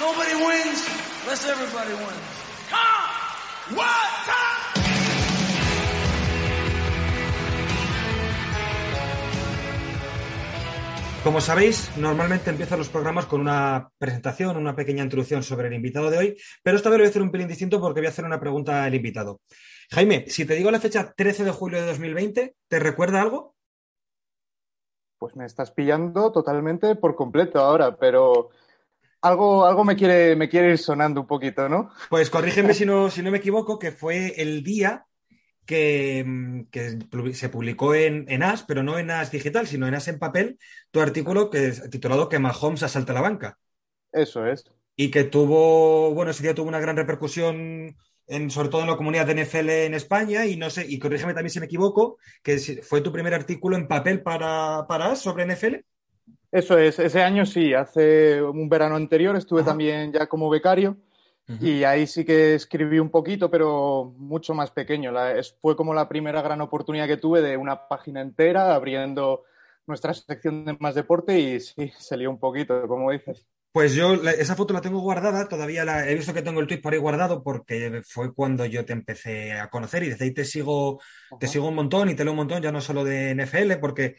Nobody wins unless everybody wins. Come! What time? Como sabéis, normalmente empiezo los programas con una presentación, una pequeña introducción sobre el invitado de hoy, pero esta vez lo voy a hacer un pelín distinto porque voy a hacer una pregunta al invitado. Jaime, si te digo la fecha 13 de julio de 2020, ¿te recuerda algo? Pues me estás pillando totalmente por completo ahora, pero algo, algo me, quiere, me quiere ir sonando un poquito, ¿no? Pues corrígeme si no, si no me equivoco, que fue el día que, que se publicó en, en, As, pero no en As digital, sino en As en papel, tu artículo que es titulado Que Mahomes asalta la banca. Eso es. Y que tuvo, bueno, ese día tuvo una gran repercusión, en, sobre todo en la comunidad de NFL en España, y no sé, y corrígeme también si me equivoco, que fue tu primer artículo en papel para, para As sobre NFL. Eso es, ese año sí, hace un verano anterior estuve Ajá. también ya como becario. Uh -huh. Y ahí sí que escribí un poquito, pero mucho más pequeño. La, es, fue como la primera gran oportunidad que tuve de una página entera abriendo nuestra sección de más deporte y sí, se lió un poquito, como dices. Pues yo la, esa foto la tengo guardada, todavía la, he visto que tengo el tweet por ahí guardado porque fue cuando yo te empecé a conocer y desde ahí te sigo, te sigo un montón y te leo un montón, ya no solo de NFL, porque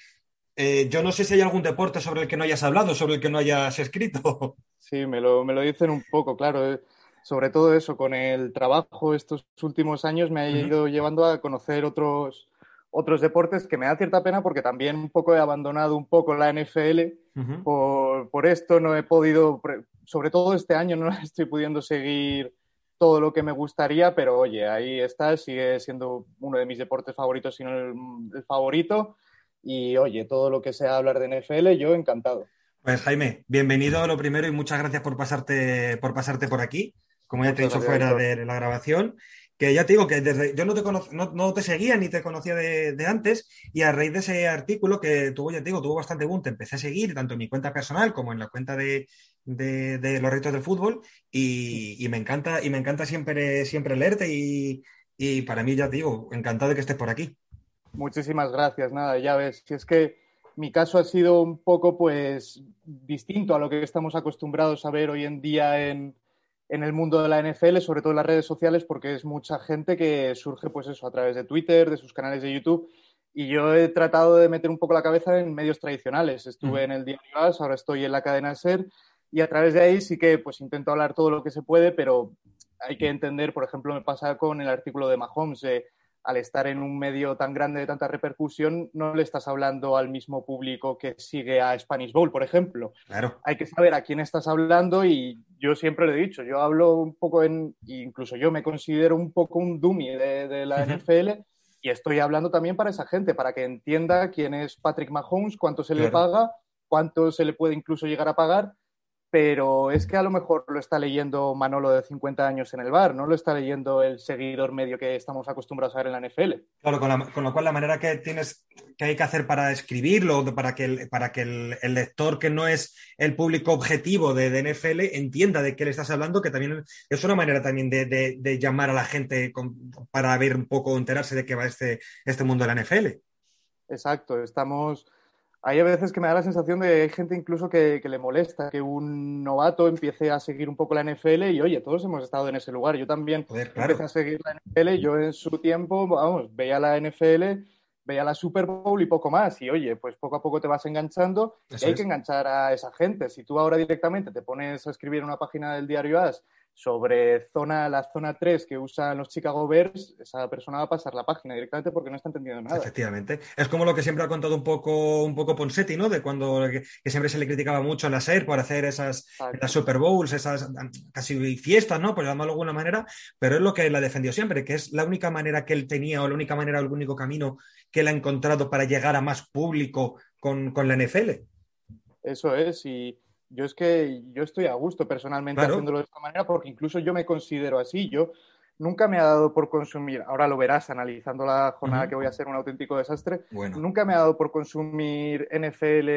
eh, yo no sé si hay algún deporte sobre el que no hayas hablado, sobre el que no hayas escrito. Sí, me lo, me lo dicen un poco, claro. Sobre todo eso, con el trabajo estos últimos años me ha ido uh -huh. llevando a conocer otros, otros deportes que me da cierta pena porque también un poco he abandonado un poco la NFL uh -huh. por, por esto, no he podido, sobre todo este año no estoy pudiendo seguir todo lo que me gustaría, pero oye, ahí está, sigue siendo uno de mis deportes favoritos, si no el, el favorito y oye, todo lo que sea hablar de NFL, yo encantado. Pues Jaime, bienvenido lo primero y muchas gracias por pasarte por, pasarte por aquí, como ya te he dicho fuera de la grabación. Que ya te digo que desde, yo no te, cono, no, no, te seguía ni te conocía de, de, antes y a raíz de ese artículo que tuvo, ya te digo, tuvo bastante boom, te empecé a seguir tanto en mi cuenta personal como en la cuenta de, de, de los retos del fútbol y, y, me encanta y me encanta siempre, siempre leerte y, y para mí ya te digo, encantado de que estés por aquí. Muchísimas gracias. Nada, ya ves, si es que mi caso ha sido un poco, pues, distinto a lo que estamos acostumbrados a ver hoy en día en, en el mundo de la NFL, sobre todo en las redes sociales, porque es mucha gente que surge, pues eso, a través de Twitter, de sus canales de YouTube. Y yo he tratado de meter un poco la cabeza en medios tradicionales. Estuve mm. en el diario AS, ahora estoy en la cadena SER, y a través de ahí sí que, pues, intento hablar todo lo que se puede, pero hay que entender, por ejemplo, me pasa con el artículo de Mahomes. Eh, al estar en un medio tan grande de tanta repercusión, no le estás hablando al mismo público que sigue a Spanish Bowl, por ejemplo. Claro. Hay que saber a quién estás hablando y yo siempre lo he dicho, yo hablo un poco en, incluso yo me considero un poco un dummy de, de la uh -huh. NFL y estoy hablando también para esa gente, para que entienda quién es Patrick Mahomes, cuánto se claro. le paga, cuánto se le puede incluso llegar a pagar pero es que a lo mejor lo está leyendo Manolo de 50 años en el bar, no lo está leyendo el seguidor medio que estamos acostumbrados a ver en la NFL. Claro, con, la, con lo cual la manera que tienes que hay que hacer para escribirlo, para que el, para que el, el lector que no es el público objetivo de, de, NFL entienda de qué le estás hablando, que también es una manera también de, de, de llamar a la gente con, para ver un poco, enterarse de qué va este, este mundo de la NFL. Exacto, estamos hay a veces que me da la sensación de que hay gente incluso que, que, le molesta que un novato empiece a seguir un poco la NFL y oye, todos hemos estado en ese lugar. Yo también Joder, claro. empecé a seguir la NFL, yo en su tiempo, vamos, veía la NFL, veía la Super Bowl y poco más. Y oye, pues poco a poco te vas enganchando Eso y hay es. que enganchar a esa gente. Si tú ahora directamente te pones a escribir en una página del diario AS sobre zona, la zona 3 que usan los Chicago Bears, esa persona va a pasar la página directamente porque no está entendiendo nada. Efectivamente. Es como lo que siempre ha contado un poco, un poco Ponsetti, ¿no? De cuando que, siempre se le criticaba mucho a la SER por hacer esas las Super Bowls, esas casi fiestas, ¿no? Por llamarlo de alguna manera, pero es lo que la defendió siempre, que es la única manera que él tenía o la única manera, el único camino que él ha encontrado para llegar a más público con, con la NFL. Eso es, y yo es que yo estoy a gusto personalmente claro. haciéndolo de esta manera porque incluso yo me considero así. Yo nunca me ha dado por consumir, ahora lo verás analizando la jornada uh -huh. que voy a ser un auténtico desastre, bueno. nunca me ha dado por consumir NFL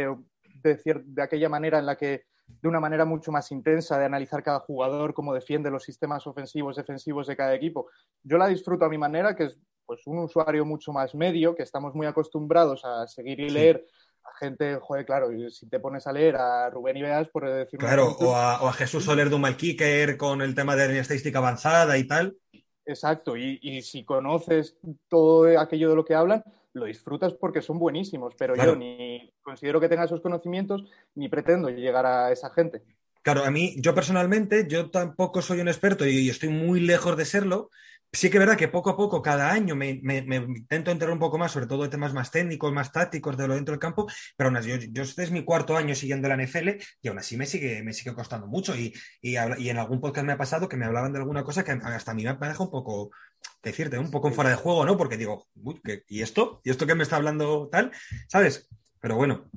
de, de aquella manera en la que de una manera mucho más intensa de analizar cada jugador, cómo defiende los sistemas ofensivos, defensivos de cada equipo. Yo la disfruto a mi manera, que es pues un usuario mucho más medio, que estamos muy acostumbrados a seguir y leer sí gente, joder, claro, si te pones a leer a Rubén Ibeas, por decir Claro, o a, o a, Jesús Soler de Kicker con el tema de la estadística avanzada y tal. Exacto, y, y, si conoces todo aquello de lo que hablan, lo disfrutas porque son buenísimos, pero yo ni considero que tenga esos conocimientos ni pretendo llegar a esa gente. Claro, a mí, yo personalmente, yo tampoco soy un experto y estoy muy lejos de serlo, sí que es verdad que poco a poco, cada año, me, me, me, intento enterar un poco más, sobre todo de temas más técnicos, más tácticos de lo dentro del campo, pero aún así, yo, yo este es mi cuarto año siguiendo la NFL y aún así me sigue, me sigue costando mucho. Y, y, y, en algún podcast me ha pasado que me hablaban de alguna cosa que hasta a mí me ha dejado un poco, decirte, un poco fuera de juego, ¿no? Porque digo, uy, ¿qué, ¿y esto? ¿Y esto que me está hablando tal? ¿Sabes? Pero bueno,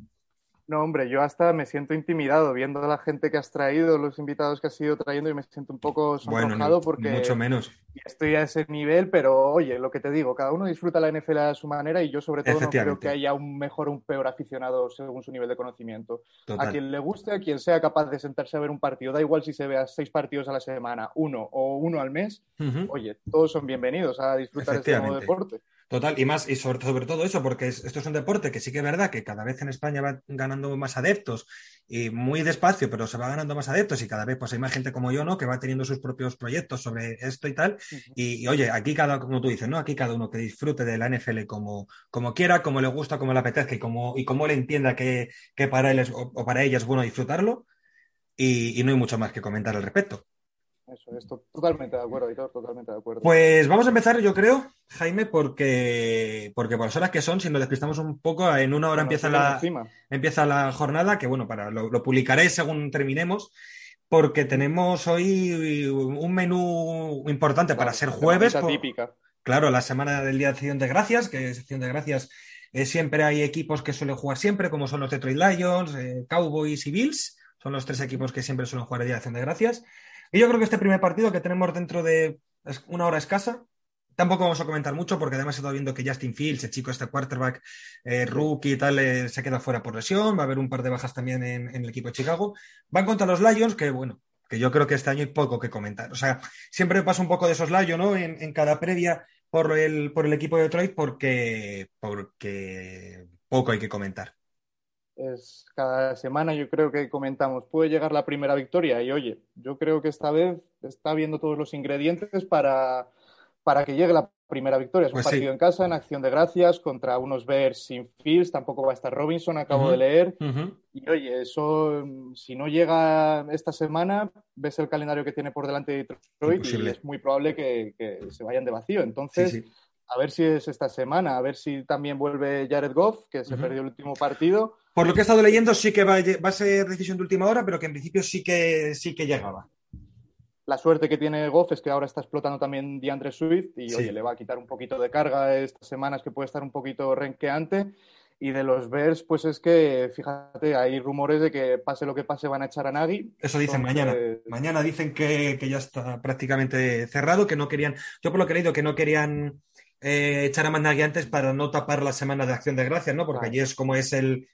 no, hombre, yo hasta me siento intimidado viendo a la gente que has traído, los invitados que has ido trayendo y me siento un poco sonrojado bueno, porque mucho menos. estoy a ese nivel, pero oye, lo que te digo, cada uno disfruta la NFL a su manera y yo sobre todo no creo que haya un mejor o un peor aficionado según su nivel de conocimiento. Total. A quien le guste, a quien sea capaz de sentarse a ver un partido, da igual si se vea seis partidos a la semana, uno o uno al mes, Uh -huh. oye, todos son bienvenidos a disfrutar este nuevo deporte. Total, y más, y sobre, sobre, todo eso, porque es, esto es un deporte que sí que es verdad que cada vez en España va ganando más adeptos y muy despacio, pero se va ganando más adeptos y cada vez pues hay más gente como yo, ¿no? Que va teniendo sus propios proyectos sobre esto y tal. Uh -huh. y, y, oye, aquí cada, como tú dices, ¿no? Aquí cada uno que disfrute de la NFL como, como quiera, como le gusta, como le apetezca y como, y como le entienda que, que para él es, o, o, para ella es bueno disfrutarlo. Y, y no hay mucho más que comentar al respecto. Eso, esto, totalmente de acuerdo, Editor, totalmente de acuerdo. Pues vamos a empezar, yo creo, Jaime, porque, porque por las horas que son, si nos despistamos un poco, en una hora empieza la, empieza la jornada, que bueno, para lo, lo publicaré según terminemos, porque tenemos hoy un menú importante para ser jueves. Por, típica. Claro, la semana del Día de Acción de Gracias, que es Acción de Gracias, eh, siempre hay equipos que suelen jugar siempre, como son los Detroit Lions, eh, Cowboys y Bills, son los tres equipos que siempre suelen jugar el Día de Acción de Gracias. Y yo creo que este primer partido que tenemos dentro de una hora escasa, tampoco vamos a comentar mucho porque además he estado viendo que Justin Fields, el chico este quarterback, eh, rookie y tal, eh, se queda fuera por lesión, va a haber un par de bajas también en, el equipo de Chicago. Van contra los Lions, que bueno, que yo creo que este año hay poco que comentar. O sea, siempre pasa un poco de esos Lions, ¿no? En, en cada previa por el, por el equipo de Detroit porque, porque poco hay que comentar es cada semana yo creo que comentamos, puede llegar la primera victoria y oye, yo creo que esta vez está viendo todos los ingredientes para, para que llegue la primera victoria. Es un pues partido sí. en casa, en acción de gracias, contra unos Bears sin Fields, tampoco va a estar Robinson, acabo Uh -huh. de leer. Uh -huh. Y oye, eso, si no llega esta semana, ves el calendario que tiene por delante Detroit Imposible. y es muy probable que, que, se vayan de vacío. Entonces, sí, sí. A ver si es esta semana, a ver si también vuelve Jared Goff, que se uh -huh. perdió el último partido. Por lo que he estado leyendo, sí que va a, va a, ser decisión de última hora, pero que en principio sí que, sí que llegaba. La suerte que tiene Goff es que ahora está explotando también DeAndre Swift y, sí. oye, le va a quitar un poquito de carga estas semanas que puede estar un poquito renqueante. Y de los Bears, pues es que, fíjate, hay rumores de que pase lo que pase van a echar a Nagy. Eso dicen Entonces... mañana. Mañana dicen que, que, ya está prácticamente cerrado, que no querían, yo por lo que he leído, que no querían eh, echar a Nagy antes para no tapar la semana de acción de gracias, ¿no? Porque allí es como es el,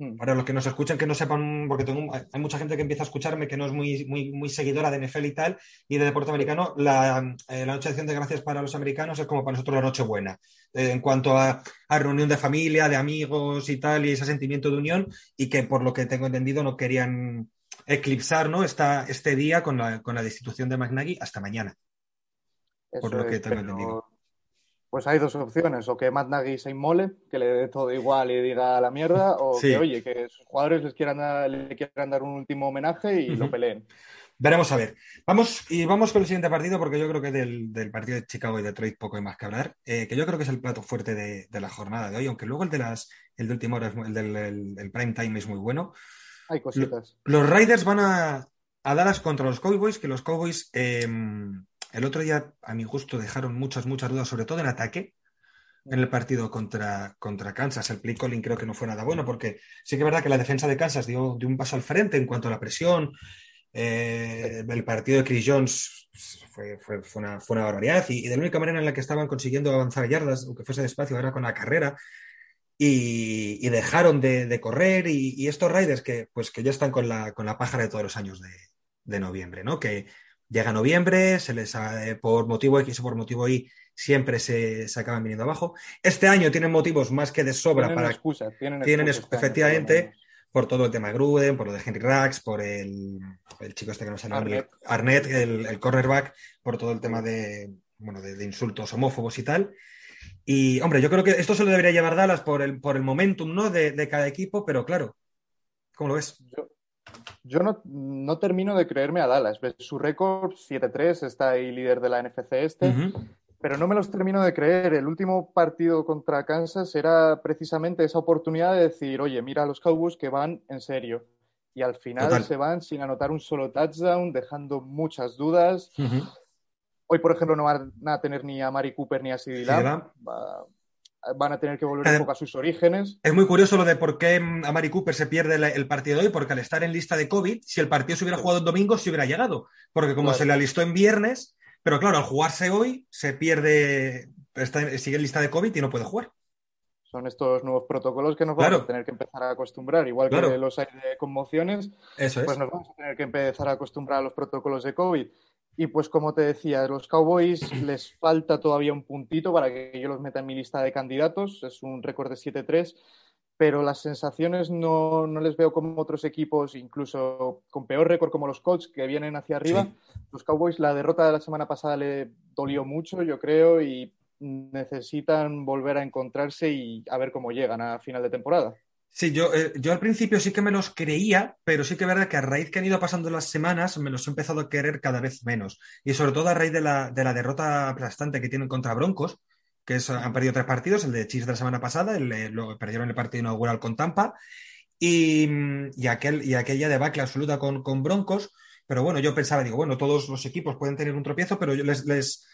Hmm. Para los que nos escuchan, que no sepan, porque tengo, hay mucha gente que empieza a escucharme que no es muy, muy, muy seguidora de NFL y tal, y de deporte americano, la, eh, la noche de acción de gracias para los americanos es como para nosotros la noche buena, eh, en cuanto a, a, reunión de familia, de amigos y tal, y ese sentimiento de unión, y que por lo que tengo entendido no querían eclipsar ¿no? Esta, este día con la, con la destitución de McNaghy hasta mañana. Eso por lo que tengo entendido. Pues hay dos opciones, o que Matt Nagy se inmole, que le dé todo igual y diga la mierda, o sí. que, oye, que sus jugadores les quieran dar, le quieran dar un último homenaje y uh -huh. lo peleen. Veremos a ver. Vamos y vamos con el siguiente partido, porque yo creo que del, del partido de Chicago y Detroit poco hay más que hablar, eh, que yo creo que es el plato fuerte de, de, la jornada de hoy, aunque luego el de las el de última hora, el del el, el prime time es muy bueno. Hay cositas. Los Raiders van a, a Dallas contra los Cowboys, que los Cowboys eh, el otro día, a mi gusto, dejaron muchas, muchas dudas, sobre todo en ataque en el partido contra, contra Kansas. El play calling creo que no fue nada bueno porque sí que es verdad que la defensa de Kansas dio, un paso al frente en cuanto a la presión. Eh, el partido de Chris Jones fue, fue, una, fue una, barbaridad y, y, de la única manera en la que estaban consiguiendo avanzar yardas, aunque fuese despacio, era con la carrera. Y, dejaron de, correr y, estos Raiders que, pues, que ya están con la, con la pájara de todos los años de, de noviembre, ¿no? Que, llega noviembre, se les por motivo X o por motivo Y siempre se, acaban viniendo abajo. Este año tienen motivos más que de sobra para. Excusa, tienen, tienen este efectivamente, por todo el tema de Gruden, por lo de Henry Rax, por el, chico este que no sale Arnett, Arnett el, el, cornerback, por todo el tema de, bueno, de, insultos homófobos y tal. Y, hombre, yo creo que esto se lo debería llevar Dallas por el, por el momentum ¿no? de, cada equipo, pero claro, ¿cómo lo ves? Yo, no, no, termino de creerme a Dallas. Su récord 7-3, está ahí líder de la NFC este pero no me los termino de creer. El último partido contra Kansas era precisamente esa oportunidad de decir, oye, mira a los Cowboys que van en serio. Y al final se van sin anotar un solo touchdown, dejando muchas dudas. Hoy, por ejemplo, no van a tener ni a Mari Cooper ni a Sidney Lamb. Van a tener que volver un poco a sus orígenes. Es muy curioso lo de por qué a Mari Cooper se pierde el partido de hoy, porque al estar en lista de COVID, si el partido se hubiera jugado el domingo, se hubiera llegado. Porque como se le alistó en viernes, pero claro, al jugarse hoy se pierde, sigue en lista de COVID y no puede jugar. Son estos nuevos protocolos que nos vamos a tener que empezar a acostumbrar, igual que los hay de conmociones, Eso pues nos vamos a tener que empezar a acostumbrar a los protocolos de COVID. Y pues como te decía, a los Cowboys les falta todavía un puntito para que yo los meta en mi lista de candidatos, es un récord de 7-3 pero las sensaciones no, les veo como otros equipos, incluso con peor récord como los Colts, que vienen hacia arriba. Los Cowboys, la derrota de la semana pasada le dolió mucho, yo creo, y necesitan volver a encontrarse y a ver cómo llegan a final de temporada. Sí, yo, eh, yo al principio sí que me los creía, pero sí que es verdad que a raíz que han ido pasando las semanas me los he empezado a querer cada vez menos. Y sobre todo a raíz de la, de la derrota aplastante que tienen contra Broncos, que han perdido tres partidos, el de Chiefs de la semana pasada, el, lo, perdieron el partido inaugural con Tampa y, aquel, y aquella debacle absoluta con, con, Broncos. Pero bueno, yo pensaba, digo, bueno, todos los equipos pueden tener un tropiezo, pero yo les, les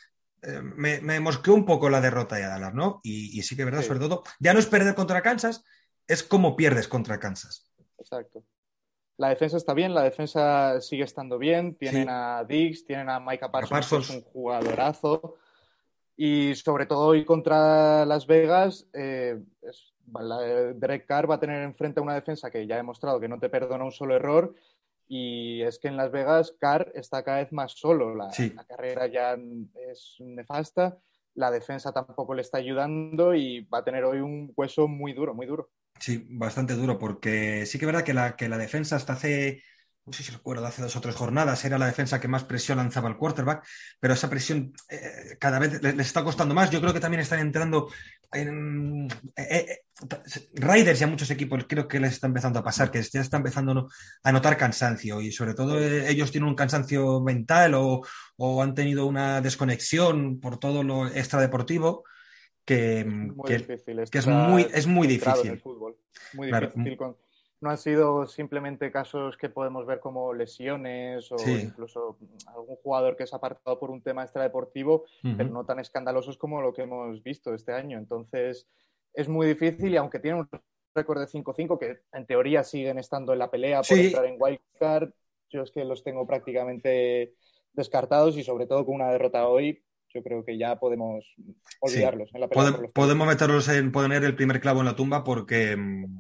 eh, me, me, mosqueó un poco la derrota de Dallas, ¿no? Y, sí que verdad, sobre todo, ya no es perder contra Kansas, es como pierdes contra Kansas. Exacto. La defensa está bien, la defensa sigue estando bien, tienen a Diggs, tienen a Micah Parsons, Que es un jugadorazo. Y sobre todo hoy contra Las Vegas, eh, Derek Carr va a tener enfrente a una defensa que ya ha demostrado que no te perdona un solo error. Y es que en Las Vegas Carr está cada vez más solo. La, carrera ya es nefasta, la defensa tampoco le está ayudando y va a tener hoy un hueso muy duro, muy duro. Sí, bastante duro, porque sí que es verdad que la, que la defensa hasta hace no sé si recuerdo, hace dos o tres jornadas, era la defensa que más presión lanzaba el quarterback, pero esa presión eh, cada vez les, está costando más. Yo creo que también están entrando en eh, eh, Riders y a muchos equipos, creo que les está empezando a pasar, que ya está empezando a notar cansancio y sobre todo ellos tienen un cansancio mental o, han tenido una desconexión por todo lo extradeportivo que, que, es muy, es muy difícil. Muy difícil no han sido simplemente casos que podemos ver como lesiones o incluso algún jugador que se ha apartado por un tema extradeportivo, pero no tan escandalosos como lo que hemos visto este año. Entonces, es muy difícil y aunque tienen un récord de 5-5, que en teoría siguen estando en la pelea por entrar en wildcard, yo es que los tengo prácticamente descartados y sobre todo con una derrota hoy, yo creo que ya podemos olvidarlos. podemos meterlos en poner el primer clavo en la tumba porque mm,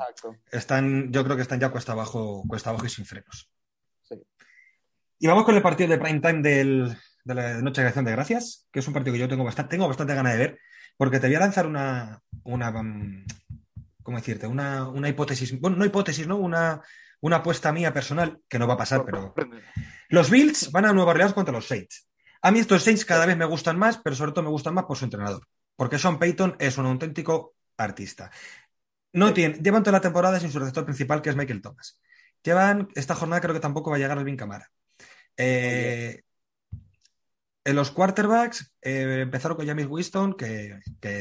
están, yo creo que están ya cuesta abajo, cuesta abajo y sin frenos. Y vamos con el partido de prime time de la Noche de Acción de Gracias, que es un partido que yo tengo bastante, tengo bastante ganas de ver, porque te voy a lanzar una, una mm, ¿cómo decirte? Una, una hipótesis, bueno, no hipótesis, ¿no? Una, una apuesta mía personal, que no va a pasar, pero... Los Bills van a Nueva Orleans contra los Saints. A mí estos Saints cada vez me gustan más, pero sobre todo me gustan más por su entrenador. Porque Sean Payton es un auténtico artista. No tiene, llevan toda la temporada sin su receptor principal, que es Michael Thomas. Llevan, esta jornada creo que tampoco va a llegar Alvin Camara. Eh, en los quarterbacks eh, empezaron con James Winston, que,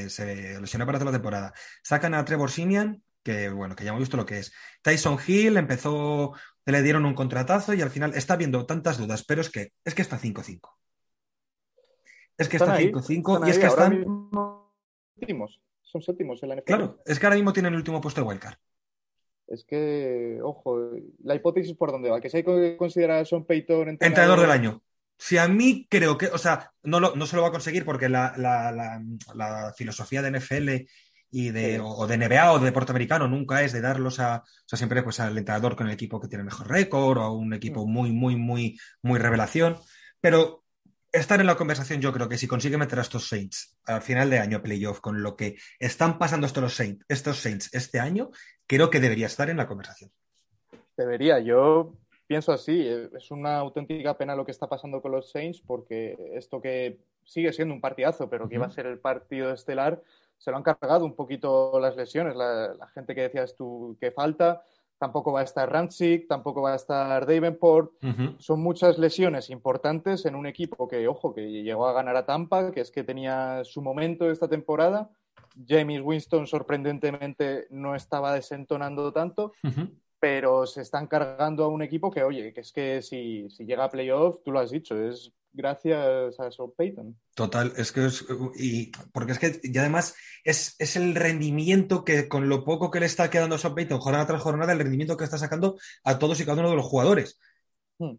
se lesionó para toda la temporada. Sacan a Trevor Simian, que bueno, que ya hemos visto lo que es. Tyson Hill empezó, le dieron un contratazo y al final está viendo tantas dudas, pero es que, es que está 5-5. Es que está 5-5 y es que están. Séptimos. Son séptimos en la NFL. Claro, es que ahora mismo tienen el último puesto de wildcard. Es que, ojo, la hipótesis por dónde va, que se hay que considerar a Son Peyton entrenador... entrenador del año. Si a mí creo que, o sea, no, no se lo va a conseguir porque la, la, filosofía de NFL y de, o de NBA o de deporte americano nunca es de darlos a, o sea, siempre pues al entrenador con el equipo que tiene mejor récord o a un equipo mm. muy, muy, muy, muy revelación pero estar en la conversación, yo creo que si consigue meter a estos Saints al final de año playoff con lo que están pasando estos Saints, estos Saints este año, creo que debería estar en la conversación. Debería, yo pienso así, es una auténtica pena lo que está pasando con los Saints porque esto que sigue siendo un partidazo, pero que iba a ser el partido estelar, se lo han cargado un poquito las lesiones, la, la gente que decías tú que falta, tampoco va a estar Ramchick, tampoco va a estar Davenport. Son muchas lesiones importantes en un equipo que, ojo, que llegó a ganar a Tampa, que es que tenía su momento esta temporada. James Winston sorprendentemente no estaba desentonando tanto, pero se están cargando a un equipo que, oye, que es que si, si llega a playoff, tú lo has dicho, es gracias a Sean Payton. Total, es que es, y porque es que y además es, es, el rendimiento que con lo poco que le está quedando a Sean Payton jornada tras jornada, el rendimiento que está sacando a todos y cada uno de los jugadores. Hmm.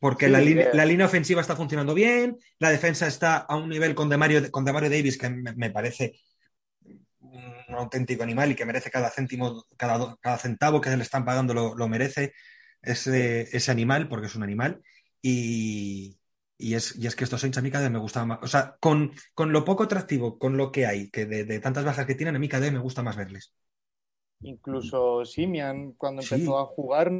Porque sí, la, eh... la, línea ofensiva está funcionando bien, la defensa está a un nivel con Demario, con Demario Davis que me, me parece un auténtico animal y que merece cada céntimo, cada, cada centavo que le están pagando lo, lo merece ese, ese, animal, porque es un animal. Y, y, es, y es que estos Saints a mí cada vez me gustan más. O sea, con, con lo poco atractivo, con lo que hay, que de, de, tantas bajas que tienen, a mí cada vez me gusta más verles. Incluso Simian, cuando empezó sí. a jugar,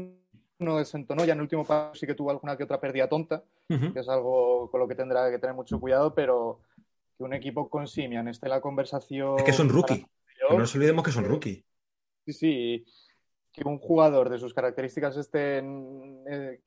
no desentonó. Ya en el último paso sí que tuvo alguna que otra pérdida tonta, uh -huh. que es algo con lo que tendrá que tener mucho cuidado, pero que un equipo con Simian esté en la conversación. Es que es un rookie. No nos olvidemos que es un rookie. Sí, sí. Que un jugador de sus características esté en eh,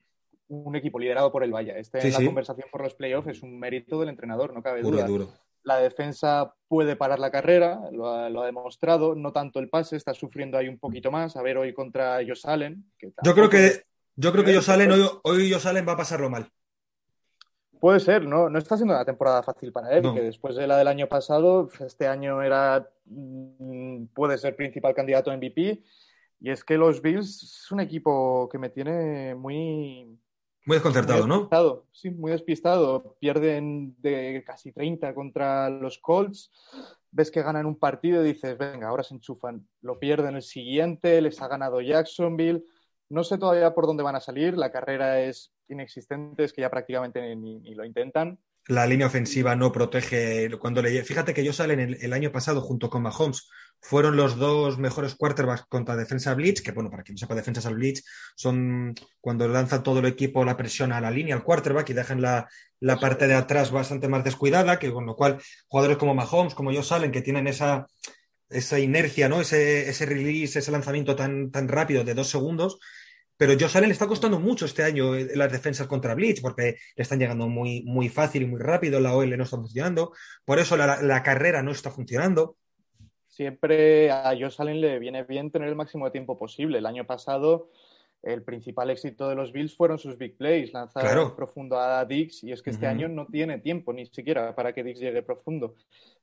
un equipo liderado por el Valle, esté sí, en la sí. conversación por los playoffs, es un mérito del entrenador, no cabe duro, duda. Duro. La defensa puede parar la carrera, lo ha, lo ha, demostrado, no tanto el pase, está sufriendo ahí un poquito más. A ver hoy contra. Que yo creo que, yo creo que Josh Allen, hoy, hoy Josh Allen va a pasarlo mal. Puede ser, ¿no? No está siendo una temporada fácil para él, no. que después de la del año pasado, este año era mm, puede ser principal candidato a MVP. Y es que los Bills es un equipo que me tiene muy. Muy desconcertado, muy despistado. ¿no? Sí, muy despistado. Pierden de casi 30 contra los Colts. Ves que ganan un partido y dices, venga, ahora se enchufan. Lo pierden el siguiente, les ha ganado Jacksonville. No sé todavía por dónde van a salir. La carrera es inexistente, es que ya prácticamente ni, ni lo intentan. La línea ofensiva no protege. Cuando le... Fíjate que ellos salen el, año pasado junto con Mahomes. Fueron los dos mejores quarterbacks contra defensa blitz, que bueno, para quien no sepa, defensas al blitz son cuando lanza todo el equipo la presión a la línea, al quarterback y dejan la, la parte de atrás bastante más descuidada, que con lo cual jugadores como Mahomes, como ellos salen, que tienen esa, esa inercia, ¿no? Ese, ese release, ese lanzamiento tan, tan rápido de dos segundos, pero Josh Allen le está costando mucho este año las defensas contra Blitz, porque le están llegando muy, muy fácil y muy rápido, la OL no está funcionando, por eso la, la carrera no está funcionando. Siempre a Josh Allen le viene bien tener el máximo de tiempo posible. El año pasado el principal éxito de los Bills fueron sus big plays, lanzar claro. profundo a Dix, y es que este uh -huh. año no tiene tiempo ni siquiera para que Dix llegue profundo.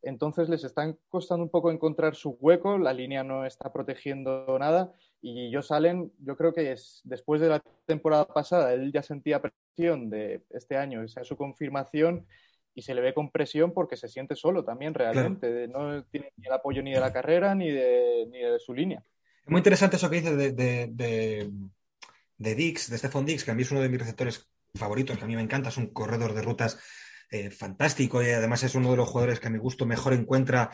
Entonces les está costando un poco encontrar su hueco, la línea no está protegiendo nada, y yo salen, yo creo que es, después de la temporada pasada, él ya sentía presión de este año, esa es su confirmación, y se le ve con presión porque se siente solo también realmente, claro. no tiene ni el apoyo ni de la carrera ni de, ni de su línea. Es muy interesante eso que dices de, de, de de Dix, de Stephon Dix, que a mí es uno de mis receptores favoritos, que a mí me encanta, es un corredor de rutas eh, fantástico y además es uno de los jugadores que a mi gusto mejor encuentra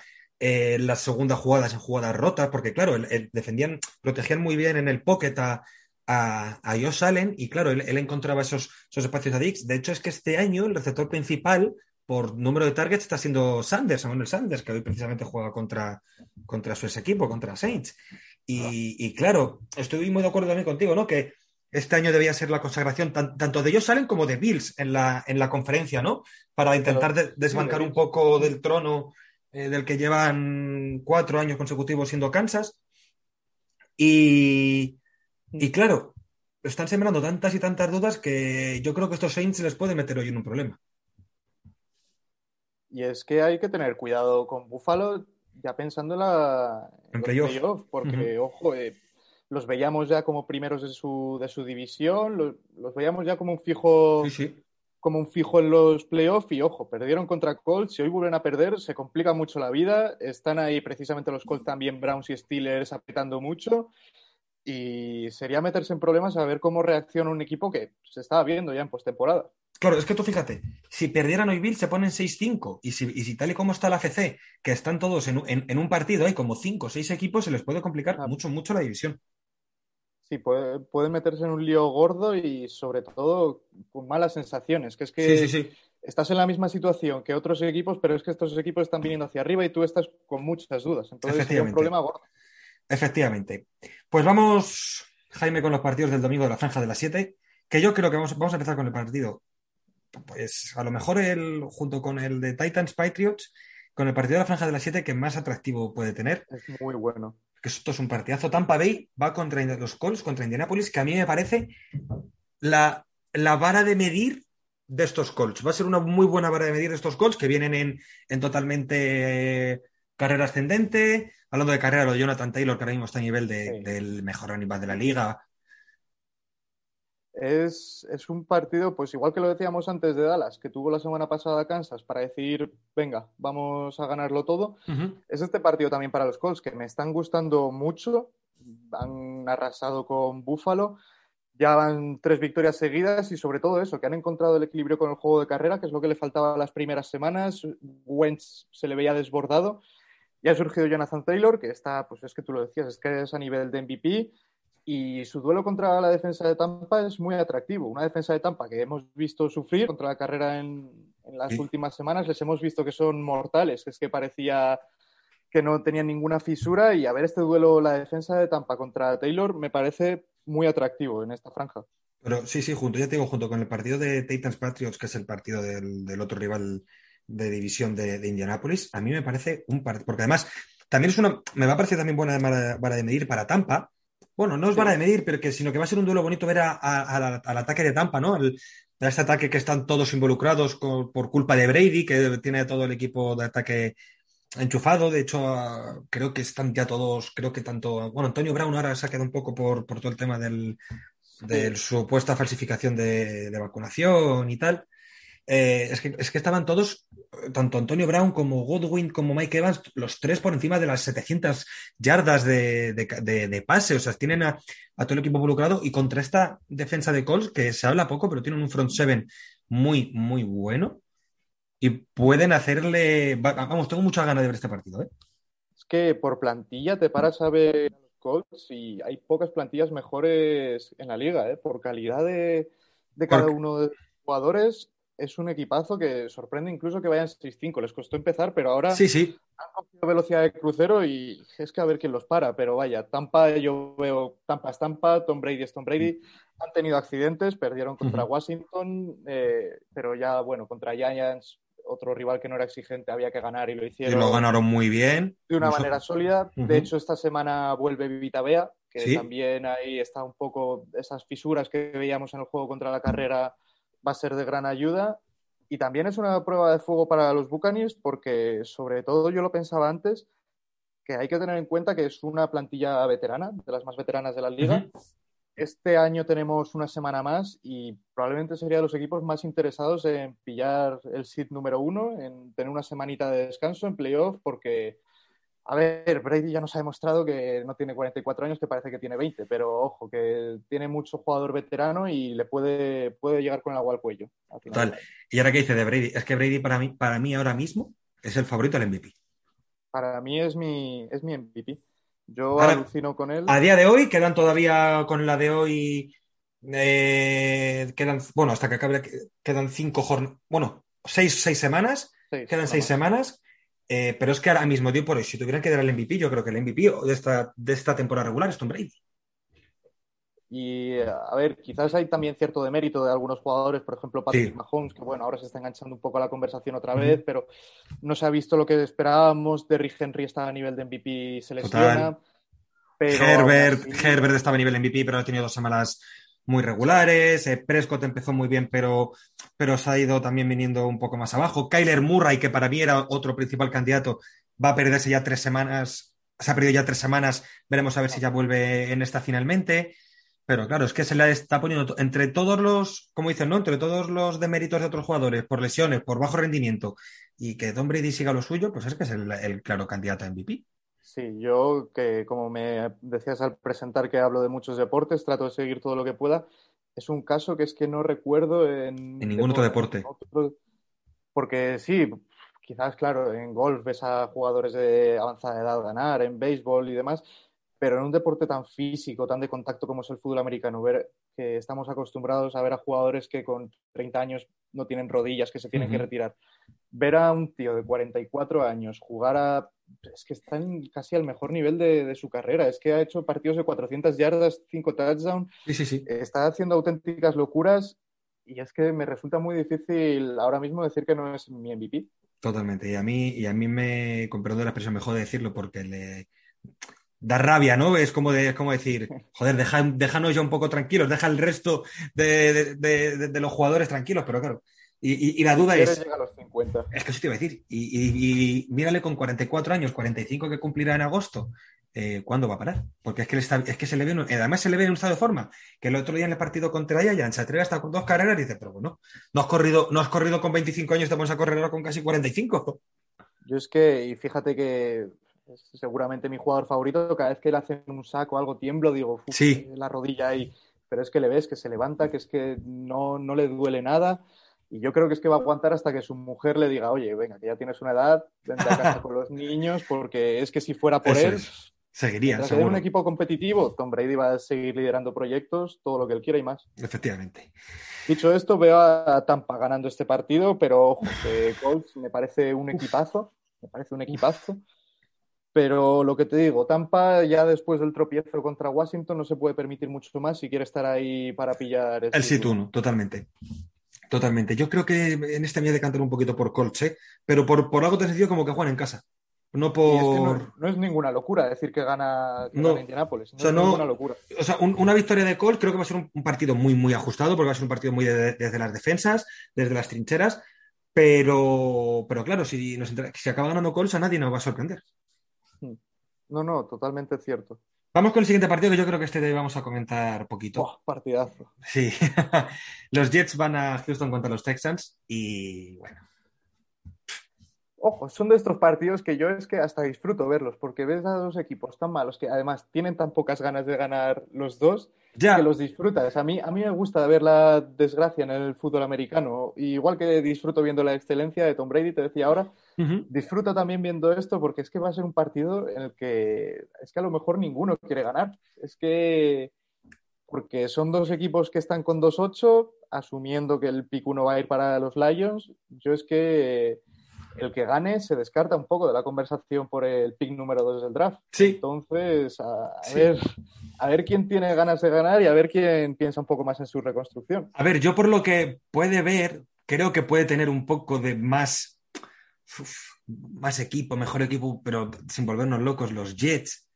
eh, las segundas jugadas en jugadas rotas, porque claro, el, el, defendían, protegían muy bien en el pocket a, a, a Josh Allen y claro, él, él encontraba esos, esos, espacios a Dix. De hecho, es que este año el receptor principal por número de targets está siendo Sanders, Samuel Sanders, que hoy precisamente juega contra, contra su ex equipo, contra Saints. Y, y, claro, estoy muy de acuerdo también contigo, ¿no? Que este año debía ser la consagración tan, tanto de ellos salen como de Bills en la, en la conferencia, ¿no? Para intentar de, desbancar un poco del trono eh, del que llevan cuatro años consecutivos siendo Kansas. Y, y claro, están sembrando tantas y tantas dudas que yo creo que estos Saints les puede meter hoy en un problema. Y es que hay que tener cuidado con Buffalo, ya pensando en, la, en, en playoff, play porque, uh -huh. ojo, eh, los veíamos ya como primeros de su, de su división, los, los, veíamos ya como un fijo. Sí, sí. Como un fijo en los playoffs y ojo, perdieron contra Colts. Si hoy vuelven a perder, se complica mucho la vida. Están ahí precisamente los Colts también, Browns y Steelers apretando mucho. y sería meterse en problemas a ver cómo reacciona un equipo que se estaba viendo ya en postemporada. Claro, es que tú fíjate, si perdieran hoy Bill se ponen 6-5 y si, y si tal y como está la FC, que están todos en, en, en un partido, hay como 5 o 6 equipos, se les puede complicar Ah. mucho, mucho la división. Sí, puede, puede meterse en un lío gordo y sobre todo con malas sensaciones, que es que Sí, sí, sí. estás en la misma situación que otros equipos, pero es que estos equipos están viniendo hacia arriba y tú estás con muchas dudas. Entonces sería un problema gordo. Efectivamente. Pues vamos, Jaime, con los partidos del domingo de la franja de las 7, que yo creo que vamos, vamos a empezar con el partido. Pues a lo mejor el, junto con el de Titans Patriots, con el partido de la franja de las 7 que más atractivo puede tener. Es muy bueno. Que esto es un partidazo. Tampa Bay va contra los Colts, contra Indianapolis, que a mí me parece la, la vara de medir de estos Colts. Va a ser una muy buena vara de medir de estos Colts que vienen en, en totalmente eh, carrera ascendente. Hablando de carrera, lo de Jonathan Taylor, que ahora mismo está a nivel de- Sí. del mejor animal de la liga. Es, es un partido, pues igual que lo decíamos antes de Dallas, que tuvo la semana pasada Kansas para decir, venga, vamos a ganarlo todo. Es este partido también para los Colts, que me están gustando mucho. Han arrasado con Buffalo. Ya van tres victorias seguidas y sobre todo eso, que han encontrado el equilibrio con el juego de carrera, que es lo que le faltaba las primeras semanas. Wentz se le veía desbordado. Ya ha surgido Jonathan Taylor, que está, pues es que tú lo decías, es que es a nivel de MVP. Y su duelo contra la defensa de Tampa es muy atractivo. Una defensa de Tampa que hemos visto sufrir contra la carrera en, en las Sí. últimas semanas, les hemos visto que son mortales, que es que parecía que no tenían ninguna fisura y a ver este duelo, la defensa de Tampa contra Taylor, me parece muy atractivo en esta franja. Pero sí, sí, junto, ya te digo, junto con el partido de Titans Patriots, que es el partido del, del otro rival de división de, de Indianapolis, a mí me parece un partido, porque además también es una, me va a parecer también buena vara de medir para Tampa. Bueno, no es Sí. vara de medir, pero que, sino que va a ser un duelo bonito ver a- a- a al ataque de Tampa, ¿no? Al- a este ataque que están todos involucrados con- por culpa de Brady, que tiene todo el equipo de ataque enchufado. De hecho, ah, creo que están ya todos, creo que tanto, bueno, Antonio Brown ahora se ha quedado un poco por, por todo el tema del, de supuesta falsificación de, de vacunación y tal. Eh, es, que, es que estaban todos, tanto Antonio Brown como Godwin como Mike Evans, los tres por encima de las 700 yardas de, de, de, de pase. O sea, tienen a, a, todo el equipo involucrado y contra esta defensa de Colts, que se habla poco, pero tienen un front seven muy, muy bueno. Y pueden hacerle. Vamos, tengo muchas ganas de ver este partido. ¿eh? Es que por plantilla te paras a ver los Colts y hay pocas plantillas mejores en la liga, ¿eh? por calidad de, de cada Porque... uno de los jugadores. Es un equipazo que sorprende incluso que vayan 6-5. Les costó empezar, pero ahora sí, sí. han cogido velocidad de crucero y es que a ver quién los para. Pero vaya, Tampa, yo veo Tampa es Tampa, Tom Brady es Tom Brady. Han tenido accidentes, perdieron contra uh -huh. Washington, eh, pero ya, bueno, contra Giants otro rival que no era exigente había que ganar y lo hicieron. Y lo ganaron muy bien. De una manera sólida. Uh -huh. De hecho, esta semana vuelve Vivita Bea, que ¿Sí? también ahí está un poco esas fisuras que veíamos en el juego contra la carrera va a ser de gran ayuda. Y también es una prueba de fuego para los Buccaneers porque, sobre todo, yo lo pensaba antes, que hay que tener en cuenta que es una plantilla veterana, de las más veteranas de la liga. Uh -huh. Este año tenemos una semana más y probablemente sería de los equipos más interesados en pillar el seed número uno, en tener una semanita de descanso en playoff, porque, a ver, Brady ya nos ha demostrado que no tiene 44 años, que parece que tiene 20, pero ojo, que tiene mucho jugador veterano y le puede, puede llegar con el agua al cuello. Al Total. Y ahora que dice de Brady, es que Brady para mí, para mí ahora mismo es el favorito del MVP. Para mí es mi, es mi MVP. Yo Ahora, alucino con él. A día de hoy quedan todavía con la de hoy. Eh, quedan, bueno, hasta que acabe, quedan cinco jornadas. Bueno, seis, seis semanas. Quedan seis semanas. Eh, pero es que ahora mismo, dio por hoy, si tuvieran que dar el MVP, yo creo que el MVP de esta, de esta temporada regular es Tom Brady. Y a ver, quizás hay también cierto demérito de algunos jugadores, por ejemplo, Patrick sí. Mahomes, que bueno, ahora se está enganchando un poco a la conversación otra vez, pero no se ha visto lo que esperábamos. Derrick Henry está a nivel de MVP, se lesiona. Pero Herbert, así... Herbert estaba a nivel MVP, pero ha tenido dos semanas muy regulares. Eh, Prescott empezó muy bien, pero, pero se ha ido también viniendo un poco más abajo. Kyler Murray, que para mí era otro principal candidato, va a perderse ya tres semanas. Se ha perdido ya tres semanas. Veremos a ver si ya vuelve en esta finalmente. Pero claro, es que se le está poniendo entre todos los, como dicen, ¿no? Entre todos los deméritos de otros jugadores, por lesiones, por bajo rendimiento, y que Tom Brady siga lo suyo, pues es que es el, el claro candidato a MVP. Sí, yo que como me decías al presentar que hablo de muchos deportes, trato de seguir todo lo que pueda. Es un caso que es que no recuerdo en... En ningún otro deporte. Porque sí, quizás, claro, en golf ves a jugadores de avanzada edad ganar, en béisbol y demás, pero en un deporte tan físico, tan de contacto como es el fútbol americano, ver que estamos acostumbrados a ver a jugadores que con 30 años no tienen rodillas, que se tienen que retirar. Ver a un tío de 44 años jugar a... Es que está en casi al mejor nivel de, su carrera. Es que ha hecho partidos de 400 yardas, 5 touchdowns. Sí, sí, sí. Está haciendo auténticas locuras y es que me resulta muy difícil ahora mismo decir que no es mi MVP. Totalmente. Y a mí, y a mí me, con perdón la expresión, mejor de decirlo porque le da rabia, ¿no? Es como, de, como decir, joder, deja, déjanos ya un poco tranquilos, deja el resto de, los jugadores tranquilos, pero claro. Y, la duda es. Llega a los 50. Es que eso te iba a decir. Y, mírale con 44 años, 45 que cumplirá en agosto. Eh, ¿Cuándo va a parar? Porque es que, es que se le ve, además se le ve en un estado de forma, que el otro día en el partido contra Yayan se atreve hasta con dos carreras y dice, pero bueno, no has corrido, no has corrido con 25 años, te vamos a correr ahora con casi 45. Yo es que, y fíjate que es seguramente mi jugador favorito, cada vez que le hacen un saco o algo tiemblo, digo, sí. la rodilla ahí, pero es que le ves que se levanta, que es que no, no le duele nada. Y yo creo que es que va a aguantar hasta que su mujer le diga, oye, venga, que ya tienes una edad, vente a casa con los niños, porque es que si fuera por él, Seguiría. Seguro. un equipo competitivo, Tom Brady va a seguir liderando proyectos, todo lo que él quiera y más. Efectivamente. Dicho esto, veo a Tampa ganando este partido, pero ojo, que Colts me parece un equipazo, me parece un equipazo. Pero lo que te digo, Tampa ya después del tropiezo contra Washington no se puede permitir mucho más si quiere estar ahí para pillar el, el sit totalmente. Totalmente. Yo creo que en este me voy a decantar un poquito por Colts, ¿eh? pero por, por algo te sencillo como que juegan en casa. No por. no, es ninguna locura decir que gana, que no. Indianapolis. No o sea, es ninguna locura. O sea, una victoria de Colts creo que va a ser un, partido muy, muy ajustado, porque va a ser un partido muy desde las defensas, desde las trincheras. Pero, pero claro, si, nos, si acaba ganando Colts, a nadie nos va a sorprender. No, no, totalmente cierto. Vamos con el siguiente partido que yo creo que este vamos a comentar poquito. partidazo. Sí. los Jets van a Houston contra los Texans y bueno, ojo, son de estos partidos que yo es que hasta disfruto verlos, porque ves a dos equipos tan malos que además tienen tan pocas ganas de ganar los dos, que los disfrutas. A mí, a mí me gusta ver la desgracia en el fútbol americano, igual que disfruto viendo la excelencia de Tom Brady, te decía ahora, disfruto también viendo esto porque es que va a ser un partido en el que es que a lo mejor ninguno quiere ganar. Es que porque son dos equipos que están con 2-8, asumiendo que el pick 1 va a ir para los Lions. Yo es que el que gane se descarta un poco de la conversación por el pick número 2 del draft. Sí. Entonces, a, ver, a ver quién tiene ganas de ganar y a ver quién piensa un poco más en su reconstrucción. A ver, yo por lo que puede ver, creo que puede tener un poco de más, más equipo, mejor equipo, pero sin volvernos locos, los Jets.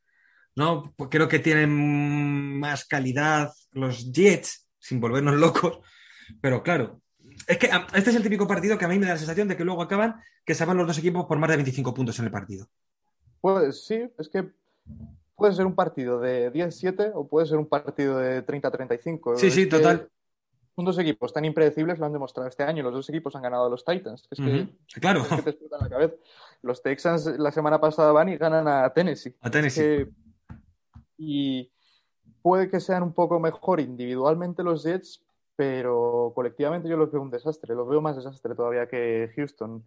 ¿no? Creo que tienen más calidad los Jets, sin volvernos locos. Pero claro, es que este es el típico partido que a mí me da la sensación de que luego acaban que se van los dos equipos por más de 25 puntos en el partido. Pues sí, es que puede ser un partido de 10-7 o puede ser un partido de 30-35. Sí, sí, total. Son dos equipos tan impredecibles, lo han demostrado este año. Los dos equipos han ganado a los Titans. Es que, claro. la cabeza. Los Texans la semana pasada van y ganan a Tennessee. A Tennessee. y puede que sean un poco mejor individualmente los Jets, pero colectivamente yo los veo un desastre, los veo más desastre todavía que Houston.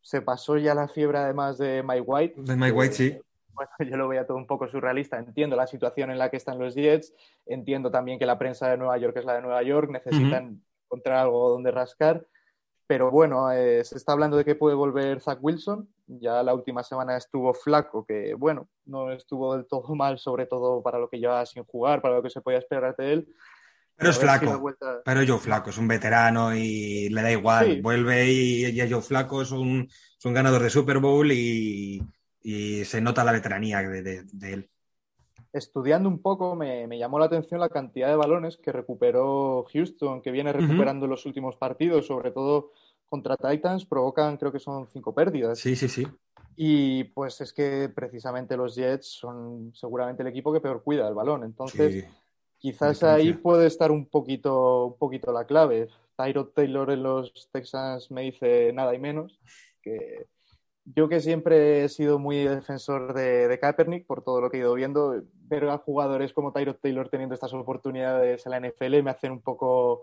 Se pasó ya la fiebre además de Mike White. De Mike White, sí. Bueno, yo lo veía todo un poco surrealista. Entiendo la situación en la que están los Jets, entiendo también que la prensa de Nueva York es la de Nueva York, necesitan encontrar algo donde rascar. Pero bueno, eh, se está hablando de que puede volver Zach Wilson. Ya la última semana estuvo flaco, que bueno, no estuvo del todo mal, sobre todo para lo que llevaba sin jugar, para lo que se podía esperar de él. Pero es flaco. Pero Joe Flaco es un veterano y le da igual. Vuelve y, y Joe Flaco es un, ganador de Super Bowl y, se nota la veteranía de, él. Estudiando un poco, me, llamó la atención la cantidad de balones que recuperó Houston, que viene recuperando en los últimos partidos, sobre todo contra Titans, provocan, creo que son cinco pérdidas. Sí, sí, sí. Y pues es que precisamente los Jets son seguramente el equipo que peor cuida el balón. Entonces. Quizás ahí puede estar un poquito, un poquito la clave. Tyrod Taylor en los Texans me dice nada y menos, que, yo que siempre he sido muy defensor de, de, Kaepernick por todo lo que he ido viendo, ver a jugadores como Tyrod Taylor teniendo estas oportunidades en la NFL me hacen un poco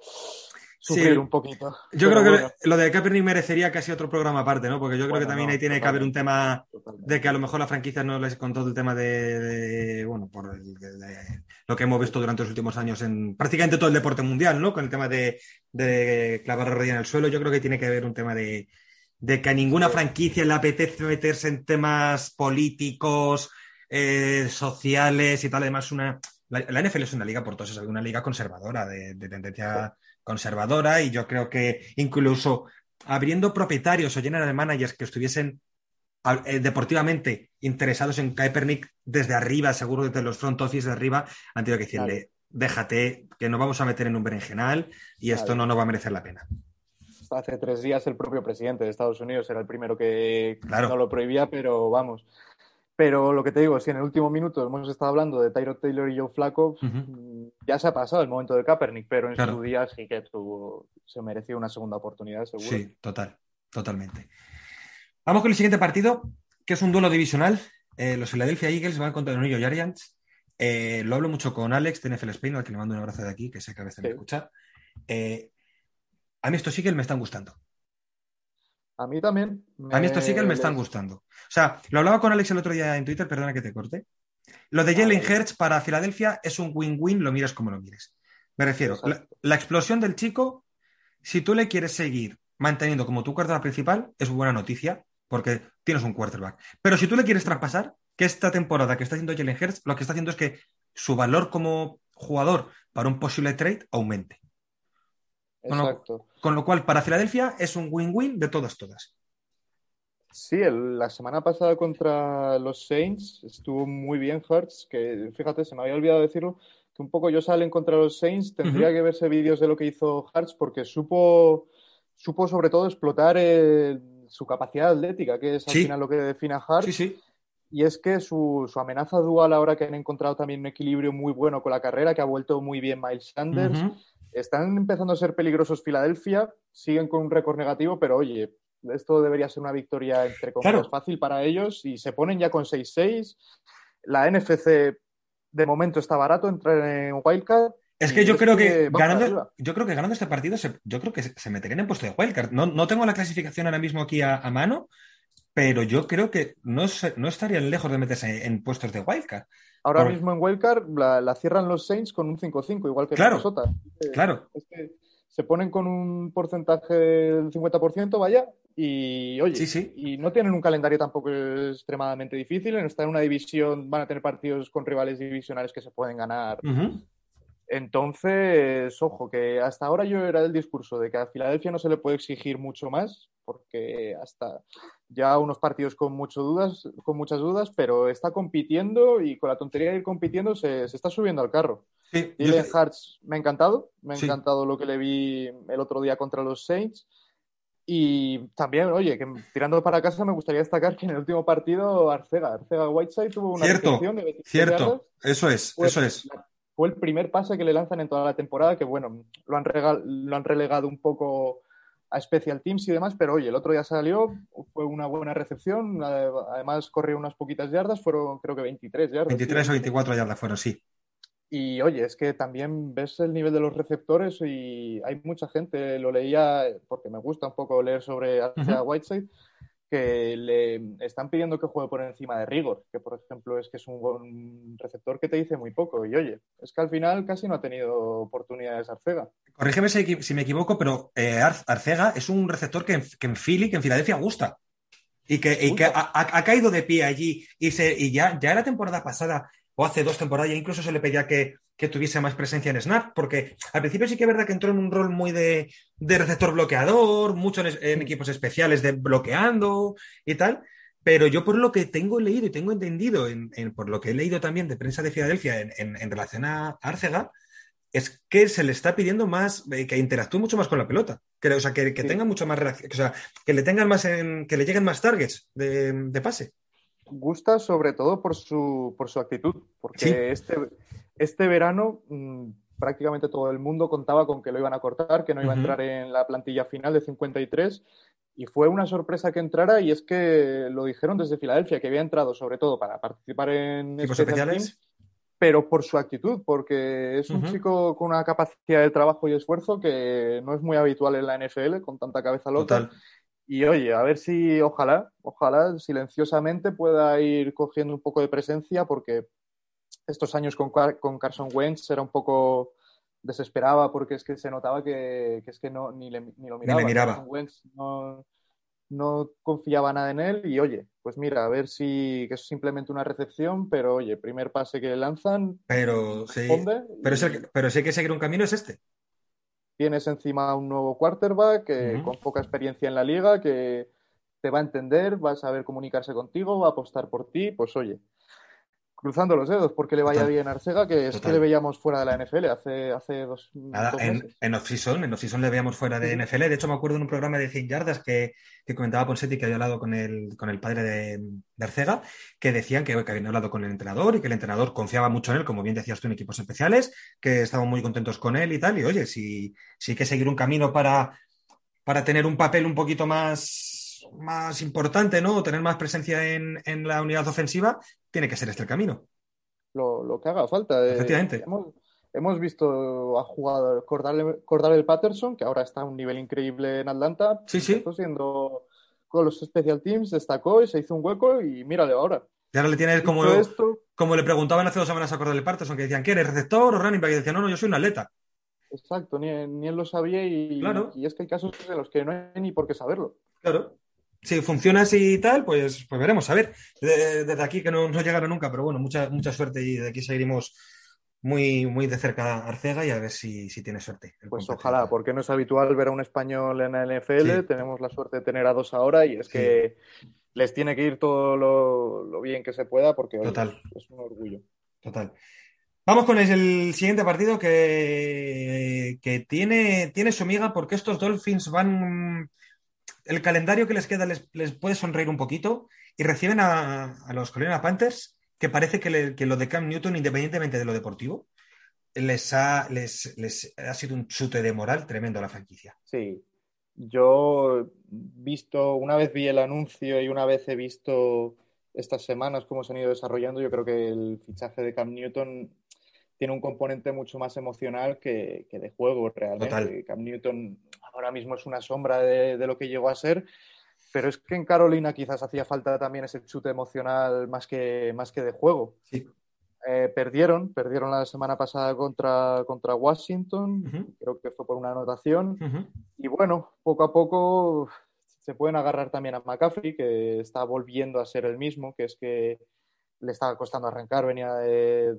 sufrir un poquito. Yo creo que lo de Kaepernick merecería casi otro programa aparte, ¿no? Porque yo creo que también ahí tiene que haber un tema de que a lo mejor la franquicia no les contó el tema de, bueno, por lo que hemos visto durante los últimos años en prácticamente todo el deporte mundial, ¿no? Con el tema de, de clavar la rodilla en el suelo, yo creo que tiene que haber un tema de de que a ninguna franquicia le apetece meterse en temas políticos, eh, sociales y tal. Además, una, la, NFL es una liga, por todo eso, una liga conservadora, de, tendencia conservadora, y yo creo que incluso abriendo propietarios o general managers que estuviesen eh, deportivamente interesados en Kaepernick desde arriba, seguro desde los front office de arriba, han tenido que decirle, déjate, que nos vamos a meter en un berenjenal y esto no nos va a merecer la pena hace tres días el propio presidente de Estados Unidos era el primero que no lo prohibía, pero vamos. Pero lo que te digo, si en el último minuto hemos estado hablando de Tyrod Taylor y Joe Flacco, mm, ya se ha pasado el momento de Kaepernick, pero en su día sí que tuvo, se mereció una segunda oportunidad, seguro. Sí, total, totalmente. Vamos con el siguiente partido, que es un duelo divisional. Eh, los Philadelphia Eagles van contra los New York Giants. Eh, lo hablo mucho con Alex de NFL Spain, al que le mando un abrazo de aquí, que sé que a veces me escucha. Eh, a mí estos Eagles me están gustando. A mí también. A mí estos Eagles me están gustando. O sea, lo hablaba con Alex el otro día en Twitter, perdona que te corte. Lo de Jalen Hurts para Filadelfia es un win-win, lo mires como lo mires. Me refiero, la, explosión del chico, si tú le quieres seguir manteniendo como tu quarterback principal, es buena noticia, porque tienes un quarterback. Pero si tú le quieres traspasar, que esta temporada que está haciendo Jalen Hurts, lo que está haciendo es que su valor como jugador para un posible trade aumente. Exacto. Con lo, cual, para Filadelfia es un win-win de todas, todas. Sí, la semana pasada contra los Saints estuvo muy bien Hurts, que fíjate, se me había olvidado decirlo, que un poco yo salen contra los Saints, tendría que verse vídeos de lo que hizo Hurts porque supo, supo sobre todo explotar su capacidad atlética, que es al final lo que define a Hurts. Sí, sí. Y es que su, amenaza dual, ahora que han encontrado también un equilibrio muy bueno con la carrera, que ha vuelto muy bien Miles Sanders, están empezando a ser peligrosos Filadelfia, siguen con un récord negativo, pero oye, esto debería ser una victoria entre comillas fácil para ellos y se ponen ya con 6-6. La NFC de momento está barato, entrar en Wildcard. Es que yo creo que, ganando, yo creo que ganando este partido, yo creo que se, meterían en puesto de Wildcard. No, no tengo la clasificación ahora mismo aquí a, mano, pero yo creo que no, no estarían lejos de meterse en puestos de Wildcard. Ahora mismo en Wildcard la, la, cierran los Saints con un 5-5, igual que claro, Minnesota. Claro. se ponen con un porcentaje del 50%, vaya, y oye, sí, sí. y no tienen un calendario tampoco extremadamente difícil. Están en una división, van a tener partidos con rivales divisionales que se pueden ganar. Entonces, ojo, que hasta ahora yo era del discurso de que a Filadelfia no se le puede exigir mucho más, porque hasta ya unos partidos con, mucho dudas, con muchas dudas, pero está compitiendo y con la tontería de ir compitiendo se, está subiendo al carro. Sí, Dylan Hartz me ha encantado, me ha encantado lo que le vi el otro día contra los Saints. Y también, oye, que tirando para casa me gustaría destacar que en el último partido Arcega, Arcega Whiteside tuvo una cierto, de Cierto, eso es, eso es fue el primer pase que le lanzan en toda la temporada, que bueno, lo han, lo han relegado un poco a Special Teams y demás, pero oye, el otro día salió, fue una buena recepción, además corrió unas poquitas yardas, fueron creo que 23 yardas. 23 o 24 yardas fueron, sí. Y oye, es que también ves el nivel de los receptores y hay mucha gente, lo leía porque me gusta un poco leer sobre Whiteside, que le están pidiendo que juegue por encima de Rigor, que por ejemplo es que es un, receptor que te dice muy poco. Y oye, es que al final casi no ha tenido oportunidades Arcega. Corrígeme si, me equivoco, pero eh, Arcega es un receptor que en, que en Philly, que en Filadelfia gusta. Y que, ha, caído de pie allí. Y, se, y ya, ya la temporada pasada o hace dos temporadas ya incluso se le pedía que, tuviese más presencia en Snap, porque al principio sí que es verdad que entró en un rol muy de, receptor bloqueador, mucho en, equipos especiales de bloqueando y tal, pero yo por lo que tengo leído y tengo entendido, en, por lo que he leído también de prensa de Filadelfia en, relación a Arcega, es que se le está pidiendo más, eh, que interactúe mucho más con la pelota, que, o sea, que, tenga mucho más reacción, o sea, que le tengan más en, que le lleguen más targets de pase. Gusta sobre todo por su, por su actitud, porque este, este verano mm, prácticamente todo el mundo contaba con que lo iban a cortar, que no iba a entrar en la plantilla final de 53 Y fue una sorpresa que entrara y es que lo dijeron desde Filadelfia, que había entrado sobre todo para participar en especiales, pero por su actitud, porque es un chico con una capacidad de trabajo y esfuerzo que no es muy habitual en la NFL, con tanta cabeza loca. Y oye, a ver si ojalá, ojalá silenciosamente pueda ir cogiendo un poco de presencia, porque estos años con, con Carson Wentz era un poco desesperaba porque es que se notaba que, es que no, ni, ni lo miraba. Ni le miraba. no, no, confiaba nada en él y oye, pues mira, a ver si que es simplemente una recepción, pero oye, primer pase que le lanzan. Pero sí, pero, pero si hay que seguir un camino es este. Tienes encima un nuevo quarterback que, con poca experiencia en la liga que te va a entender, va a saber comunicarse contigo, va a apostar por ti, pues oye, cruzando los dedos porque le vaya bien a Arcega, que es que le veíamos fuera de la NFL hace, hace dos, Nada, en, en off-season, en off le veíamos fuera de NFL. De hecho, me acuerdo en un programa de 100 yardas que, que comentaba Ponsetti que había hablado con el, con el padre de, Arcega, que decían que, que, habían hablado con el entrenador y que el entrenador confiaba mucho en él, como bien decías tú, en equipos especiales, que estaban muy contentos con él y tal. Y oye, si, si hay que seguir un camino para, para tener un papel un poquito más más importante, ¿no? O tener más presencia en, en, la unidad ofensiva, tiene que ser este el camino. Lo, lo que haga falta. Eh, Efectivamente. hemos, hemos, visto a jugador Cordal Patterson, que ahora está a un nivel increíble en Atlanta. Sí, sí. Siendo con los special teams, destacó y se hizo un hueco y mírale ahora. Y ahora le tienes como, como le preguntaban hace dos semanas a Cordal Patterson, que decían, ¿quieres receptor o running back? Y decía, no, no, yo soy un atleta. Exacto, ni, ni él lo sabía y, y es que hay casos en los que no hay ni por qué saberlo. Claro si funciona así y tal, pues, pues veremos. A ver, desde aquí que no, no llegaron nunca, pero bueno, mucha, mucha suerte y de aquí seguiremos muy, muy de cerca a Arcega y a ver si, si tiene suerte. Pues ojalá, porque no es habitual ver a un español en la NFL. Tenemos la suerte de tener a dos ahora y es que les tiene que ir todo lo, bien que se pueda porque es un orgullo. Total. Vamos con el siguiente partido que, que tiene, tiene su miga porque estos Dolphins van el calendario que les queda les, puede sonreír un poquito y reciben a, los Carolina Panthers, que parece que, lo de Cam Newton, independientemente de lo deportivo, les ha, les, ha sido un chute de moral tremendo a la franquicia. Sí, yo visto, una vez vi el anuncio y una vez he visto estas semanas cómo se han ido desarrollando, yo creo que el fichaje de Cam Newton tiene un componente mucho más emocional que, de juego realmente. Cam Newton ahora mismo es una sombra de, lo que llegó a ser, pero es que en Carolina quizás hacía falta también ese chute emocional más que, más que de juego. Eh, perdieron, perdieron la semana pasada contra, contra Washington, creo que fue por una anotación, y bueno, poco a poco se pueden agarrar también a McCaffrey, que está volviendo a ser el mismo, que es que le estaba costando arrancar, venía de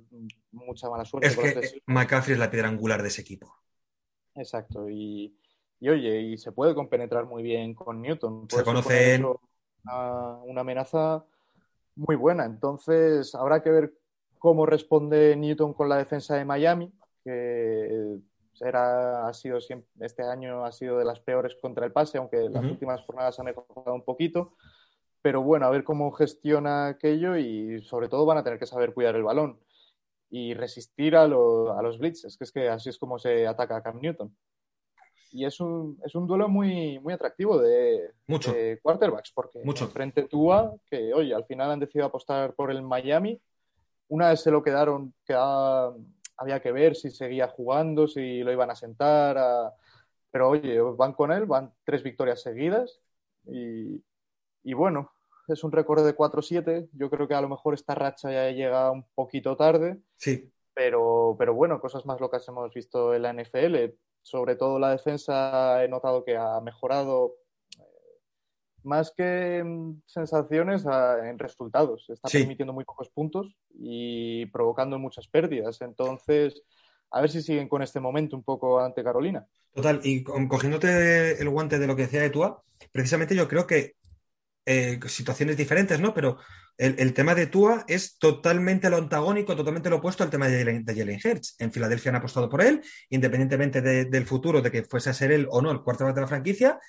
mucha mala suerte. Es que McCaffrey es la piedra angular de ese equipo. Exacto, y, y oye, y se puede compenetrar muy bien con Newton. se conocen. Una, una, amenaza muy buena. Entonces, habrá que ver cómo responde Newton con la defensa de Miami, que era, ha sido este año ha sido de las peores contra el pase, aunque las últimas jornadas han mejorado un poquito. Pero bueno, a ver cómo gestiona aquello y sobre todo van a tener que saber cuidar el balón y resistir a, a los blitzes, que es que así es como se ataca a Cam Newton y es un, es un duelo muy, muy atractivo de, Mucho. quarterbacks, porque Mucho. frente Tua, que oye, al final han decidido apostar por el Miami, una vez se lo quedaron, quedaba, había que ver si seguía jugando, si lo iban a sentar, pero oye, van con él, van tres victorias seguidas y, y bueno, es un récord de 4-7, yo creo que a lo mejor esta racha ya llega un poquito tarde. Sí. Pero, pero bueno, cosas más locas hemos visto en la NFL sobre todo la defensa he notado que ha mejorado eh, más que en sensaciones en resultados. Está permitiendo muy pocos puntos y provocando muchas pérdidas. Entonces, a ver si siguen con este momento un poco ante Carolina. Total, y cogiéndote el guante de lo que decía de Tua, precisamente yo creo que eh, situaciones diferentes, ¿no? Pero el, tema de Tua es totalmente lo antagónico, totalmente lo opuesto al tema de Jalen, de Hurts. En Filadelfia han apostado por él, independientemente del futuro, de que fuese a ser él o no el cuarto de la franquicia.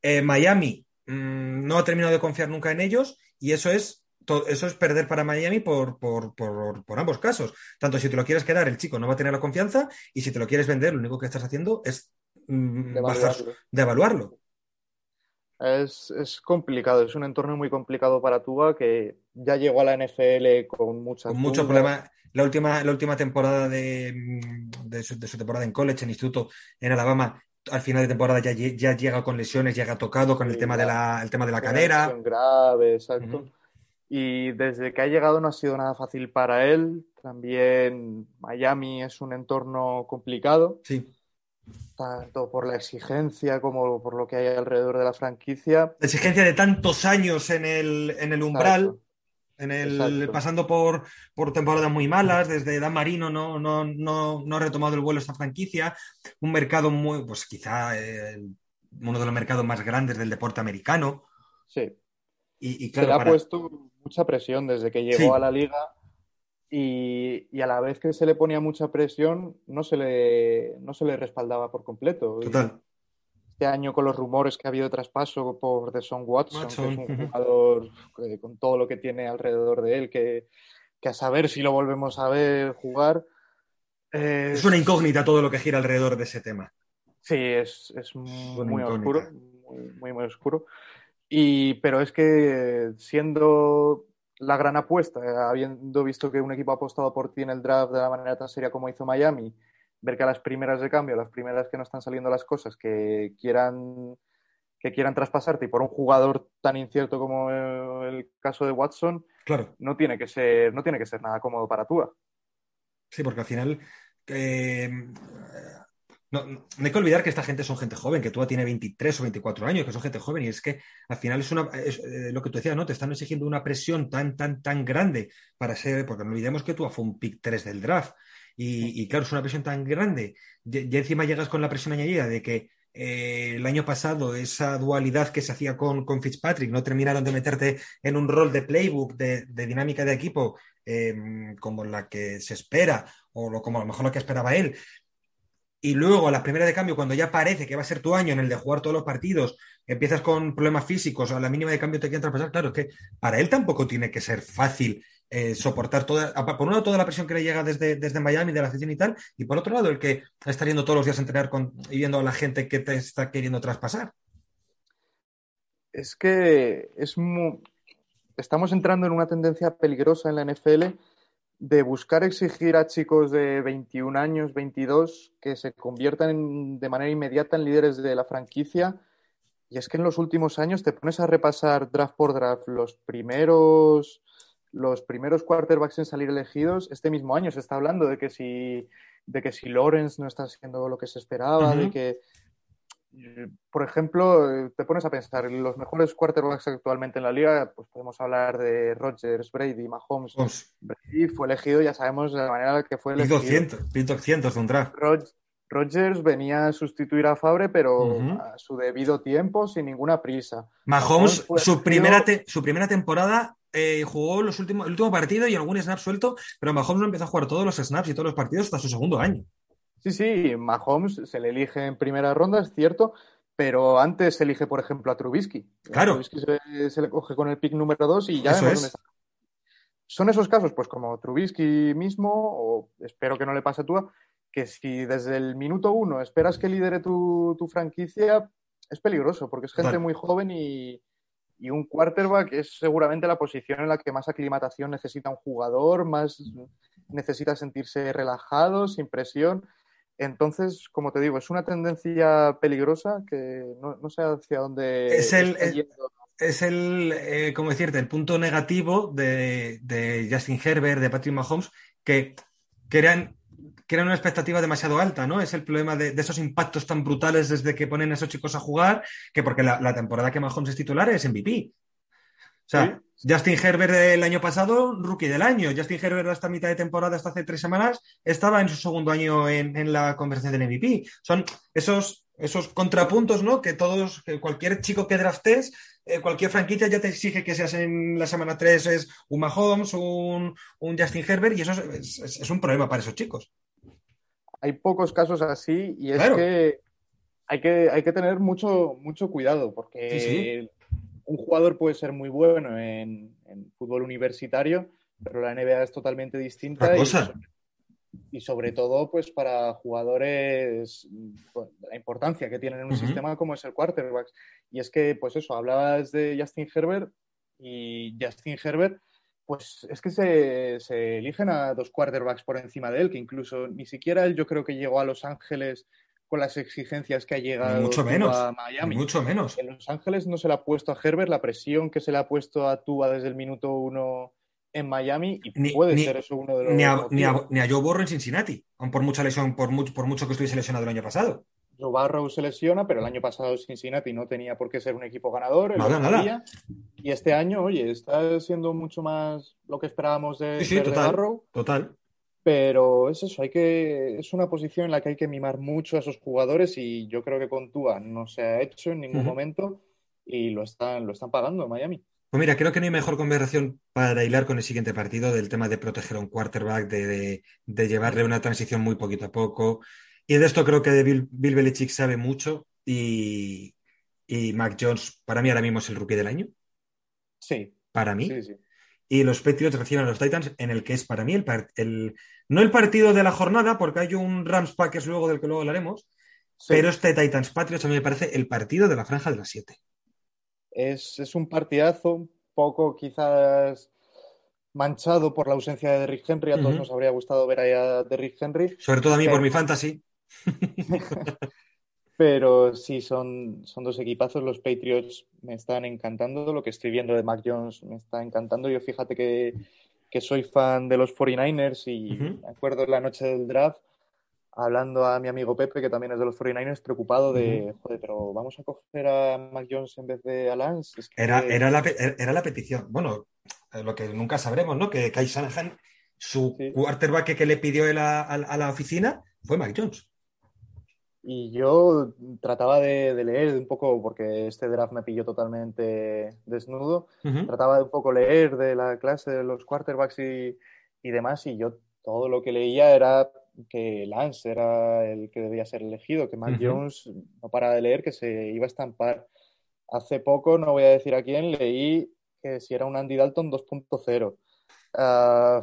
Eh, Miami mm, no ha terminado de confiar nunca en ellos y eso es eso es perder para Miami por, por, ambos casos. Tanto si te lo quieres quedar, el chico no va a tener la confianza, y si te lo quieres vender, lo único que estás haciendo es mm, de evaluarlo. Es, es, complicado, es un entorno muy complicado para Tua que ya llegó a la NFL con muchas con muchos problemas. La última, la última temporada de, de, su, de, su, temporada en college, en instituto, en Alabama, al final de temporada ya, ya llega con lesiones, llega tocado con sí, el, tema de la, el tema de la cadera. Grave, exacto. Uh -huh. Y desde que ha llegado no ha sido nada fácil para él. También Miami es un entorno complicado. Sí tanto por la exigencia como por lo que hay alrededor de la franquicia. La exigencia de tantos años en el, en el umbral, en el, pasando por, por temporadas muy malas, desde Dan Marino no, no, no, no ha retomado el vuelo esta franquicia, un mercado muy, pues quizá eh, uno de los mercados más grandes del deporte americano. Sí. Y, y claro, Se le ha para... puesto mucha presión desde que llegó Sí. a la liga y, y a la vez que se le ponía mucha presión, no se le, no se le respaldaba por completo. Total. Este año con los rumores que ha habido de traspaso por Deshaun Watson, Watson, que es un jugador eh, con todo lo que tiene alrededor de él, que, que a saber si lo volvemos a ver jugar. eh, Es una incógnita todo lo que gira alrededor de ese tema. Sí, es, es muy incógnita. oscuro, muy, muy, muy oscuro. Y, pero es que siendo la gran apuesta, eh, habiendo visto que un equipo ha apostado por ti en el draft de la manera tan seria como hizo Miami, ver que a las primeras de cambio, a las primeras que no están saliendo las cosas, que quieran, que quieran traspasarte y por un jugador tan incierto como el caso de Watson, Claro. no tiene que ser, no tiene que ser nada cómodo para Tua. Sí, porque al final eh, no, no hay que olvidar que esta gente son gente joven, que tú tiene 23 o 24 años, que son gente joven, y es que al final es una es, eh, lo que tú decías, ¿no? Te están exigiendo una presión tan, tan, tan grande para ser, porque no olvidemos que tú fue un pick 3 del draft. Y, y claro, es una presión tan grande. Y, y encima llegas con la presión añadida de que eh, el año pasado esa dualidad que se hacía con, con Fitzpatrick no terminaron de meterte en un rol de playbook, de, de dinámica de equipo eh, como la que se espera o lo, como a lo mejor lo que esperaba él. Y luego a la primera de cambio, cuando ya parece que va a ser tu año en el de jugar todos los partidos, empiezas con problemas físicos, a la mínima de cambio te quieren traspasar. Claro, es que para él tampoco tiene que ser fácil eh, soportar toda, por un lado, toda la presión que le llega desde, desde Miami, de la afición y tal, y por otro lado, el que está yendo todos los días a entrenar con, y viendo a la gente que te está queriendo traspasar. Es que es muy... estamos entrando en una tendencia peligrosa en la NFL de buscar exigir a chicos de 21 años, 22, que se conviertan en, de manera inmediata en líderes de la franquicia. Y es que en los últimos años te pones a repasar draft por draft los primeros, los primeros quarterbacks en salir elegidos. Este mismo año se está hablando de que si, de que si Lawrence no está haciendo lo que se esperaba, uh -huh. de que por ejemplo, te pones a pensar, los mejores quarterbacks actualmente en la liga, pues podemos hablar de Rodgers, Brady, Mahomes. Pues, Brady fue elegido, ya sabemos de la manera que fue elegido. 200, 200 de un draft. Rod Rodgers venía a sustituir a Fabre, pero uh -huh. a su debido tiempo, sin ninguna prisa. Mahomes, Mahomes su, primera te, su primera temporada eh, jugó los últimos, el último partido y algún snap suelto, pero Mahomes no empezó a jugar todos los snaps y todos los partidos hasta su segundo año. Sí, sí, Mahomes se le elige en primera ronda, es cierto, pero antes se elige, por ejemplo, a Trubisky. Claro. A Trubisky se, se, le coge con el pick número 2 y ya Eso vemos es. dónde está. Son esos casos, pues como Trubisky mismo, o espero que no le pase a tú, que si desde el minuto uno esperas que lidere tu, tu franquicia, es peligroso, porque es gente Claro. muy joven y, y un quarterback es seguramente la posición en la que más aclimatación necesita un jugador, más necesita sentirse relajado, sin presión. Entonces, como te digo, es una tendencia peligrosa que no, no sé hacia dónde Es el- es- el, eh, como decirte, el punto negativo de, de Justin Herbert, de Patrick Mahomes, que crean, crean una expectativa demasiado alta, ¿no? Es el problema de, de esos impactos tan brutales desde que ponen a esos chicos a jugar, que porque la, la temporada que Mahomes es titular es MVP. Sea, Justin Herbert el año pasado, rookie del año. Justin Herbert hasta mitad de temporada, hasta hace tres semanas, estaba en su segundo año en, en la conversación del MVP. Son esos, esos contrapuntos, ¿no? Que todos, que cualquier chico que draftes, eh, cualquier franquicia ya te exige que seas en la semana 3 es un Mahomes, un, un Justin Herbert, y eso es, es- es un problema para esos chicos. Hay pocos casos así y es Claro. que hay que, hay que tener mucho, mucho cuidado porque Sí, un jugador puede ser muy bueno en, en fútbol universitario, pero la NBA es totalmente distinta. Y sobre, y sobre todo pues para jugadores la importancia que tienen en un sistema como es el quarterback. Y es que, pues eso, hablabas de Justin Herbert y Justin Herbert, pues es que se, se eligen a dos quarterbacks por encima de él, que incluso ni siquiera él yo creo que llegó a Los Ángeles con las exigencias que ha llegado mucho menos, a Miami. Mucho menos. En Los Ángeles no se le ha puesto a Herbert la presión que se le ha puesto a Tua desde el minuto uno en Miami y ni, puede ni, ser eso uno de los ni a, ni, a, ni a, Joe Burrow en Cincinnati, aun por mucha lesión, por mucho, por mucho que estuviese lesionado el año pasado. Joe Burrow se lesiona, pero el año pasado Cincinnati no tenía por qué ser un equipo ganador. Nada, nada. Y este año, oye, está siendo mucho más lo que esperábamos de, sí, sí, de total, Burrow. Total. Pero es eso, hay que, es una posición en la que hay que mimar mucho a esos jugadores y yo creo que con Tua no se ha hecho en ningún uh -huh. momento y lo están, lo están pagando en Miami. Pues mira, creo que no hay mejor conversación para hilar con el siguiente partido del tema de proteger a un quarterback, de, de, de llevarle una transición muy poquito a poco. Y de esto creo que de Bill, Bill Belichick sabe mucho y, y Mac Jones para mí ahora mismo es el rookie del año. Sí. Para mí. Sí, sí. Y los Patriots reciben a los Titans en el que es para mí el, el no el partido de la jornada, porque hay un Rams Packers luego del que luego hablaremos, sí. pero este Titans Patriots a mí me parece el partido de la franja de las 7. Es, es, un partidazo, un poco quizás manchado por la ausencia de Derrick Henry. A todos uh -huh. nos habría gustado ver ahí a Derrick Henry. Sobre todo a mí pero... por mi fantasy. pero sí, son, son dos equipazos. Los Patriots me están encantando. Lo que estoy viendo de Mac Jones me está encantando. Yo fíjate que, que soy fan de los 49ers y uh -huh. me acuerdo la noche del draft hablando a mi amigo Pepe, que también es de los 49ers, preocupado de, uh -huh. joder, pero vamos a coger a Mac Jones en vez de a Lance. Es que... era, era, la, era la petición, bueno, lo que nunca sabremos, ¿no? Que Kai Shanahan, su sí. quarterback que le pidió él a, a, a, la oficina fue Mac Jones. Y yo trataba de, de, leer un poco, porque este draft me pilló totalmente desnudo, uh -huh. trataba de un poco leer de la clase de los quarterbacks y, y demás, y yo todo lo que leía era que Lance era el que debía ser elegido, que Mac uh -huh. Jones no para de leer que se iba a estampar. Hace poco, no voy a decir a quién, leí que si era un Andy Dalton 2.0. Uh,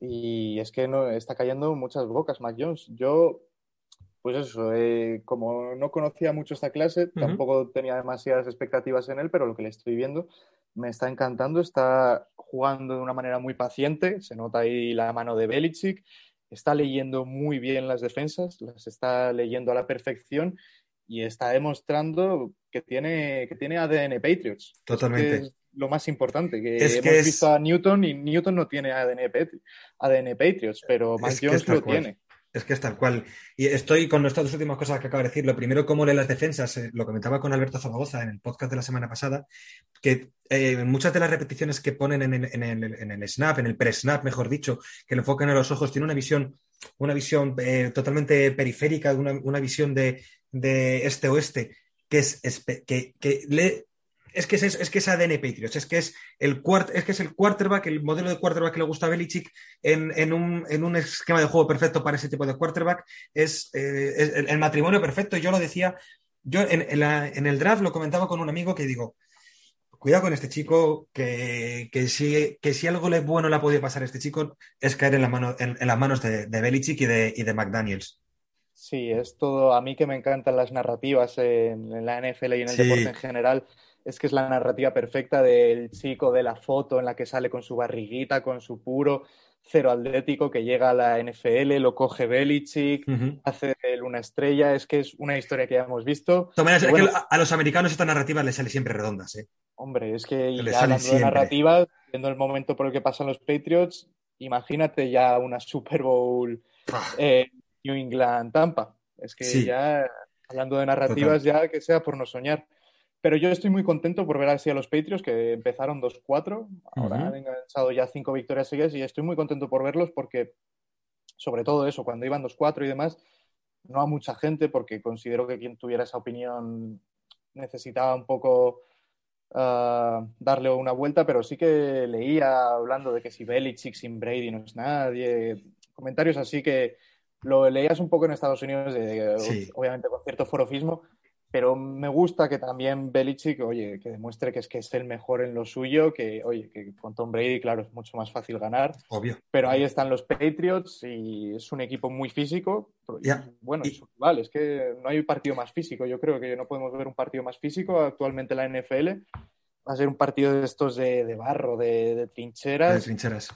y es que no, está cayendo muchas bocas Mac Jones. Yo, pues eso, eh, como no conocía mucho esta clase, uh -huh. tampoco tenía demasiadas expectativas en él, pero lo que le estoy viendo me está encantando. Está jugando de una manera muy paciente, se nota ahí la mano de Belichick está leyendo muy bien las defensas, las está leyendo a la perfección y está demostrando que tiene, que tiene ADN Patriots. Totalmente. Es lo más importante, que es hemos que es... visto a Newton y Newton no tiene ADN, ADN Patriots, pero Mac Jones lo cual. tiene. Es que es tal cual. Y estoy con nuestras dos últimas cosas que acabo de decir. Lo primero, cómo lee las defensas. Eh, lo comentaba con Alberto Zaragoza en el podcast de la semana pasada, que eh, muchas de las repeticiones que ponen en el, snap, en el pre-snap, mejor dicho, que le enfocan a los ojos, tiene una visión, una visión eh, totalmente periférica, una, una visión de, de este-oeste, que es, que, que le, es que es, es, que es ADN Patriots, es que es el cuart, es que es el quarterback, el modelo de quarterback que le gusta a Belichick en, en, un, en un esquema de juego perfecto para ese tipo de quarterback, es, eh, es el, el, matrimonio perfecto. Yo lo decía, yo en, en, la, en, el draft lo comentaba con un amigo que digo, cuidado con este chico, que, que, si, que si algo le bueno le ha podido pasar a este chico es caer en, la mano, las manos de, de Belichick y de, y de McDaniels. Sí, es todo, a mí que me encantan las narrativas en, en la NFL y en el sí. deporte en general es que es la narrativa perfecta del chico de la foto en la que sale con su barriguita, con su puro cero atlético que llega a la NFL, lo coge Belichick, uh -huh. hace de él una estrella. Es que es una historia que ya hemos visto. Maneras, bueno, que a los americanos estas narrativas les salen siempre redondas. ¿eh? Hombre, es que ya hablando siempre. de narrativas, viendo el momento por el que pasan los Patriots, imagínate ya una Super Bowl eh, New England Tampa. Es que sí. ya, hablando de narrativas, Total. ya que sea por no soñar. Pero yo estoy muy contento por ver así a los Patriots, que empezaron 2-4, ahora uh -huh. han enganchado ya cinco victorias seguidas y estoy muy contento por verlos porque, sobre todo eso, cuando iban 2-4 y demás, no a mucha gente, porque considero que quien tuviera esa opinión necesitaba un poco uh, darle una vuelta, pero sí que leía hablando de que si Belichick sin Brady no es nadie, comentarios así que lo leías un poco en Estados Unidos, de, sí. obviamente con cierto forofismo, pero me gusta que también Belichick, oye, que demuestre que es que es el mejor en lo suyo, que, oye, que con Tom Brady, claro, es mucho más fácil ganar. Obvio. Pero ahí están los Patriots y es un equipo muy físico. Bueno, es vale, es que no hay partido más físico. Yo creo que no podemos ver un partido más físico actualmente en la NFL. Va a ser un partido de estos de, barro, de, de trincheras. De trincheras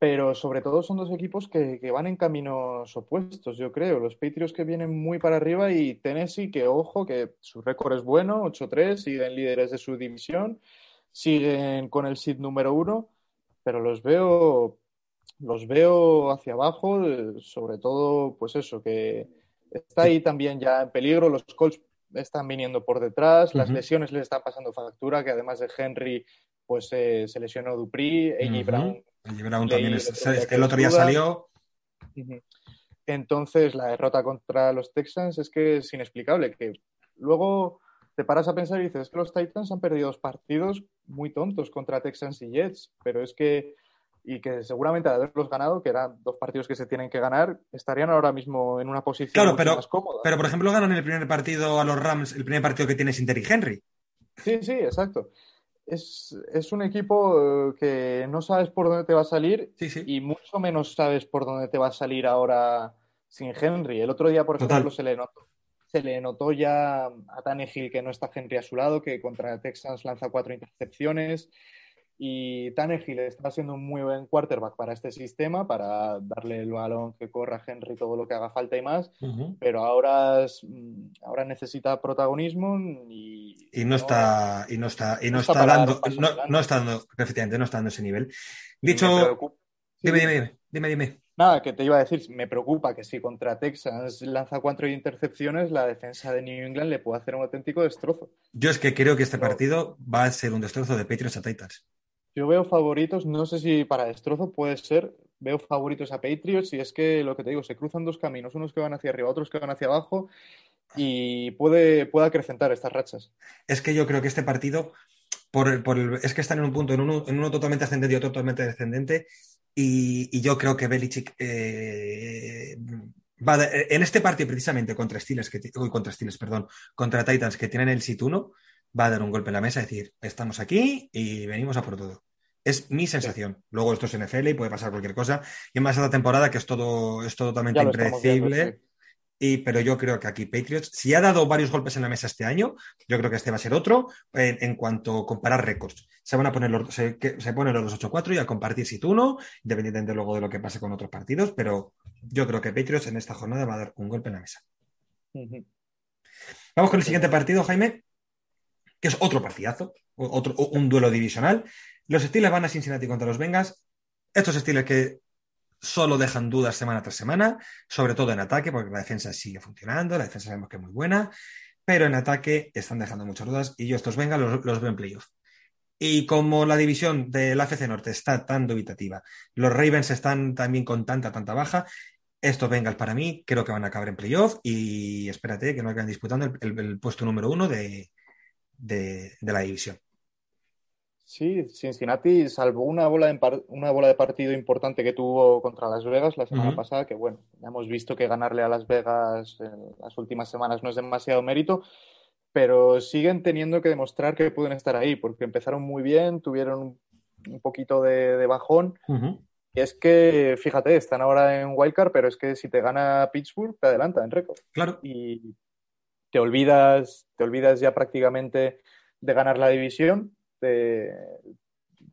pero sobre todo son dos equipos que, van en caminos opuestos, yo creo. Los Patriots que vienen muy para arriba y Tennessee que, ojo, que su récord es bueno, 8-3, siguen líderes de su división, siguen con el seed número uno, pero los veo, los veo hacia abajo, sobre todo, pues eso, que está ahí también ya en peligro. Los Colts están viniendo por detrás, las lesiones les están pasando factura, que además de Henry, pues eh, se lesionó Dupri, AJ Brown Brown también es, que el otro día salió. Entonces, la derrota contra los Texans es que es inexplicable. Que luego te paras a pensar y dices que los Titans han perdido dos partidos muy tontos contra Texans y Jets, pero es que y que seguramente al haberlos ganado, que eran dos partidos que se tienen que ganar, estarían ahora mismo en una posición más cómoda. Pero, por ejemplo, ganan el primer partido a los Rams, el primer partido que tiene Sinter y Henry. Sí, sí, exacto es, un equipo eh, que no sabes por dónde te va a salir y mucho menos sabes por dónde te va a salir ahora sin Henry. El otro día, por ejemplo, se le notó. Se le notó ya a Tannehill que no está Henry a su lado, que contra Texans lanza cuatro intercepciones. Y Tannehill está siendo un muy buen quarterback para este sistema, para darle el balón que corra Henry todo lo que haga falta y más, pero ahora, mm, ahora necesita protagonismo y, y no, está y no está y no, está, dando no, está dando efectivamente no está dando ese nivel. Dicho dime, dime, dime, dime, Nada, que te iba a decir, me preocupa que si contra Texas lanza cuatro intercepciones, la defensa de New England le puede hacer un auténtico destrozo. Yo es que creo que este partido va a ser un destrozo de Patriots a Titans. Yo veo favoritos, no sé si para destrozo puede ser, veo favoritos a Patriots y es que lo que te digo, se cruzan dos caminos, unos que van hacia arriba, otros que van hacia abajo y puede, puede acrecentar estas rachas. Es que yo creo que este partido, por, es que están en un punto, en uno, en uno totalmente ascendente y otro totalmente descendente y, yo creo que Belichick eh, va en este partido precisamente contra Steelers, que, contra Steelers, perdón, contra Titans que tienen el sit 1, va a dar un golpe en la mesa y decir, estamos aquí y venimos a por todo. Es mi sensación. Luego esto es NFL y puede pasar cualquier cosa. Y más esta temporada que es todo, es totalmente impredecible. Y, pero yo creo que aquí Patriots, si ha dado varios golpes en la mesa este año, yo creo que este va a ser otro en, cuanto a comparar récords. Se van a poner los, se, se ponen los 2-8-4 y a compartir si tú no, independientemente luego de lo que pase con otros partidos, pero yo creo que Patriots en esta jornada va a dar un golpe en la mesa. Vamos con el siguiente partido, Jaime que es otro partidazo, otro, un duelo divisional. Los Steelers van a Cincinnati contra los Bengals. Estos Steelers que solo dejan dudas semana tras semana, sobre todo en ataque, porque la defensa sigue funcionando, la defensa sabemos que es muy buena, pero en ataque están dejando muchas dudas y yo estos Bengals los, los veo en playoff. Y como la división del AFC Norte está tan dubitativa, los Ravens están también con tanta, tanta baja, estos Bengals para mí creo que van a acabar en playoff y espérate que no acaben disputando el puesto número uno de, de, la división. Sí, Cincinnati salvó una bola, de, una bola de partido importante que tuvo contra Las Vegas la semana pasada, que bueno, ya hemos visto que ganarle a Las Vegas en las últimas semanas no es demasiado mérito, pero siguen teniendo que demostrar que pueden estar ahí, porque empezaron muy bien, tuvieron un poquito de, bajón. Y es que, fíjate, están ahora en Wildcard, pero es que si te gana Pittsburgh, te adelanta en récord. Claro. Y te olvidas, te olvidas ya prácticamente de ganar la división.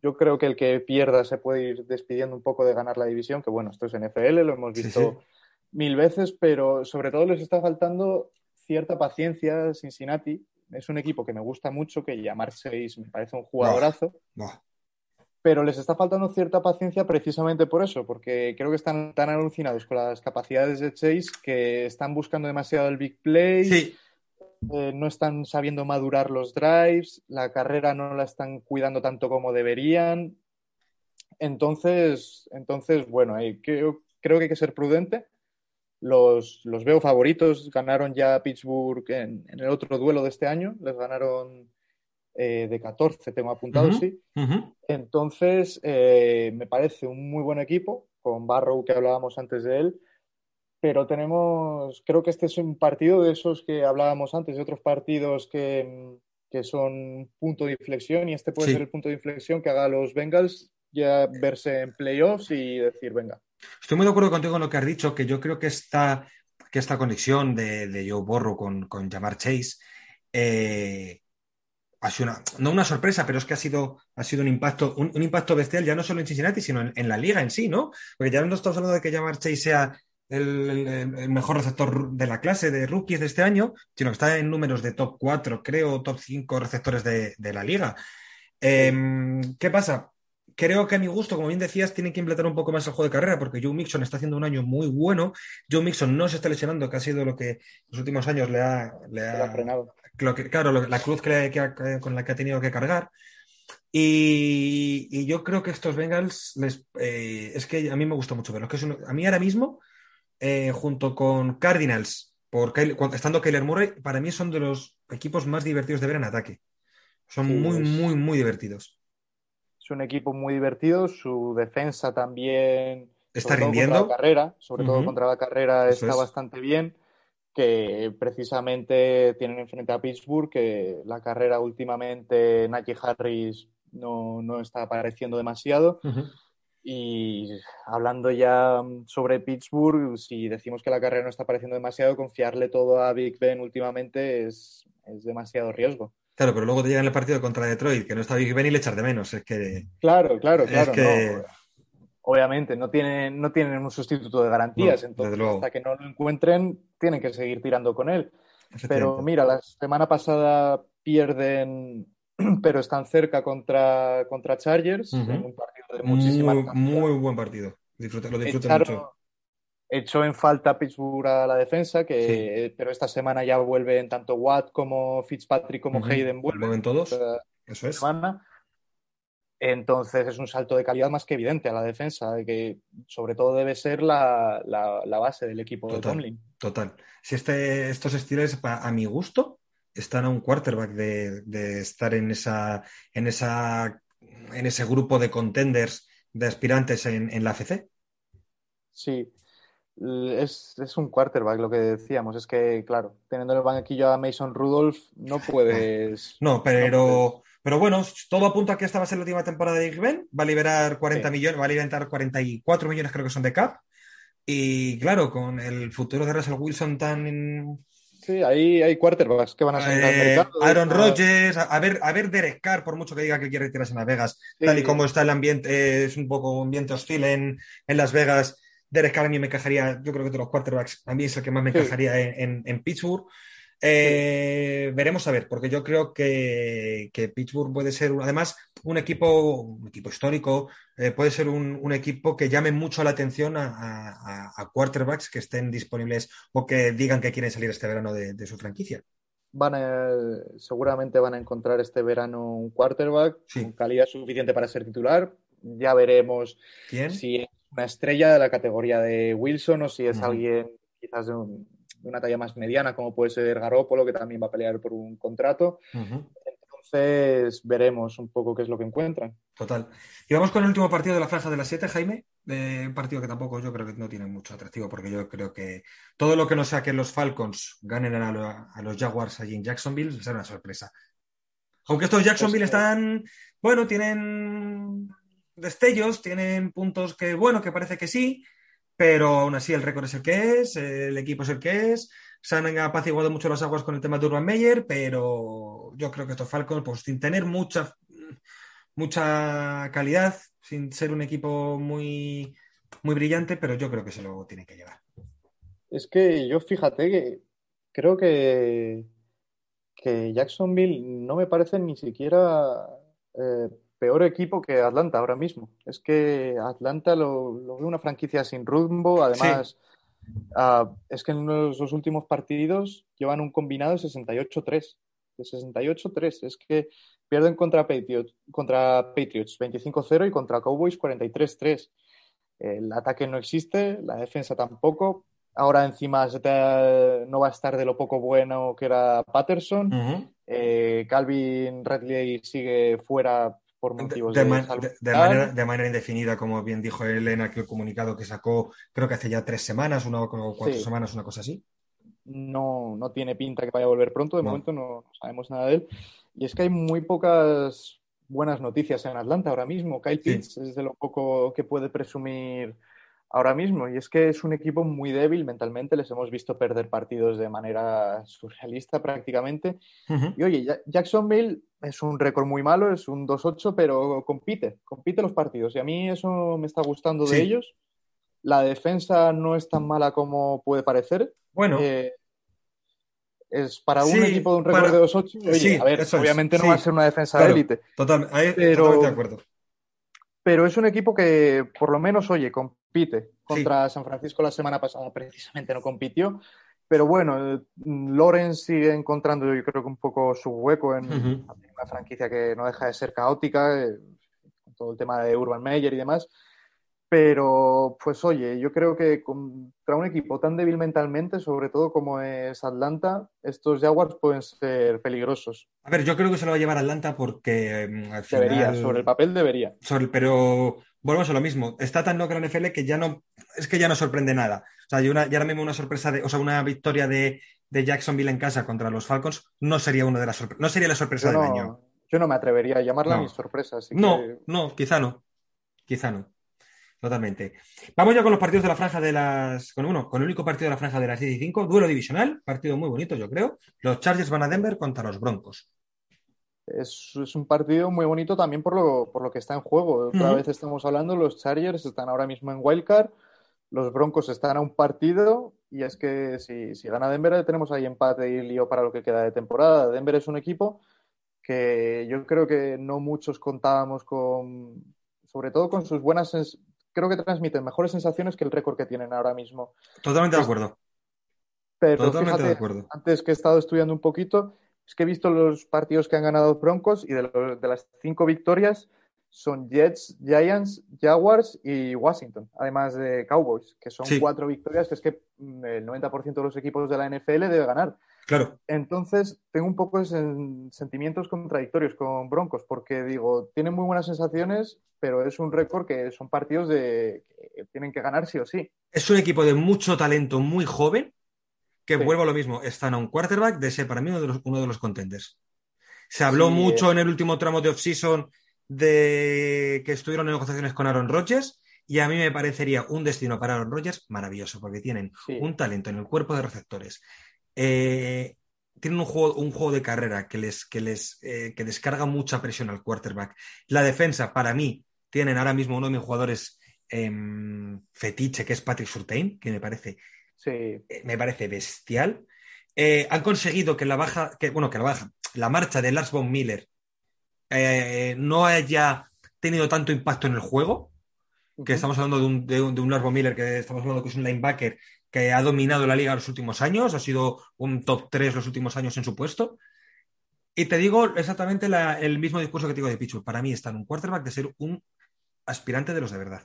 Yo creo que el que pierda se puede ir despidiendo un poco de ganar la división, que bueno, esto es NFL, lo hemos visto mil veces, pero sobre todo les está faltando cierta paciencia Cincinnati. Es un equipo que me gusta mucho, que llamar 6 me parece un jugadorazo. Pero les está faltando cierta paciencia precisamente por eso, porque creo que están tan alucinados con las capacidades de Chase que están buscando demasiado el big play. Sí eh, no están sabiendo madurar los drives, la carrera no la están cuidando tanto como deberían. Entonces, entonces bueno, creo, creo, que hay que ser prudente. Los, los veo favoritos, ganaron ya Pittsburgh en, el otro duelo de este año, les ganaron eh, de 14, tengo apuntado, sí. Entonces, eh, me parece un muy buen equipo, con Barrow que hablábamos antes de él, pero tenemos, creo que este es un partido de esos que hablábamos antes, de otros partidos que, que son punto de inflexión y este puede ser el punto de inflexión que haga a los Bengals ya verse en playoffs y decir, venga. Estoy muy de acuerdo contigo en lo que has dicho, que yo creo que esta, que esta conexión de, de Joe Borro con, con Jamar Chase eh, ha sido una, no una sorpresa, pero es que ha sido, ha sido un impacto, un, impacto bestial ya no solo en Cincinnati, sino en, la liga en sí, ¿no? Porque ya no estamos hablando de que Jamar Chase sea el, mejor receptor de la clase de rookies de este año, sino que está en números de top 4, creo, top 5 receptores de, la liga. Em, ¿Qué pasa? Creo que a mi gusto, como bien decías, tienen que implementar un poco más el juego de carrera, porque Joe Mixon está haciendo un año muy bueno. Joe Mixon no se está lesionando, que ha sido lo que los últimos años le ha, le ha, frenado. claro, la cruz que, con la que ha tenido que cargar. Y, yo creo que estos Bengals, les, eh, es que a mí me gusta mucho verlos. Que a mí ahora mismo eh, junto con Cardinals, por estando Kyler Murray, para mí son de los equipos más divertidos de ver en ataque. Son muy, muy, muy divertidos. Es un equipo muy divertido, su defensa también está rindiendo. la carrera, sobre todo contra la carrera, está bastante bien. Que precisamente tienen enfrente a Pittsburgh, que la carrera últimamente Najee Harris no, no está apareciendo demasiado. Y hablando ya sobre Pittsburgh, si decimos que la carrera no está pareciendo demasiado, confiarle todo a Big Ben últimamente es, demasiado riesgo. Claro, pero luego te llega en el partido contra Detroit, que no está Big Ben y le echar de menos. Es que. Claro, claro, claro. obviamente, no tienen, no tienen un sustituto de garantías. entonces, hasta que no lo encuentren, tienen que seguir tirando con él. Pero mira, la semana pasada pierden, pero están cerca contra, contra Chargers en un partido muy, buen partido. lo disfruté mucho. Echó en falta Pittsburgh a la defensa, que, pero esta semana ya vuelven tanto Watt como Fitzpatrick como Hayden vuelven. todos. Eso es. Entonces es un salto de calidad más que evidente a la defensa, que sobre todo debe ser la, base del equipo de Tomlin. Total. Si este, estos estilos, a mi gusto, están a un quarterback de, de estar en esa, en esa en ese grupo de contenders, de aspirantes en, la AFC. Sí, es, un quarterback lo que decíamos. Es que, claro, teniendo en el banquillo a Mason Rudolph, no puedes. No, pero, pero bueno, todo apunta a que esta va a ser la última temporada de Ben. Va a liberar 40 millones, va a liberar 44 millones, creo que son de cap. Y claro, con el futuro de Russell Wilson tan Sí, ahí hay quarterbacks que van a salir al eh, mercado. Aaron Rodgers, a, ver, a ver Derek Carr, por mucho que diga que quiere retirarse en Las Vegas, tal y como está el ambiente, es un poco un ambiente hostil en, Las Vegas. Derek Carr a mí me encajaría, yo creo que de los quarterbacks, a mí es el que más me encajaría en Pittsburgh. Eh, veremos a ver, porque yo creo que, Pittsburgh puede ser, además, un equipo, un equipo histórico, eh, puede ser un, equipo que llame mucho la atención a, quarterbacks que estén disponibles o que digan que quieren salir este verano de, su franquicia. Van seguramente van a encontrar este verano un quarterback con calidad suficiente para ser titular. Ya veremos si es una estrella de la categoría de Wilson o si es alguien quizás de un, de una talla más mediana, como puede ser Garópolo, que también va a pelear por un contrato. Entonces veremos un poco qué es lo que encuentran. Total. Y vamos con el último partido de la franja de las 7, Jaime. un partido que tampoco yo creo que no tiene mucho atractivo, porque yo creo que todo lo que nos saquen los Falcons ganen a, los Jaguars allí en Jacksonville será una sorpresa. Aunque estos Jacksonville pues, están, bueno, tienen destellos, tienen puntos que, bueno, que parece que sí, pero aún así el récord es el que es, el equipo es el que es. Se han apaciguado mucho las aguas con el tema de Urban Meyer, pero yo creo que estos Falcons, pues sin tener mucha, mucha calidad, sin ser un equipo muy, muy brillante, pero yo creo que se lo tienen que llevar. Es que yo fíjate que creo que, que Jacksonville no me parece ni siquiera eh, peor equipo que Atlanta ahora mismo. Es que Atlanta lo, lo ve una franquicia sin rumbo. Además, ah, es que en los, últimos partidos llevan un combinado de 68-3. De 68-3. Es que pierden contra Patriots, contra Patriots 25-0 y contra Cowboys 43-3. El ataque no existe, la defensa tampoco. Ahora encima no va a estar de lo poco bueno que era Patterson. Eh, Calvin Redley sigue fuera por motivos de, de, ma- salud. de- de manera, de manera indefinida, como bien dijo Elena, que el comunicado que sacó, creo que hace ya tres semanas, una o cuatro Sí. semanas, una cosa así. no, no tiene pinta que vaya a volver pronto, de No. momento no, sabemos nada de él. Y es que hay muy pocas buenas noticias en Atlanta ahora mismo. Kyle Sí. Pitts es de lo poco que puede presumir ahora mismo. Y es que es un equipo muy débil mentalmente, les hemos visto perder partidos de manera surrealista prácticamente. Ujú. Y oye, Ja- Jacksonville es un récord muy malo, es un 2-8, pero compite, compite los partidos. Y a mí eso me está gustando de ellos. La defensa no es tan mala como puede parecer. Bueno, Eh, es para un Sí, equipo de un récord para- de 2-8. Oye, Sí, a ver, es, obviamente no va a ser una defensa Claro. de élite, total- ahí- pero- totalmente de acuerdo. pero es un equipo que por lo menos, oye, compite. Contra San Francisco la semana pasada precisamente no compitió. Pero bueno, eh, Lawrence sigue encontrando, yo creo que un poco su hueco en una franquicia que no deja de ser caótica, eh, con todo el tema de Urban Meyer y demás. Pero, pues oye, yo creo que contra un equipo tan débil mentalmente, sobre todo como es Atlanta, estos Jaguars pueden ser peligrosos. A ver, yo creo que se lo va a llevar Atlanta porque mm, al Debería, final- sobre el papel debería. sobre- pero volvemos a lo mismo. Está tan loca la NFL que ya no, es que ya no sorprende nada. O sea, y, una, y ahora mismo una sorpresa de, o sea, una victoria de, de Jacksonville en casa contra los Falcons no sería una de las sorpre- no sería la sorpresa Yo del no, año. yo no me atrevería a llamarla No. mi sorpresa. Así No, que no, quizá no. Quizá no. Totalmente. Vamos ya con los partidos de la franja de las. Con uno, con el único partido de la franja de las 10 y 5. Duelo divisional, partido muy bonito, yo creo. Los Chargers van a Denver contra los Broncos. Es, es un partido muy bonito también por lo, por lo que está en juego. Otra vez estamos hablando, los Chargers están ahora mismo en Wildcard, los Broncos están a un partido y es que si, si gana Denver tenemos ahí empate y lío para lo que queda de temporada. Denver es un equipo que yo creo que no muchos contábamos con, sobre todo con sus buenas, creo que transmiten mejores sensaciones que el récord que tienen ahora mismo. Totalmente de acuerdo. Pero Totalmente de fíjate, acuerdo. antes que he estado estudiando un poquito, es que he visto los partidos que han ganado Broncos y de, los- de las cinco victorias son Jets, Giants, Jaguars y Washington, además de Cowboys, que son Sí. cuatro victorias que es que mm, el 90% de los equipos de la NFL debe ganar. Claro. Entonces, tengo un poco de sen- sentimientos contradictorios con Broncos, porque digo, tienen muy buenas sensaciones, pero es un récord que son partidos de que tienen que ganar sí o sí. Es un equipo de mucho talento, muy joven, que Sí. vuelvo a lo mismo. Están a un quarterback de ser para mí uno de los, uno de los contenders. Se habló Sí, mucho eh. en el último tramo de off-season de que estuvieron en negociaciones con Aaron Rodgers. Y a mí me parecería un destino para Aaron Rodgers maravilloso, porque tienen Sí. un talento en el cuerpo de receptores. Eh, tienen un juego, un juego de carrera que les, que les eh, que descarga mucha presión al quarterback. La defensa, para mí, tienen ahora mismo uno de mis jugadores em, fetiche, que es Patrick Surtain, que me parece, Sí, eh, me parece bestial. Eh, han conseguido que la baja, que, bueno, que la baja, la marcha de Lars von Miller eh, no haya tenido tanto impacto en el juego, que estamos hablando de un, de un, de un Lars von Miller, que estamos hablando que es un linebacker que ha dominado la liga los últimos años, ha sido un top 3 los últimos años en su puesto. Y te digo exactamente la- el mismo discurso que te digo de Pichu. Para mí está en un quarterback de ser un aspirante de los de verdad.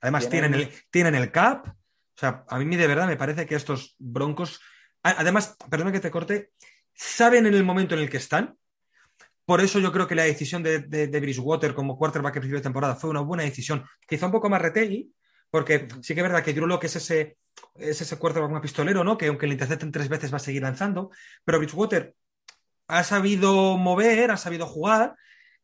Además, Tienen- tienen, el, tienen el cap. O sea, a mí de verdad me parece que estos broncos. Además, perdona que te corte, saben en el momento en el que están. Por eso yo creo que la decisión de, de, de Bridgewater como quarterback en principio de temporada fue una buena decisión. Quizá un poco más retegui, porque sí que es verdad que Drew Lock es ese, es ese quarterback más pistolero, ¿no? Que aunque le intercepten tres veces va a seguir lanzando. Pero Bridgewater ha sabido mover, ha sabido jugar,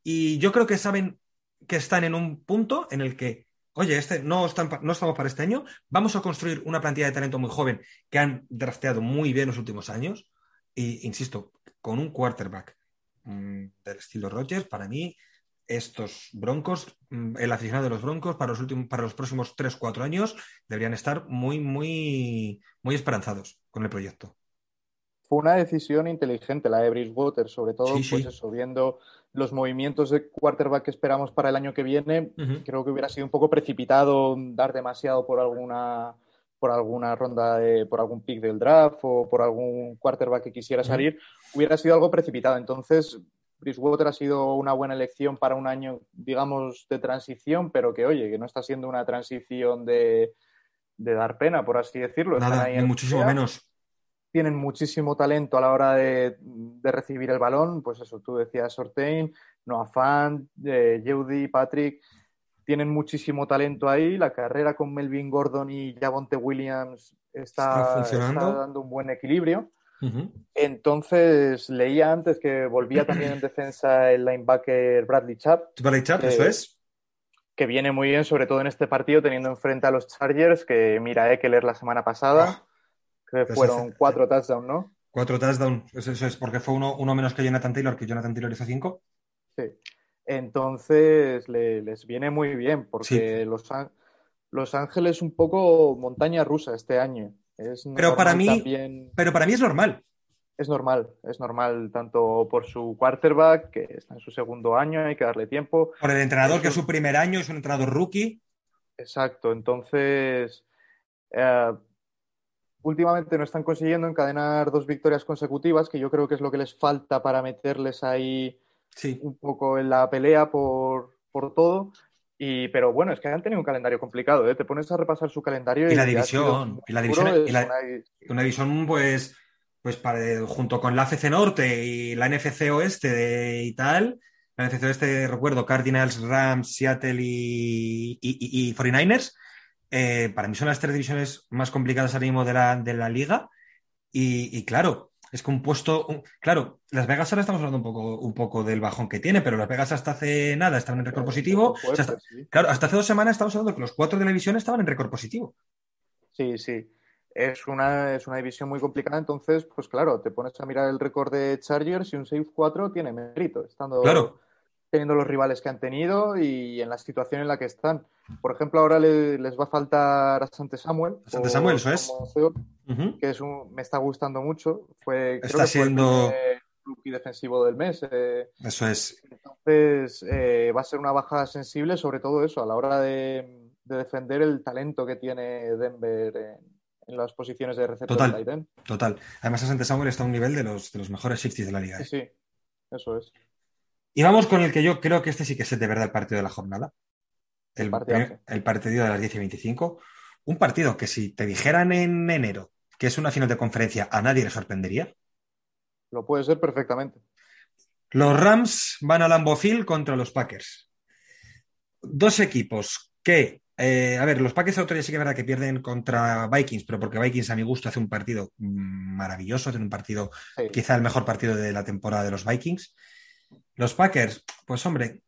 y yo creo que saben que están en un punto en el que, oye, este no, no estamos para este año, vamos a construir una plantilla de talento muy joven que han drafteado muy bien los últimos años, y insisto, con un quarterback mm, del estilo Rodgers, para mí, estos Broncos, mm, el aficionado de los Broncos, para los, últimos, para los próximos 3-4 años, deberían estar muy, muy, muy esperanzados con el proyecto. Fue una decisión inteligente la de Bridgewater, sobre todo, Sí, sí. pues eso, viendo los movimientos de quarterback que esperamos para el año que viene, creo que hubiera sido un poco precipitado dar demasiado por alguna por alguna ronda de, por algún pick del draft o por algún quarterback que quisiera salir, hubiera sido algo precipitado. Entonces, Bridgewater ha sido una buena elección para un año, digamos, de transición, pero que, oye, que no está siendo una transición de, de dar pena, por así decirlo. Nada, ni en muchísimo menos. Tienen muchísimo talento a la hora de, recibir el balón, pues eso, tú decías Sortain, Noah Fan, eh, Patrick, tienen muchísimo talento ahí, la carrera con Melvin Gordon y Javonte Williams está, dando un buen equilibrio. Entonces, leía antes que volvía también en defensa el linebacker Bradley Chubb. Bradley Chubb, eso es. Que viene muy bien, sobre todo en este partido, teniendo enfrente a los Chargers, que mira Eckler la semana pasada, ah. Que pues fueron cuatro touchdowns, ¿no? Cuatro touchdowns, eso es, porque fue uno, uno menos que Jonathan Taylor, que Jonathan Taylor hizo cinco. Sí. Entonces, les viene muy bien, porque los, los Ángeles un poco montaña rusa este año pero para mí, pero para mí es normal. Es normal, es normal tanto por su quarterback, que está en su segundo año, hay que darle tiempo. Por el entrenador, que es su primer año, es un entrenador rookie. Exacto, entonces eh, últimamente no están consiguiendo encadenar dos victorias consecutivas, que yo creo que es lo que les falta para meterles ahí un poco en la pelea por, por todo. Y, pero bueno, es que han tenido un calendario complicado, ¿eh? Te pones a repasar su calendario y, la división. Y la división, y la, una... división, pues, pues para, junto con la AFC Norte y la NFC Oeste y tal. La NFC Oeste, recuerdo, Cardinals, Rams, Seattle y, y, 49ers. Eh, para mí son las tres divisiones más complicadas ahora mismo de la, de la liga. y claro, es que un puesto, claro, Las Vegas ahora estamos hablando un poco, un poco del bajón que tiene, pero Las Vegas hasta hace nada estaban en récord positivo. Claro, hasta hace dos semanas estamos hablando que los cuatro de la división estaban en récord positivo. Sí, sí. Es una, es una división muy complicada, entonces, pues claro, te pones a mirar el récord de Chargers y un Save 4 tiene mérito, estando claro. Teniendo los rivales que han tenido y en la situación en la que están. Por ejemplo, ahora les va a faltar a Sante Samuel. Sante Samuel, eso es. Que es un, me está gustando mucho. Fue, está siendo. el rookie defensivo del mes. Eh. eso es. Entonces, eh, va a ser una baja sensible, sobre todo eso, a la hora de, defender el talento que tiene Denver en, las posiciones de receptor total, Total. Además, Sante Samuel está a un nivel de los, de los mejores 60 de la liga. Sí, ¿eh? sí, eso es. Y vamos con el que yo creo que este sí que es de verdad el partido de la jornada el, partido de las 10 y 25. Un partido que si te dijeran en enero que es una final de conferencia, a nadie le sorprendería. Lo puede ser perfectamente. Los Rams van a Lambeau Field contra los Packers. Dos equipos que, eh, a ver, los Packers otro día sí que es verdad que pierden contra Vikings, pero porque Vikings a mi gusto hace un partido maravilloso, hace un partido, quizá el mejor partido de la temporada de los Vikings. Los Packers, pues hombre,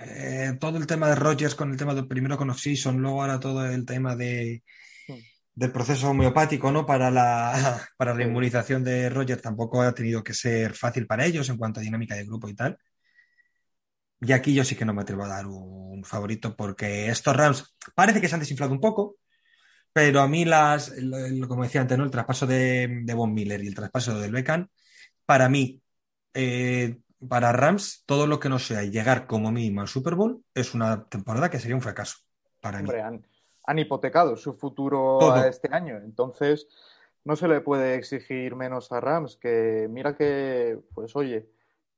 eh, todo el tema de Rogers con el tema del primero con Oxyson, luego ahora todo el tema de, del proceso homeopático, ¿no? Para la, para la inmunización de Rogers tampoco ha tenido que ser fácil para ellos en cuanto a dinámica de grupo y tal. Y aquí yo sí que no me atrevo a dar un favorito porque estos Rams parece que se han desinflado un poco, pero a mí las, como decía antes, ¿no? El traspaso de, de Von Miller y el traspaso del Beckham, para mí, eh, para Rams, todo lo que no sea llegar como mínimo al Super Bowl es una temporada que sería un fracaso. Para mí. Han, hipotecado su futuro a este año. Entonces, no se le puede exigir menos a Rams. Que mira que, pues oye,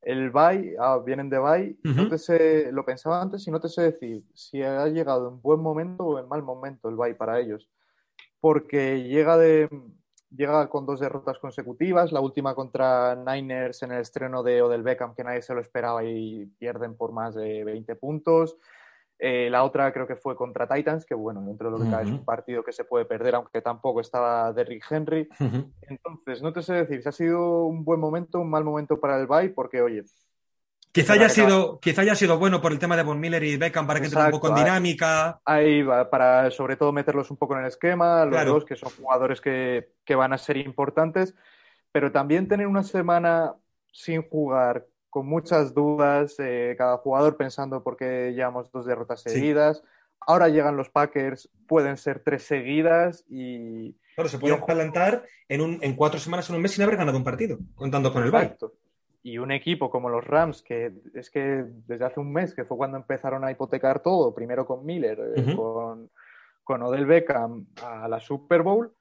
el bye, ah, vienen de bye, no te sé, lo pensaba antes y no te sé decir si ha llegado en buen momento o en mal momento el bye para ellos. Porque llega de, llega con dos derrotas consecutivas, la última contra Niners en el estreno de Odell Beckham, que nadie se lo esperaba y pierden por más de 20 puntos. Eh, la otra creo que fue contra Titans, que bueno, dentro de lo que cabe es un partido que se puede perder, aunque tampoco estaba Derrick Henry. Entonces, no te sé decir si ha sido un buen momento, un mal momento para el Bay, porque oye, Quizá haya, sido, quizá haya sido bueno por el tema de Von Miller y Beckham para que entre un poco en dinámica. Ahí va, para sobre todo meterlos un poco en el esquema, los dos que son jugadores que, van a ser importantes, pero también tener una semana sin jugar, con muchas dudas, eh, cada jugador pensando por qué llevamos dos derrotas seguidas. Ahora llegan los Packers, pueden ser tres seguidas y. Claro, se pueden plantar en, un, en cuatro semanas o en un mes sin haber ganado un partido, contando con el Bay y un equipo como los Rams, que es que desde hace un mes, que fue cuando empezaron a hipotecar todo, primero con Miller, eh, con, con, Odell Beckham a la Super Bowl,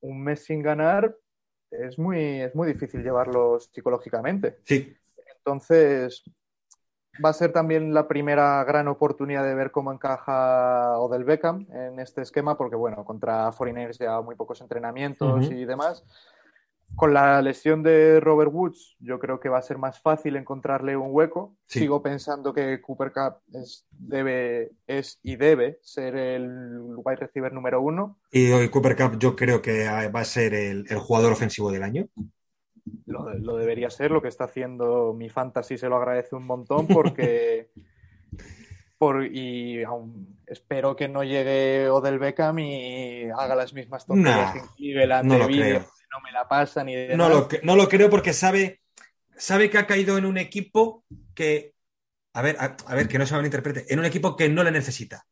un mes sin ganar, es muy, es muy difícil llevarlos psicológicamente. Sí. Entonces, va a ser también la primera gran oportunidad de ver cómo encaja Odell Beckham en este esquema, porque bueno, contra Foreigners ya muy pocos entrenamientos y demás Con la lesión de Robert Woods, yo creo que va a ser más fácil encontrarle un hueco. Sí. Sigo pensando que Cooper Cup es, debe, es y debe ser el wide receiver número uno. Y hoy Cooper Cup yo creo que va a ser el, el jugador ofensivo del año. Lo, lo, debería ser, lo que está haciendo mi fantasy se lo agradece un montón porque por, y aún espero que no llegue Odell Beckham y haga las mismas tonterías Nah, que Cleveland no lo creo. No me la pasan y demás. No lo, no lo creo porque sabe, sabe que ha caído en un equipo que, a ver, a, a ver, que no se malinterprete, en un equipo que no le necesita.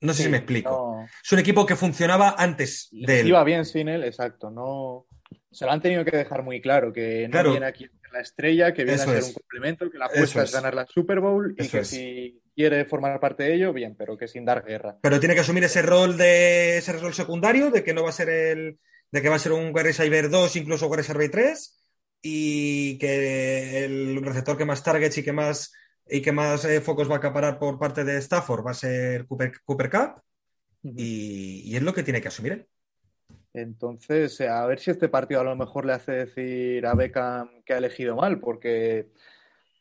No sé Sí, si me explico. no. Es un equipo que funcionaba antes de él. iba bien sin él, exacto. No, se lo han tenido que dejar muy claro, que no Claro. viene aquí a ser la estrella, que viene Eso a ser es. un complemento, que la apuesta es. es. ganar la Super Bowl y que es. si quiere formar parte de ello, bien, pero que sin dar guerra. Pero tiene que asumir ese rol de ese rol secundario, de que no va a ser el, de que va a ser un receiver 2, incluso receiver 3, y que el receptor que más targets y que más y que más eh, focos va a acaparar por parte de Stafford va a ser Cooper, Cooper Cup, y, y es lo que tiene que asumir él. Entonces, a ver si este partido a lo mejor le hace decir a Beckham que ha elegido mal, porque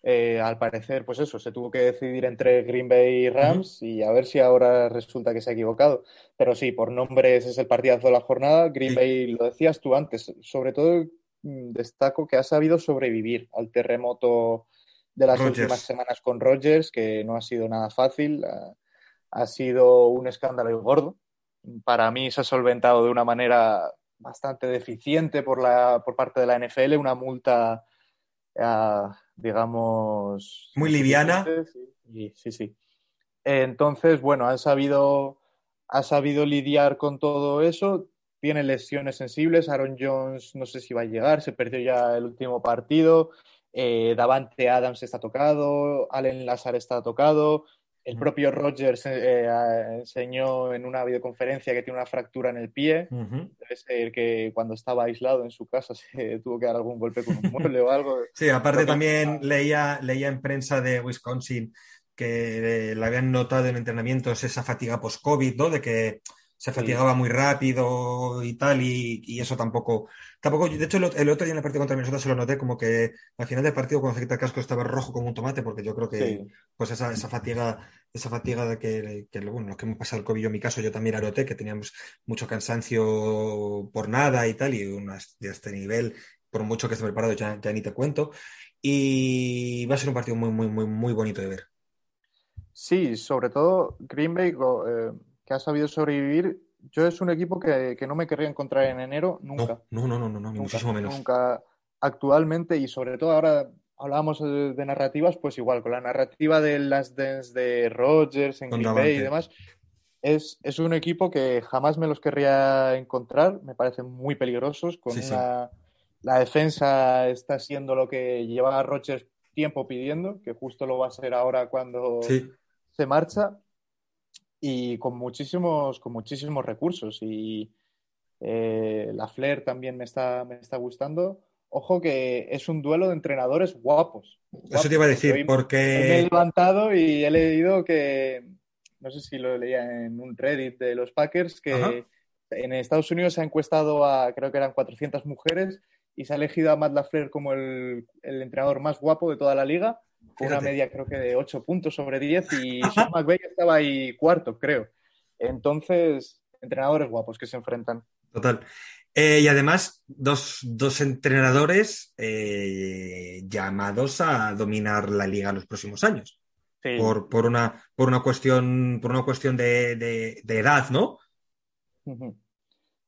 eh, al parecer, pues eso, se tuvo que decidir entre Green Bay y Rams y a ver si ahora resulta que se ha equivocado. Pero sí, por nombres es el partidazo de la jornada. Green Sí. Bay, lo decías tú antes, sobre todo mm, destaco que ha sabido sobrevivir al terremoto de las últimas semanas con Rodgers, que no ha sido nada fácil, ha, ha sido un escándalo gordo para mí se ha solventado de una manera bastante deficiente por, la, por parte de la NFL, una multa, digamos... Muy liviana. Sí, sí, sí. Entonces, bueno, han sabido, ha sabido lidiar con todo eso. Tiene lesiones sensibles. Aaron Jones no sé si va a llegar, se perdió ya el último partido. Eh, Davante Adams está tocado, Allen Lazar está tocado. El propio Rogers eh, enseñó en una videoconferencia que tiene una fractura en el pie. Ujú. Debe ser que cuando estaba aislado en su casa se tuvo que dar algún golpe con un mueble o algo. Sí, aparte también leía, leía en prensa de Wisconsin que eh, le habían notado en entrenamientos esa fatiga post-COVID, ¿no? De que se fatigaba muy rápido y tal, y, y eso tampoco, tampoco, de hecho el, ot- el otro día en el partido contra Minnesota se lo noté como que al final del partido cuando se quita el casco estaba rojo como un tomate, porque yo creo que Sí. pues esa, esa fatiga, esa fatiga de que, que, bueno, los que hemos pasado el COVID, yo en mi caso, yo también la noté, que teníamos mucho cansancio por nada y tal, y unas de este nivel, por mucho que esté preparado, ya, ya ni te cuento. Y va a ser un partido muy, muy, muy, muy bonito de ver. Sí, sobre todo Green Bay, eh, que ha sabido sobrevivir. Yo es un equipo que, que no me querría encontrar en enero, nunca. No, no, no, no, no, Nunca, muchísimo menos. Nunca actualmente y sobre todo ahora hablábamos de, de narrativas, pues igual, con la narrativa de las Dance de Rodgers en Green Bay y demás, es, es un equipo que jamás me los querría encontrar, me parecen muy peligrosos, con Sí, sí. una, la defensa está siendo lo que lleva Rodgers tiempo pidiendo, que justo lo va a ser ahora cuando Sí, se marcha y con muchísimos, con muchísimos recursos. Y eh, la Flair también me está, me está gustando. Ojo que es un duelo de entrenadores guapos. eso te iba a decir, porque hoy- me he levantado y he leído que, no sé si lo leía en un Reddit de los Packers, que Ajá. en Estados Unidos se ha encuestado a, creo que eran 400 mujeres, y se ha elegido a Matt LaFleur como el, el entrenador más guapo de toda la liga, una media creo que de 8 puntos sobre 10, y Sean McVay estaba ahí cuarto, creo. Entonces, entrenadores guapos que se enfrentan. Total. Eh, y además, dos, dos entrenadores eh, llamados a dominar la liga en los próximos años. Sí. Por, por una, por una cuestión, por una cuestión de, de- de edad, ¿no?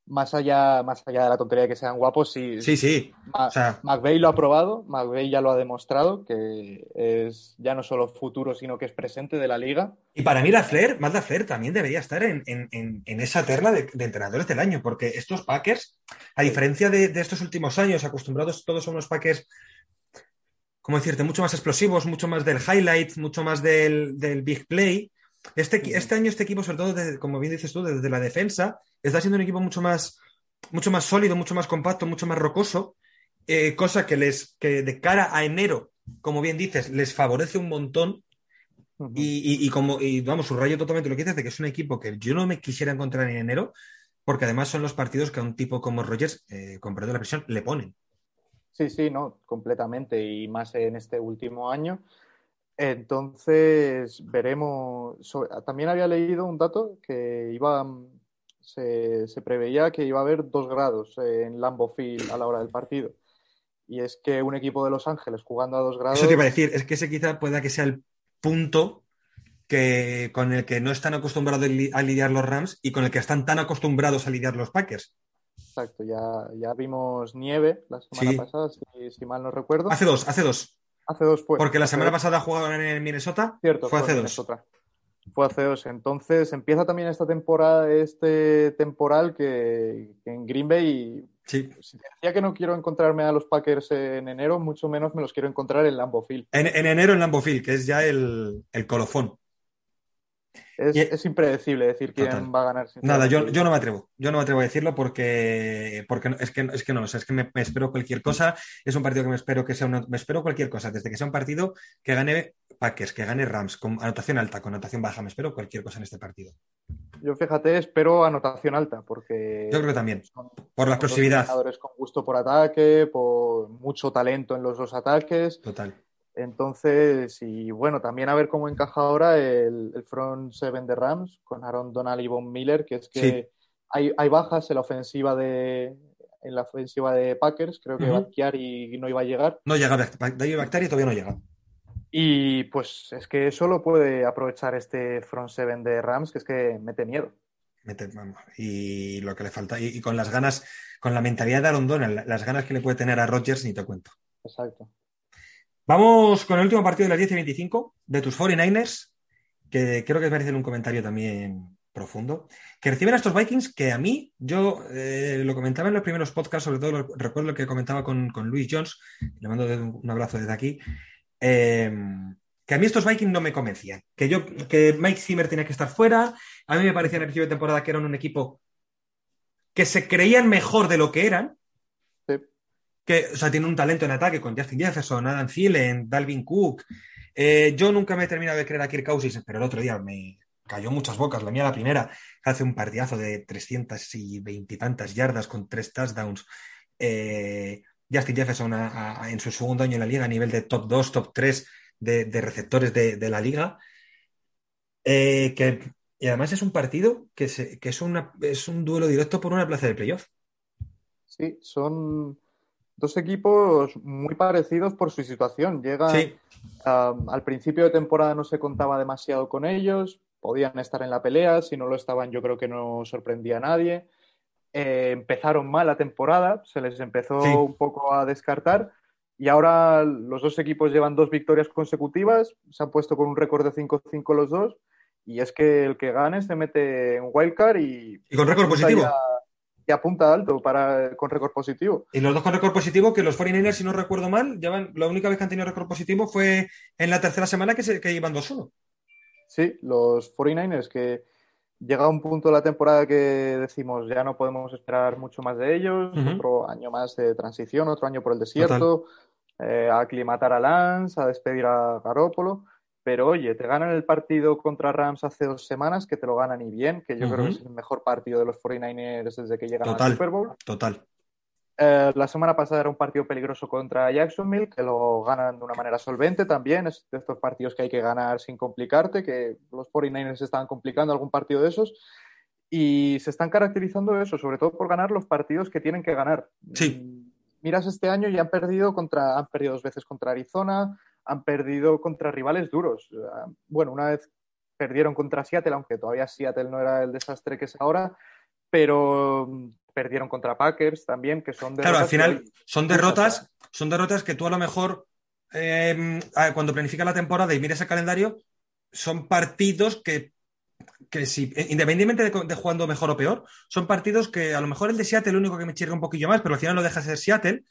Más allá, más allá de la tontería de que sean guapos, sí, Sí, sí. Ma- O sea, McVeigh lo ha probado, McVeigh ya lo ha demostrado, que es ya no solo futuro, sino que es presente de la liga. y para mí la Flair, Matt Flair también debería estar en, en- en- esa terna de, de entrenadores del año, porque estos Packers, a diferencia de, de estos últimos años, acostumbrados todos a unos Packers, ¿cómo decirte? Mucho más explosivos, mucho más del highlight, mucho más del, del big play. Este, este año, este equipo, sobre todo, desde- como bien dices tú, desde la defensa, está siendo un equipo mucho más, mucho más sólido, mucho más compacto, mucho más rocoso, eh, cosa que les, que de cara a enero, como bien dices, les favorece un montón. Y, y- y como, y vamos, subrayo totalmente lo que dices de que es un equipo que yo no me quisiera encontrar en enero, porque además son los partidos que a un tipo como Rogers, eh, con perdón la presión, le ponen. Sí, sí, no, completamente, y más en este último año. Entonces, veremos. también había leído un dato que iba. Se, se, preveía que iba a haber dos grados en Lambeau Field a la hora del partido. Y es que un equipo de Los Ángeles jugando a dos grados. Eso te iba a decir, es que ese quizá pueda que sea el punto que, con el que no están acostumbrados a lidiar los Rams y con el que están tan acostumbrados a lidiar los Packers. Exacto, ya, ya vimos nieve la semana pasada, si, mal no recuerdo. Hace dos, hace dos. Hace dos, pues. Porque la semana pasada jugaban en Minnesota. Cierto, fue, hace dos. Fue hace dos. Entonces empieza también esta temporada, este temporal que, en Green Bay. Sí. Si decía que no quiero encontrarme a los Packers en enero, mucho menos me los quiero encontrar en Lambeau Field. En, enero en Lambeau Field, que es ya el, el colofón. Es, impredecible decir quién va a ganar. Nada, yo, no me atrevo. Yo no me atrevo a decirlo porque, porque es, que, es que no lo sé. Es que me, espero cualquier cosa. Es un partido que me espero que sea una, me espero cualquier cosa. Desde que sea un partido que gane Packers, que gane Rams, con anotación alta, con anotación baja. Me espero cualquier cosa en este partido. Yo fíjate, espero anotación alta porque. Yo creo que también. Por la explosividad. con gusto por ataque, por mucho talento en los dos ataques. Total. Entonces, y bueno, también a ver cómo encaja ahora el, front seven de Rams con Aaron Donald y Von Miller, que es que hay, bajas en la ofensiva de en la ofensiva de Packers, creo que uh no iba a llegar. No llega, Bactiari todavía no llega. Y pues es que eso lo puede aprovechar este front seven de Rams, que es que mete miedo. Mete, y lo que le falta, y, con las ganas, con la mentalidad de Aaron Donald, las ganas que le puede tener a Rodgers, ni te cuento. Exacto. Vamos con el último partido de las 10 y 25 de tus 49ers, que creo que merecen un comentario también profundo, que reciben a estos Vikings que a mí, yo eh, lo comentaba en los primeros podcasts, sobre todo recuerdo lo que comentaba con, con Luis Jones, le mando un abrazo desde aquí, eh, que a mí estos Vikings no me convencían, que yo, que Mike Zimmer tenía que estar fuera, a mí me parecía en el principio de temporada que eran un equipo que se creían mejor de lo que eran, que, o sea, tiene un talento en ataque con Justin Jefferson, Adam Thielen, Dalvin Cook. Eh, yo nunca me he terminado de creer a Kirk Cousins, pero el otro día me cayó muchas bocas. La mía, la primera, hace un partidazo de 320 y tantas yardas con tres touchdowns. Eh, Justin Jefferson en su segundo año en la liga a nivel de top 2, top 3 de, receptores de, la liga. Eh, que, y además es un partido que, que es, una, es un duelo directo por una plaza de playoff. Sí, son dos equipos muy parecidos por su situación. Llegan al principio de temporada no se contaba demasiado con ellos, podían estar en la pelea, si no lo estaban yo creo que no sorprendía a nadie. Eh, empezaron mal la temporada, se les empezó un poco a descartar y ahora los dos equipos llevan dos victorias consecutivas, se han puesto con un récord de 5-5 los dos y es que el que gane se mete en wildcard y... Y con récord positivo y apunta alto para, con récord positivo. Y los dos con récord positivo, que los 49ers, si no recuerdo mal, llevan, la única vez que han tenido récord positivo fue en la tercera semana que, se, que iban 2-1. Sí, los 49ers que llega un punto de la temporada que decimos ya no podemos esperar mucho más de ellos, otro año más de transición, otro año por el desierto, eh, a aclimatar a Lance, a despedir a Garópolo. Pero oye, te ganan el partido contra Rams hace dos semanas, que te lo ganan y bien, que yo creo que es el mejor partido de los 49ers desde que llegan al Super Bowl. Total. Eh, la semana pasada era un partido peligroso contra Jacksonville, que lo ganan de una manera solvente también. Es de estos partidos que hay que ganar sin complicarte, que los 49ers estaban complicando algún partido de esos. Y se están caracterizando eso, sobre todo por ganar los partidos que tienen que ganar. Sí. Miras este año y han perdido contra, han perdido dos veces contra Arizona, han perdido contra rivales duros. Bueno, una vez perdieron contra Seattle, aunque todavía Seattle no era el desastre que es ahora, pero perdieron contra Packers también, que son derrotas. Claro, al final son derrotas, son derrotas que tú a lo mejor em, cuando planificas la temporada y miras el calendario, son partidos que, que si, independientemente de, jugando mejor o peor, son partidos que a lo mejor el de Seattle el único que me chirra un poquillo más, pero al final lo deja ser Seattle,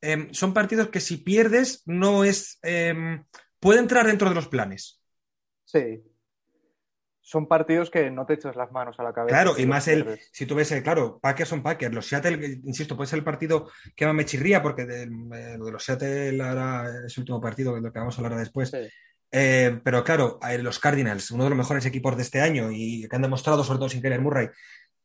Em, son partidos que si pierdes no es... Em, puede entrar dentro de los planes. Sí. Son partidos que no te echas las manos a la cabeza. Claro, y más el, si tú ves, el, claro, Packers son Packers. Los Seattle, insisto, puede ser el partido que más me chirría, porque de, eh, lo de los Seattle ahora es el último partido, de lo que vamos a hablar después. Eh, pero claro, los Cardinals, uno de los mejores equipos de este año y que han demostrado, sobre todo sin querer Murray,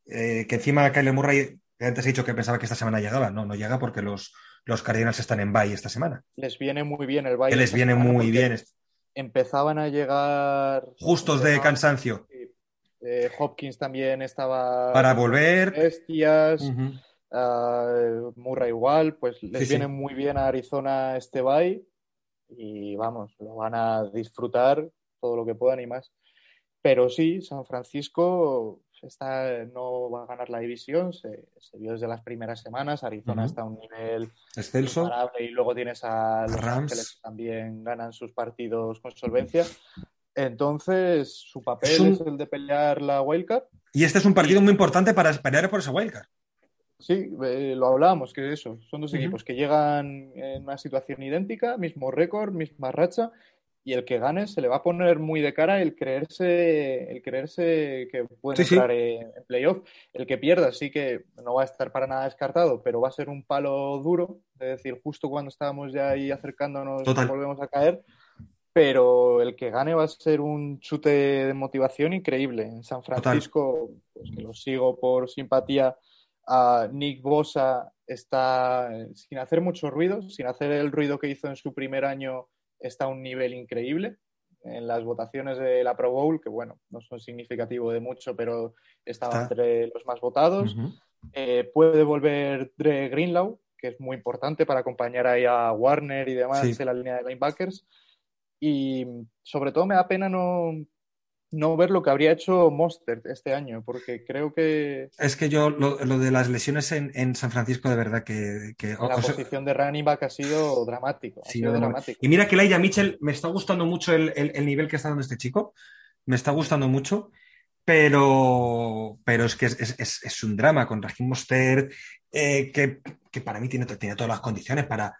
eh, que encima Kyler Murray, antes he dicho que pensaba que esta semana llegaba, no, no llega porque los, los Cardinals están en bye esta semana. Les viene muy bien el bye. Que les viene muy bien. Empezaban a llegar... Justos de cansancio. Eh, Hopkins también estaba... Para volver. Bestias. Uh, Murray igual, pues les viene muy bien a Arizona este bye y vamos, lo van a disfrutar todo lo que puedan y más. Pero sí, San Francisco está, no va a ganar la división, se, vio desde las primeras semanas, Arizona está a un nivel excelso y luego tienes a los Rams que también ganan sus partidos con solvencia. Entonces, su papel es, el de pelear la wildcard. Y este es un partido muy importante para pelear por esa wildcard. Sí, eh, lo hablábamos, que eso, son dos equipos que llegan en una situación idéntica, mismo récord, misma racha, y el que gane se le va a poner muy de cara el creerse, el creerse que puede entrar En, playoff. El que pierda sí que no va a estar para nada descartado, pero va a ser un palo duro, es decir, justo cuando estábamos ya ahí acercándonos volvemos a caer. Pero el que gane va a ser un chute de motivación increíble. En San Francisco, pues que lo sigo por simpatía, a Nick Bosa está sin hacer mucho ruido, sin hacer el ruido que hizo en su primer año está a un nivel increíble. En las votaciones de la Pro Bowl, que bueno, no son significativos de mucho, pero estaba entre los más votados. Eh, puede volver Dre Greenlaw, que es muy importante para acompañar ahí a Warner y demás en la línea de linebackers. Y sobre todo me da pena no, no ver lo que habría hecho Monster este año, porque creo que... Es que yo, lo, de las lesiones en, San Francisco, de verdad que... la posición de running back ha sido dramático. Y mira que Laia Mitchell, me está gustando mucho el, nivel que está dando este chico, me está gustando mucho, pero, pero es que es, un drama con Raheem Monster, eh, que, para mí tiene, tiene todas las condiciones para,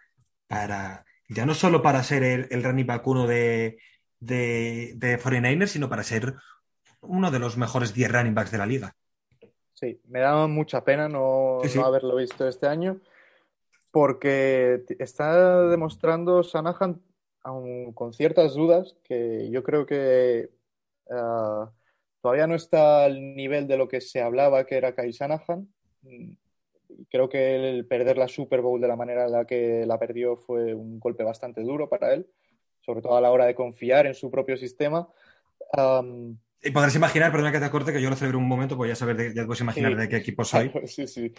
para, ya no solo para ser el, el running back uno de de, de 49ers, sino para ser uno de los mejores 10 running backs de la liga. Sí, me da mucha pena no, haberlo visto este año, porque está demostrando Sanahan, aun con ciertas dudas, que yo creo que ah, todavía no está al nivel de lo que se hablaba que era Kai Sanahan. Creo que el perder la Super Bowl de la manera en la que la perdió fue un golpe bastante duro para él sobre todo a la hora de confiar en su propio sistema. y podrás imaginar, perdona que te acorte, que yo lo celebré un momento, pues ya saber, ya puedes imaginar de qué equipo soy. Sí, sí.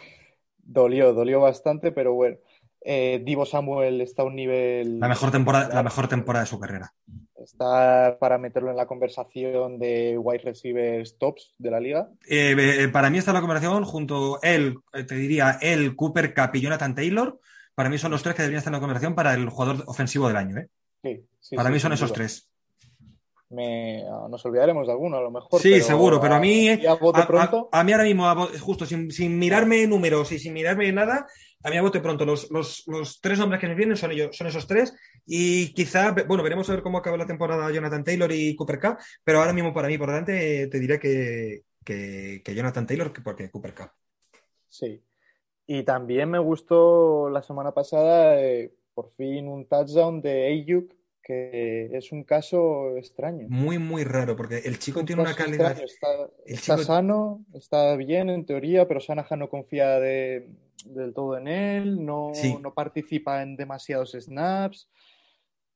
Dolió, dolió bastante, pero bueno. Eh, Divo Samuel está a un nivel. La mejor, temporada, la mejor temporada de su carrera. Está para meterlo en la conversación de wide receivers tops de la liga. Eh, eh, para mí está en la conversación junto él, te diría, él, Cooper Cup y Jonathan Taylor. Para mí son los tres que deberían estar en la conversación para el jugador ofensivo del año. ¿eh? Para mí son esos tres. Nos olvidaremos de alguno, a lo mejor. Sí, seguro, pero a mí. A, mí ahora mismo, justo sin, mirarme números y sin mirarme nada, a mí a bote pronto. Los, tres nombres que me vienen son ellos, son esos tres. Y quizá, bueno, veremos a ver cómo acaba la temporada Jonathan Taylor y Cooper Cup, pero ahora mismo para mí, por delante, te diré que, Jonathan Taylor que porque Cooper Cup. Sí. Y también me gustó la semana pasada. Eh, por fin un touchdown de Ayuk, que es un caso extraño. Muy, muy raro, porque el chico tiene una calidad. Está, sano, está bien en teoría, pero Sanahan no confía del todo en él, no, no participa en demasiados snaps.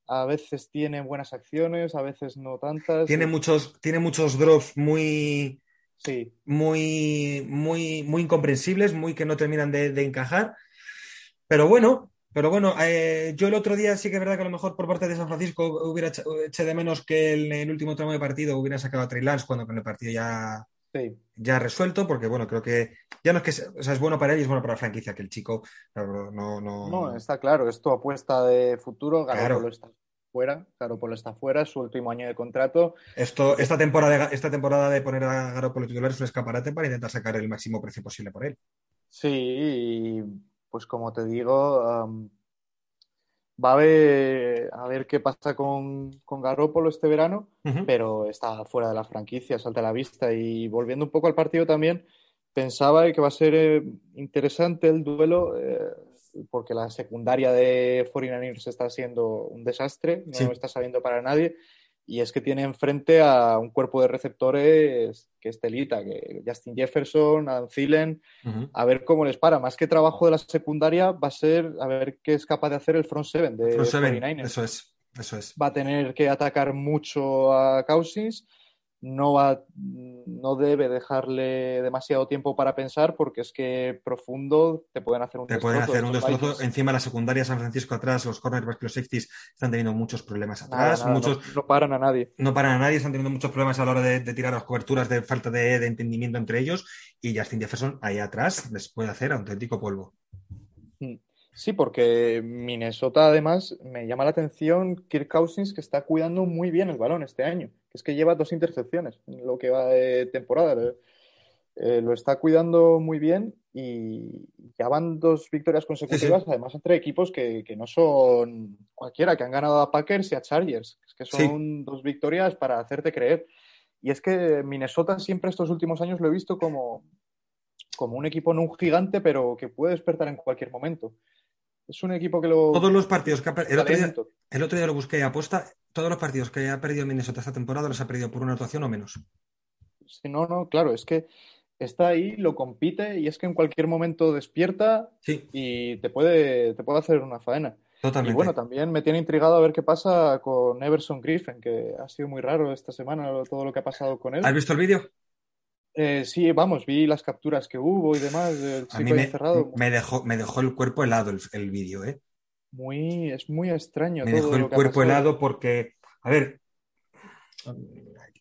A veces tiene buenas acciones, a veces no tantas. Tiene muchos, tiene muchos drops muy, sí. muy, muy, muy incomprensibles, muy que no terminan de, de encajar. Pero bueno, pero bueno, eh, yo el otro día sí que es verdad que a lo mejor por parte de San Francisco hubiera hecho de menos que en el último tramo de partido hubiera sacado a Trey Lance cuando con el partido ya, ya resuelto, porque bueno, creo que ya no es que sea, o sea, es bueno para él y es bueno para la franquicia que el chico no, no, no... está claro, esto apuesta de futuro, Garoppolo está fuera, Garoppolo está fuera, su último año de contrato. Esto, esta temporada, esta temporada de poner a Garoppolo titular es un escaparate para intentar sacar el máximo precio posible por él. Sí, y pues como te digo, va a ver, a ver qué pasa con, con Garópolo este verano, pero está fuera de la franquicia, salta a la vista. Y volviendo un poco al partido también, pensaba que va a ser eh, interesante el duelo, eh, porque la secundaria de 49ers está siendo un desastre, no está saliendo para nadie. Y es que tiene enfrente a un cuerpo de receptores que es telita, que Justin Jefferson, Adam Thielen, a ver cómo les para. Más que trabajo de la secundaria, va a ser a ver qué es capaz de hacer el front seven de front seven, Eso es, eso es. Va a tener que atacar mucho a Cousins no, va, no debe dejarle demasiado tiempo para pensar porque es que profundo te pueden hacer un te pueden hacer un destrozo. Encima la secundaria San Francisco atrás, los cornerbacks, los safeties están teniendo muchos problemas atrás. muchos, no, paran a nadie. No paran a nadie, están teniendo muchos problemas a la hora de, tirar las coberturas de falta de, de, entendimiento entre ellos y Justin Jefferson ahí atrás les puede hacer auténtico polvo. Sí, porque Minnesota además me llama la atención Kirk Cousins que está cuidando muy bien el balón este año, que es que lleva dos intercepciones en lo que va de temporada. Eh, lo está cuidando muy bien y ya van dos victorias consecutivas, además entre equipos que, no son cualquiera, que han ganado a Packers y a Chargers. Es que son dos victorias para hacerte creer. Y es que Minnesota siempre estos últimos años lo he visto como, como un equipo no un gigante, pero que puede despertar en cualquier momento. Es un equipo que lo. Todos los partidos que ha el, otro día, el otro día lo busqué aposta. Todos los partidos que ha perdido Minnesota esta temporada los ha perdido por una actuación o menos. Sí, no, no, claro, es que está ahí, lo compite y es que en cualquier momento despierta y te puede, te puede hacer una faena. Totalmente. Y bueno, también me tiene intrigado a ver qué pasa con Everson Griffin, que ha sido muy raro esta semana todo lo que ha pasado con él. ¿Has visto el vídeo? Eh, sí, vamos, vi las capturas que hubo y demás. a mí me, me, dejó, me dejó el cuerpo helado el, vídeo, ¿eh? Muy, es muy extraño. Me dejó el cuerpo helado porque, a ver,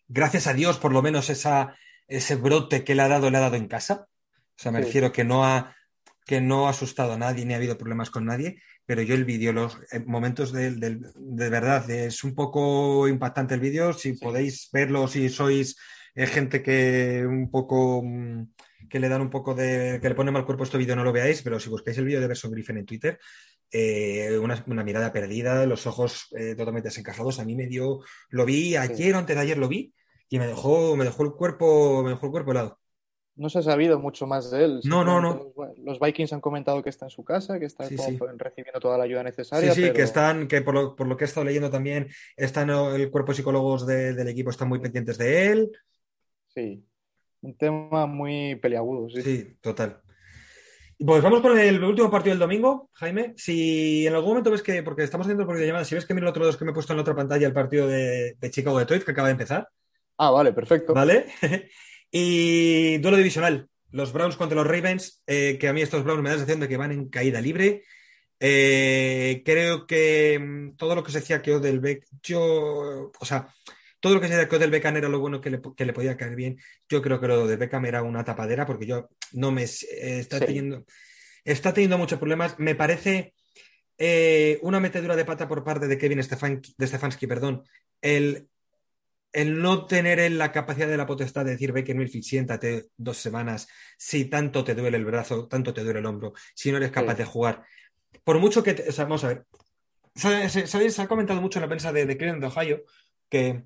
gracias a Dios, por lo menos esa, ese brote que le ha dado, le ha dado en casa. O sea, me refiero que no ha que no ha asustado a nadie ni ha habido problemas con nadie, pero yo el vídeo, los eh, momentos de, de, verdad, es un poco impactante el vídeo, si podéis verlo, si sois es gente que un poco mm, que le dan un poco de que le pone mal cuerpo este vídeo no lo veáis, pero si buscáis el vídeo de Verso Griffin en Twitter, eh, una, mirada perdida, los ojos eh, totalmente desencajados. A mí me dio, lo vi ayer o antes de ayer lo vi y me dejó, me dejó el cuerpo, me dejó el cuerpo helado. No se ha sabido mucho más de él. No, no, no. Los, Vikings han comentado que está en su casa, que está recibiendo toda la ayuda necesaria. Sí, sí, que están, que por lo, por lo, que he estado leyendo también, están el cuerpo de psicólogos del equipo están muy pendientes de él. Sí, un tema muy peliagudo, sí. Sí, total. Pues vamos con el último partido del domingo, Jaime. Si en algún momento ves que, porque estamos haciendo por llamada, si ves que miro el otro dos que me he puesto en la otra pantalla el partido de, de Chicago Detroit que acaba de empezar. Ah, vale, perfecto. Vale. y duelo divisional. Los Browns contra los Ravens, eh, que a mí estos Browns me da la sensación de que van en caída libre. Eh, creo que mm, todo lo que se decía que del Beck, yo, o sea, todo lo que se decía del Beckham era lo bueno que le, que le, podía caer bien. Yo creo que lo de Beckham era una tapadera porque yo no me eh, está teniendo está teniendo muchos problemas. Me parece eh, una metedura de pata por parte de Kevin Stefanski, perdón, el, el no tener la capacidad de la potestad de decir, Baker Milfield, siéntate dos semanas, si tanto te duele el brazo, tanto te duele el hombro, si no eres capaz de jugar. Por mucho que, vamos a ver, se, ha comentado mucho en la prensa de, de Cleveland de Ohio que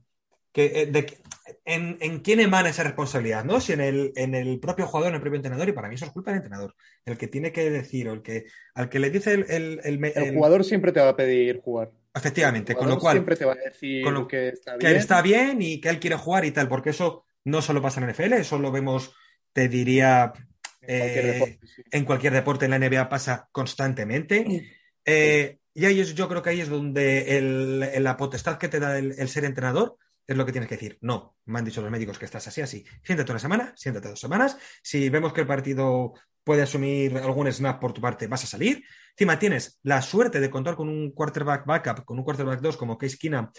eh, de, en, en, quién emana esa responsabilidad, ¿no? Si en el, en el propio jugador, en el propio entrenador, y para mí eso es culpa del entrenador, el que tiene que decir, o el que, al que le dice el... El, el, jugador siempre te va a pedir jugar. Efectivamente, con lo cual... Siempre te va a decir que está bien. Que está bien y que él quiere jugar y tal, porque eso no solo pasa en NFL, eso lo vemos, te diría, en cualquier, eh, deporte, en cualquier deporte en la NBA pasa constantemente. Eh, y ahí es, yo creo que ahí es donde el, la potestad que te da el ser entrenador es lo que tienes que decir. No, me han dicho los médicos que estás así, así. Siéntate una semana, siéntate dos semanas. Si vemos que el partido puede asumir algún snap por tu parte, vas a salir. Encima tienes la suerte de contar con un quarterback backup, con un quarterback 2 como Case Keenum,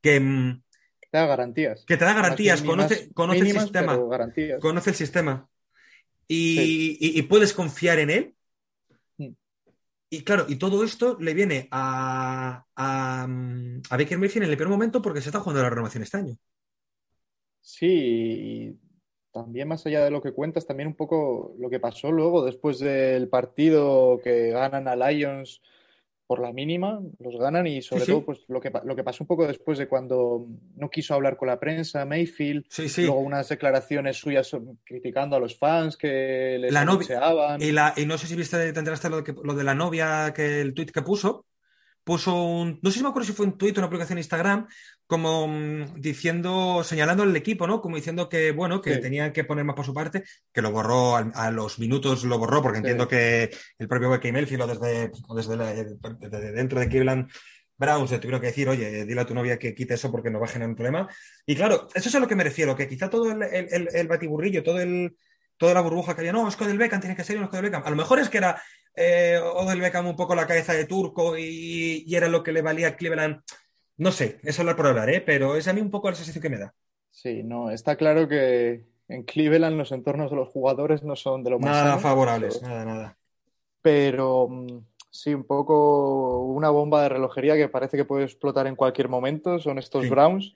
que mm, te da garantías. Que te da garantías, conoce, conoce el sistema. Conoce el sistema. y, puedes confiar en él y claro, y todo esto le viene a, a, a Baker Mayfield en el peor momento porque se está jugando la renovación este año. Sí, y también más allá de lo que cuentas, también un poco lo que pasó luego después del partido que ganan a Lions por la mínima, los ganan y sobre todo pues lo que, lo que pasó un poco después de cuando no quiso hablar con la prensa, Mayfield, luego unas declaraciones suyas criticando a los fans que les la Y, la, y no sé si viste, te enteraste lo de, lo de la novia, que el tuit que puso, puso un, no sé si me acuerdo si fue un tuit o una publicación en Instagram, como mm, diciendo, señalando al equipo, ¿no? Como diciendo que, bueno, que tenían que poner más por su parte, que lo borró a, los minutos, lo borró, porque entiendo que el propio Becky Melfield desde, desde, dentro de Cleveland Browns le tuvieron que decir, oye, dile a tu novia que quite eso porque no va a generar un problema. Y claro, eso es a lo que me refiero, que quizá todo el, el, batiburrillo, todo el, toda la burbuja que había, no, Oscar del Beckham tiene que ser un Oscar del Beckham. A lo mejor es que era eh, Odell Beckham un poco la cabeza de turco y, era lo que le valía a Cleveland. No sé, eso hablar por hablar, ¿eh? pero es a mí un poco la sensación que me da. Sí, no, está claro que en Cleveland los entornos de los jugadores no son de lo más. Nada favorables, nada, nada. Pero mm, sí, un poco una bomba de relojería que parece que puede explotar en cualquier momento son estos Browns.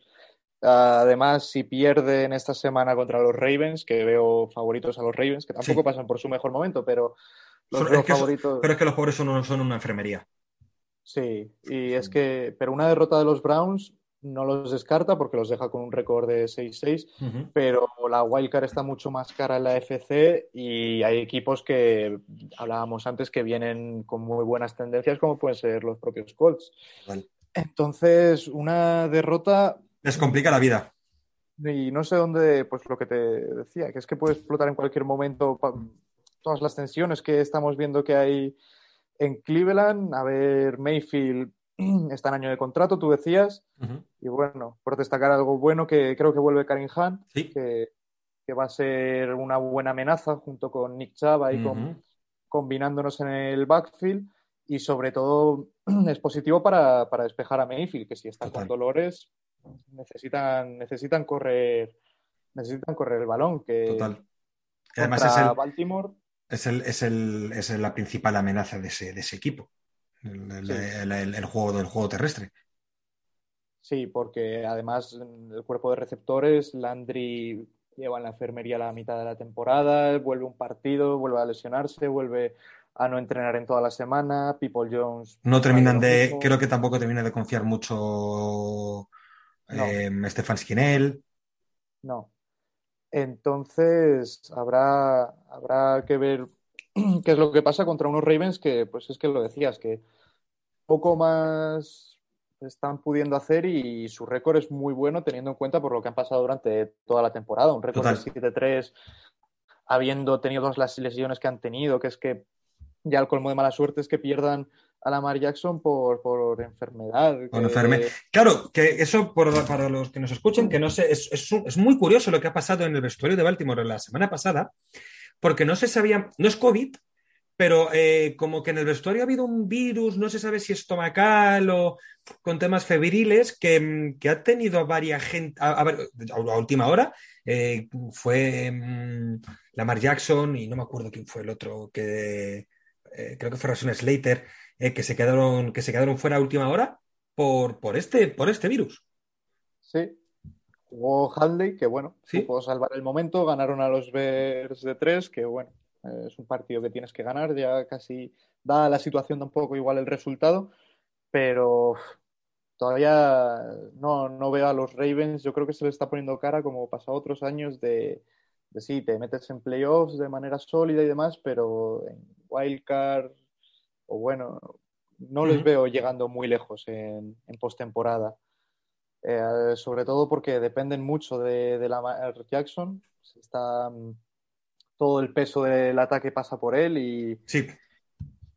Además, si pierden esta semana contra los Ravens, que veo favoritos a los Ravens, que tampoco pasan por su mejor momento, pero pero es que los pobres son, son una enfermería. Sí, y es que, pero una derrota de los Browns no los descarta porque los deja con un récord de 6-6, pero la wildcard está mucho más cara en la FC y hay equipos que hablábamos antes que vienen con muy buenas tendencias como pueden ser los propios Colts. Entonces, una derrota... Les complica la vida. Y no sé dónde, pues lo que te decía, que es que puede explotar en cualquier momento todas las tensiones que estamos viendo que hay en Cleveland. A ver, Mayfield está en año de contrato, tú decías. Y bueno, por destacar algo bueno, que creo que vuelve Karim Hunt, que, va a ser una buena amenaza junto con Nick Chava y con, combinándonos en el backfield. Y sobre todo es positivo para, despejar a Mayfield, que si están con dolores, necesitan, necesitan correr necesitan correr el balón. Que Total. Además es el, Baltimore es, el, es, el, es la principal amenaza de ese, de ese equipo, el, juego del juego terrestre. Sí, porque además el cuerpo de receptores, Landry lleva en la enfermería la mitad de la temporada, vuelve un partido, vuelve a lesionarse, vuelve a no entrenar en toda la semana, People Jones... No terminan de, creo que tampoco termina de confiar mucho eh, Stefan Skinel. No, entonces, habrá, habrá que ver qué es lo que pasa contra unos Ravens que, pues es que lo decías, que poco más están pudiendo hacer y su récord es muy bueno teniendo en cuenta por lo que han pasado durante toda la temporada. Un récord de 7-3, habiendo tenido todas las lesiones que han tenido, que es que ya el colmo de mala suerte es que pierdan a Lamar Jackson por, por enfermedad. Claro, que eso para los que nos escuchen, que no sé, es, es, muy curioso lo que ha pasado en el vestuario de Baltimore la semana pasada, porque no se sabía, no es COVID, pero eh, como que en el vestuario ha habido un virus, no se sabe si estomacal o con temas febriles, que, que ha tenido varias gente, a, a, última hora, eh, fue um, Lamar Jackson y no me acuerdo quién fue el otro, que eh, creo que fue Rason Slater, eh, que, se quedaron, que se quedaron fuera a última hora por, por, este, por este virus. Sí. Jugó Hadley, que bueno, ¿Sí? pudo salvar el momento, ganaron a los Bears de tres, que bueno, eh, es un partido que tienes que ganar, ya casi da la situación un poco igual el resultado, pero todavía no, no veo a los Ravens, yo creo que se les está poniendo cara como pasa otros años de, de sí, te metes en playoffs de manera sólida y demás, pero en wildcard o bueno, no les veo llegando muy lejos en, en postemporada. Eh, sobre todo porque dependen mucho de, de Lamar Jackson. Está mm, todo el peso del ataque pasa por él y, sí.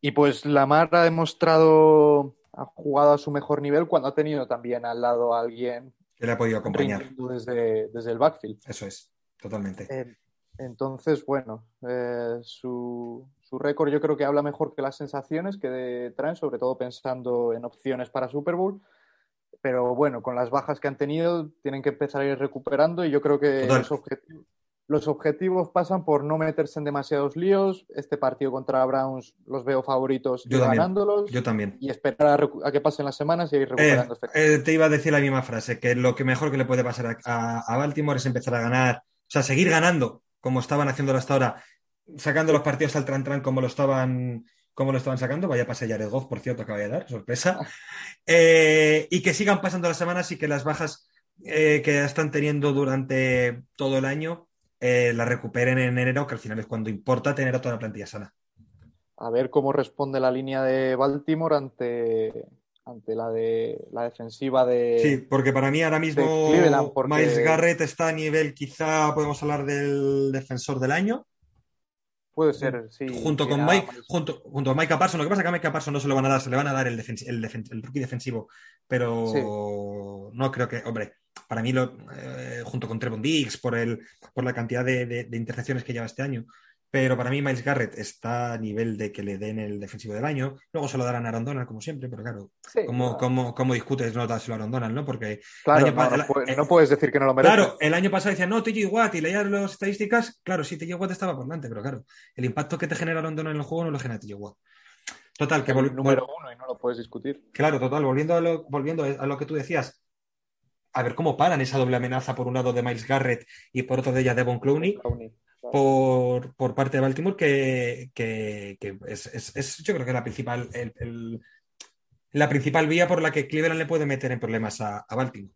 y pues Lamar ha demostrado, ha jugado a su mejor nivel cuando ha tenido también al lado a alguien que le ha podido acompañar desde, desde el backfield. Eso es, totalmente. Eh, entonces, bueno, eh, su, su récord yo creo que habla mejor que las sensaciones que traen, sobre todo pensando en opciones para Super Bowl. Pero bueno, con las bajas que han tenido, tienen que empezar a ir recuperando y yo creo que los objetivos, pasan por no meterse en demasiados líos. Este partido contra Browns los veo favoritos y ganándolos. Yo también. Y esperar a, que pasen las semanas y ir recuperando. Eh, eh, te iba a decir la misma frase, que lo que mejor que le puede pasar a Baltimore es empezar a ganar, o sea, seguir ganando como estaban haciéndolo hasta ahora, sacando los partidos al tran-tran como lo estaban como lo estaban sacando, vaya pase Jared Goff, por cierto, acaba de dar, sorpresa, eh, y que sigan pasando las semanas y que las bajas eh, que están teniendo durante todo el año eh, las recuperen en enero, que al final es cuando importa tener a toda la plantilla sana. A ver cómo responde la línea de Baltimore ante, ante la de la defensiva de. Sí, porque para mí ahora mismo Miles Garrett está a nivel, quizá podemos hablar del defensor del año. Puede ser, sí. Junto con Mike, junto, junto a Mike Parson. Lo que pasa es que a Mike Parson no se lo van a dar, se le van a dar el, el, el rookie defensivo. Pero no creo que, hombre, para mí, lo, eh, junto con Trevon Diggs, por, el, por la cantidad de, de, intercepciones que lleva este año, pero para mí Miles Garrett está a nivel de que le den el defensivo del año. Luego se lo darán a Aaron Donald, como siempre, pero claro, ¿cómo, discutes no dárselo a Aaron Donald, no? Porque claro, no, puedes decir que no lo merece. Claro, el año pasado decían, no, TJ Watt, y leías las estadísticas, claro, sí, TJ Watt estaba por delante, pero claro, el impacto que te genera Aaron Donald en el juego no lo genera TJ Watt. Total, que el número uno y no lo puedes discutir. Claro, total, volviendo a lo, volviendo a lo que tú decías, a ver cómo paran esa doble amenaza por un lado de Miles Garrett y por otro de ella Devon Clowney por, parte de Baltimore, que, es, yo creo que la principal, la principal vía por la que Cleveland le puede meter en problemas a, Baltimore.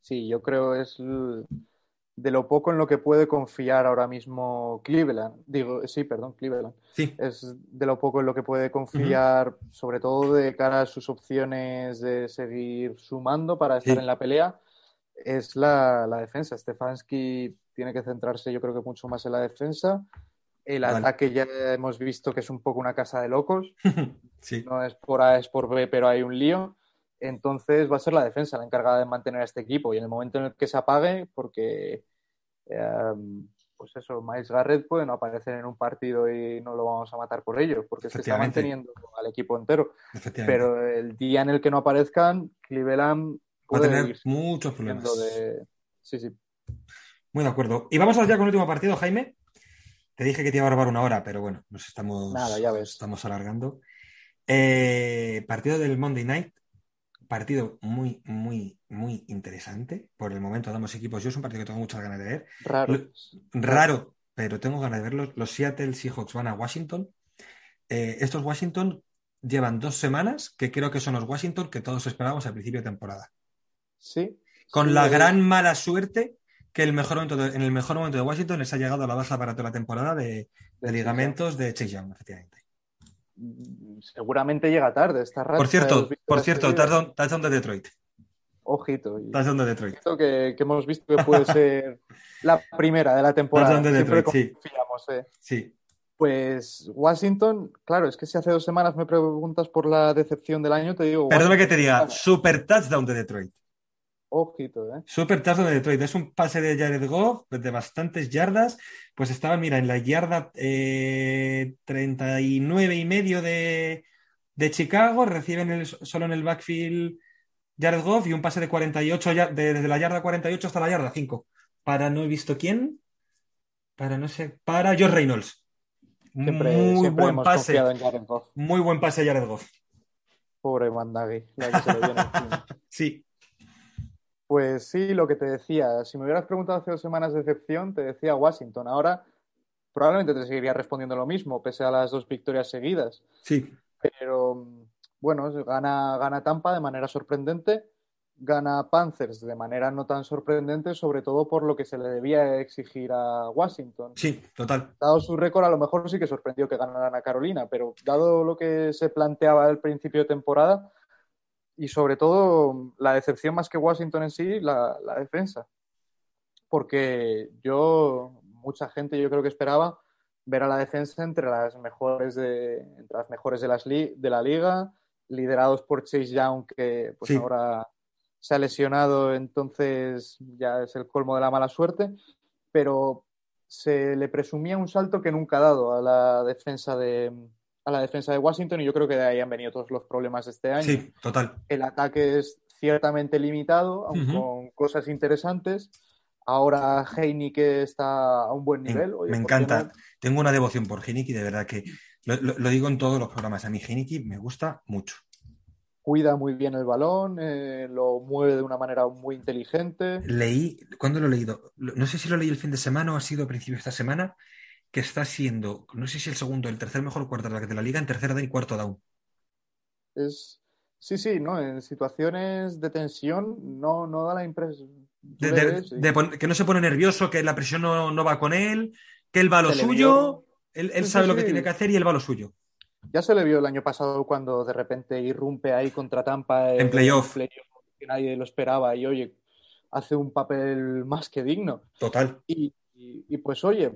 Sí, yo creo es de lo poco en lo que puede confiar ahora mismo Cleveland. Digo, sí, perdón, Cleveland. Sí. Es de lo poco en lo que puede confiar, sobre todo de cara a sus opciones de seguir sumando para estar en la pelea es la, defensa. Stefanski tiene que centrarse, yo creo que mucho más en la defensa. El ataque ya hemos visto que es un poco una casa de locos. No es por A, es por B, pero hay un lío. Entonces va a ser la defensa la encargada de mantener a este equipo. Y en el momento en el que se apague, porque em, pues eso, Miles Garrett puede no aparecer en un partido y no lo vamos a matar por ello, porque se está manteniendo al equipo entero. Pero el día en el que no aparezcan, Cleveland Va a tener muchos problemas. Sí, sí. Muy de acuerdo. Y vamos allá con el último partido, Jaime. Te dije que te iba a robar una hora, pero bueno, nos estamos, estamos alargando. Eh, partido del Monday Night. Partido muy, muy, muy interesante. Por el momento damos equipos. Yo es un partido que tengo muchas ganas de ver. Raro. raro, pero tengo ganas de verlo. Los Seattle Seahawks van a Washington. Eh, estos Washington llevan dos semanas que creo que son los Washington que todos esperábamos al principio de temporada. Sí. Con la gran mala suerte que el mejor momento en el mejor momento de Washington les ha llegado a la baja para toda la temporada de, ligamentos de Chase Young, efectivamente. Seguramente llega tarde esta Por cierto, por cierto, touchdown de Detroit. Ojito. Touchdown de Detroit. Que, que, hemos visto que puede ser la primera de la temporada. de Detroit, sí. ¿eh? Sí. Pues Washington, claro, es que si hace dos semanas me preguntas por la decepción del año, te digo. Perdona que te diga, super touchdown de Detroit. Ojito, ¿eh? Super touchdown de Detroit. Es un pase de Jared Goff de bastantes yardas. Pues estaba, mira, en la yarda eh, 39 y medio de, Chicago. Reciben solo en el backfield Jared Goff y un pase de 48 desde la yarda 48 hasta la yarda 5. Para no he visto quién. Para no sé. Para George Reynolds. muy buen pase. Muy buen pase Jared Goff. Pobre Mandagi. sí. Pues sí, lo que te decía. Si me hubieras preguntado hace dos semanas de excepción, te decía Washington. Ahora probablemente te seguiría respondiendo lo mismo, pese a las dos victorias seguidas. Sí. Pero bueno, gana, gana Tampa de manera sorprendente, gana Panthers de manera no tan sorprendente, sobre todo por lo que se le debía exigir a Washington. Sí, total. Dado su récord, a lo mejor sí que sorprendió que ganaran a Carolina, pero dado lo que se planteaba al principio de temporada, y sobre todo la decepción más que Washington en sí, la, defensa. Porque yo, mucha gente yo creo que esperaba ver a la defensa entre las mejores de, entre las mejores de, las de la liga, liderados por Chase Young, que pues ahora se ha lesionado, entonces ya es el colmo de la mala suerte, pero se le presumía un salto que nunca ha dado a la defensa de, a la defensa de Washington y yo creo que de ahí han venido todos los problemas este año. Sí, total. El ataque es ciertamente limitado, aunque con cosas interesantes. Ahora Heineke está a un buen nivel. me encanta. Tengo una devoción por Heineke, de verdad que lo, digo en todos los programas. A mí Heineke me gusta mucho. Cuida muy bien el balón, eh, lo mueve de una manera muy inteligente. Leí, ¿cuándo lo he leído? No sé si lo leí el fin de semana o ha sido a principio de esta semana, que está siendo, no sé si el segundo el tercer mejor quarterback de la liga en tercera down y cuarto down. Es, sí, sí, ¿no? En situaciones de tensión no, no da la impresión. que no se pone nervioso, que la presión no, va con él, que él va a lo suyo, él, sabe lo que tiene que hacer y él va a lo suyo. Ya se le vio el año pasado cuando de repente irrumpe ahí contra Tampa en playoff. que nadie lo esperaba y oye, hace un papel más que digno. Total. Y, y- y, pues oye,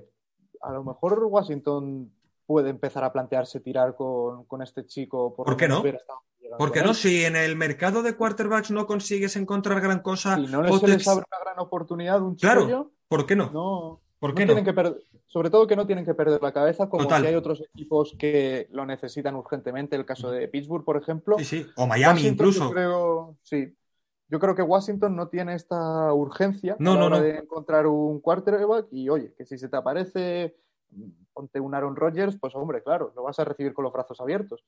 a lo mejor Washington puede empezar a plantearse tirar con, con este chico. ¿Por lo qué no? ¿Por él. no? Si en el mercado de quarterbacks no consigues encontrar gran cosa, Si no o se les abre una gran oportunidad, un Claro. chollo, ¿por qué no? no, ¿Por qué no? tienen que perder, sobre todo que no tienen que perder la cabeza, como Total. si hay otros equipos que lo necesitan urgentemente, el caso de Pittsburgh, por ejemplo. Sí, sí. O Miami Washington, incluso. Yo creo, sí. Yo creo que Washington no tiene esta urgencia No, a la no, hora no. de encontrar un quarterback y oye, que si se te aparece, ponte un Aaron Rodgers, pues hombre, claro, lo vas a recibir con los brazos abiertos.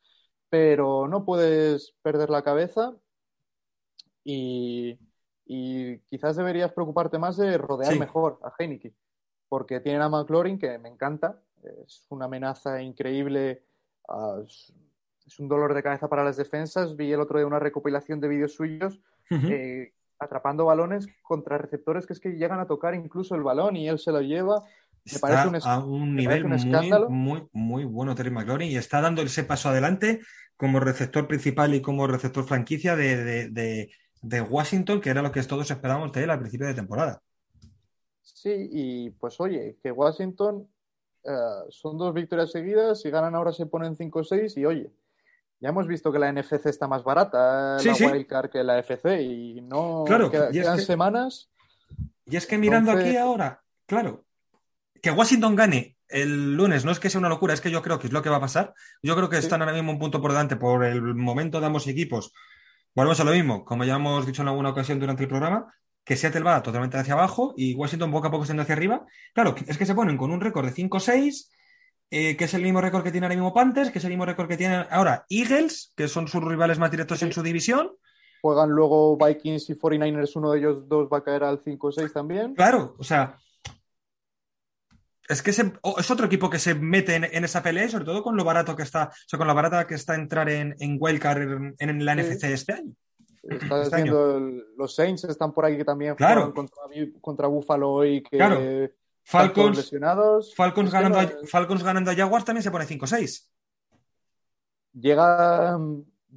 Pero no puedes perder la cabeza y, y quizás deberías preocuparte más de rodear Sí. mejor a Heineke, porque tienen a McLaurin, que me encanta, es una amenaza increíble, ah, es un dolor de cabeza para las defensas. Vi el otro día una recopilación de vídeos suyos Eh, atrapando balones contra receptores que es que llegan a tocar incluso el balón y él se lo lleva. Me Está parece un a un nivel un escándalo. muy, muy bueno Terry McLaurin y está dando ese paso adelante como receptor principal y como receptor franquicia de, de- de- de Washington, que era lo que todos esperábamos de él al principio de temporada. Sí, y pues oye, que Washington eh, son dos victorias seguidas, si ganan ahora se ponen 5-6 y oye, ya hemos visto que la NFC está más barata, Sí, la sí. Wildcard que la FC y no Claro, queda- y quedan que- semanas. Y es que mirando Entonces- aquí ahora, claro, que Washington gane el lunes no es que sea una locura, es que yo creo que es lo que va a pasar. Yo creo que Sí. están ahora mismo un punto por delante por el momento de ambos equipos. Volvemos a lo mismo, como ya hemos dicho en alguna ocasión durante el programa, que Seattle va totalmente hacia abajo y Washington poco a poco yendo hacia arriba. Claro, es que se ponen con un récord de 5-6, eh, que es el mismo récord que tiene ahora mismo Panthers, que es el mismo récord que tienen ahora Eagles, que son sus rivales más directos en su división. Juegan luego Vikings y 49ers, uno de ellos dos va a caer al 5-6 también. Claro, o sea, es que se- es otro equipo que se mete en, en esa pelea y sobre todo con lo barato que está, o sea, con lo barata que está entrar en, en Wildcard en, en la Sí. NFC este año. Estás Este año. viendo el- los Saints están por aquí que también Claro. contra, contra Buffalo y que Claro. Falcons, lesionados. Ganando no- Falcons ganando a Jaguars también se pone 5-6. llega,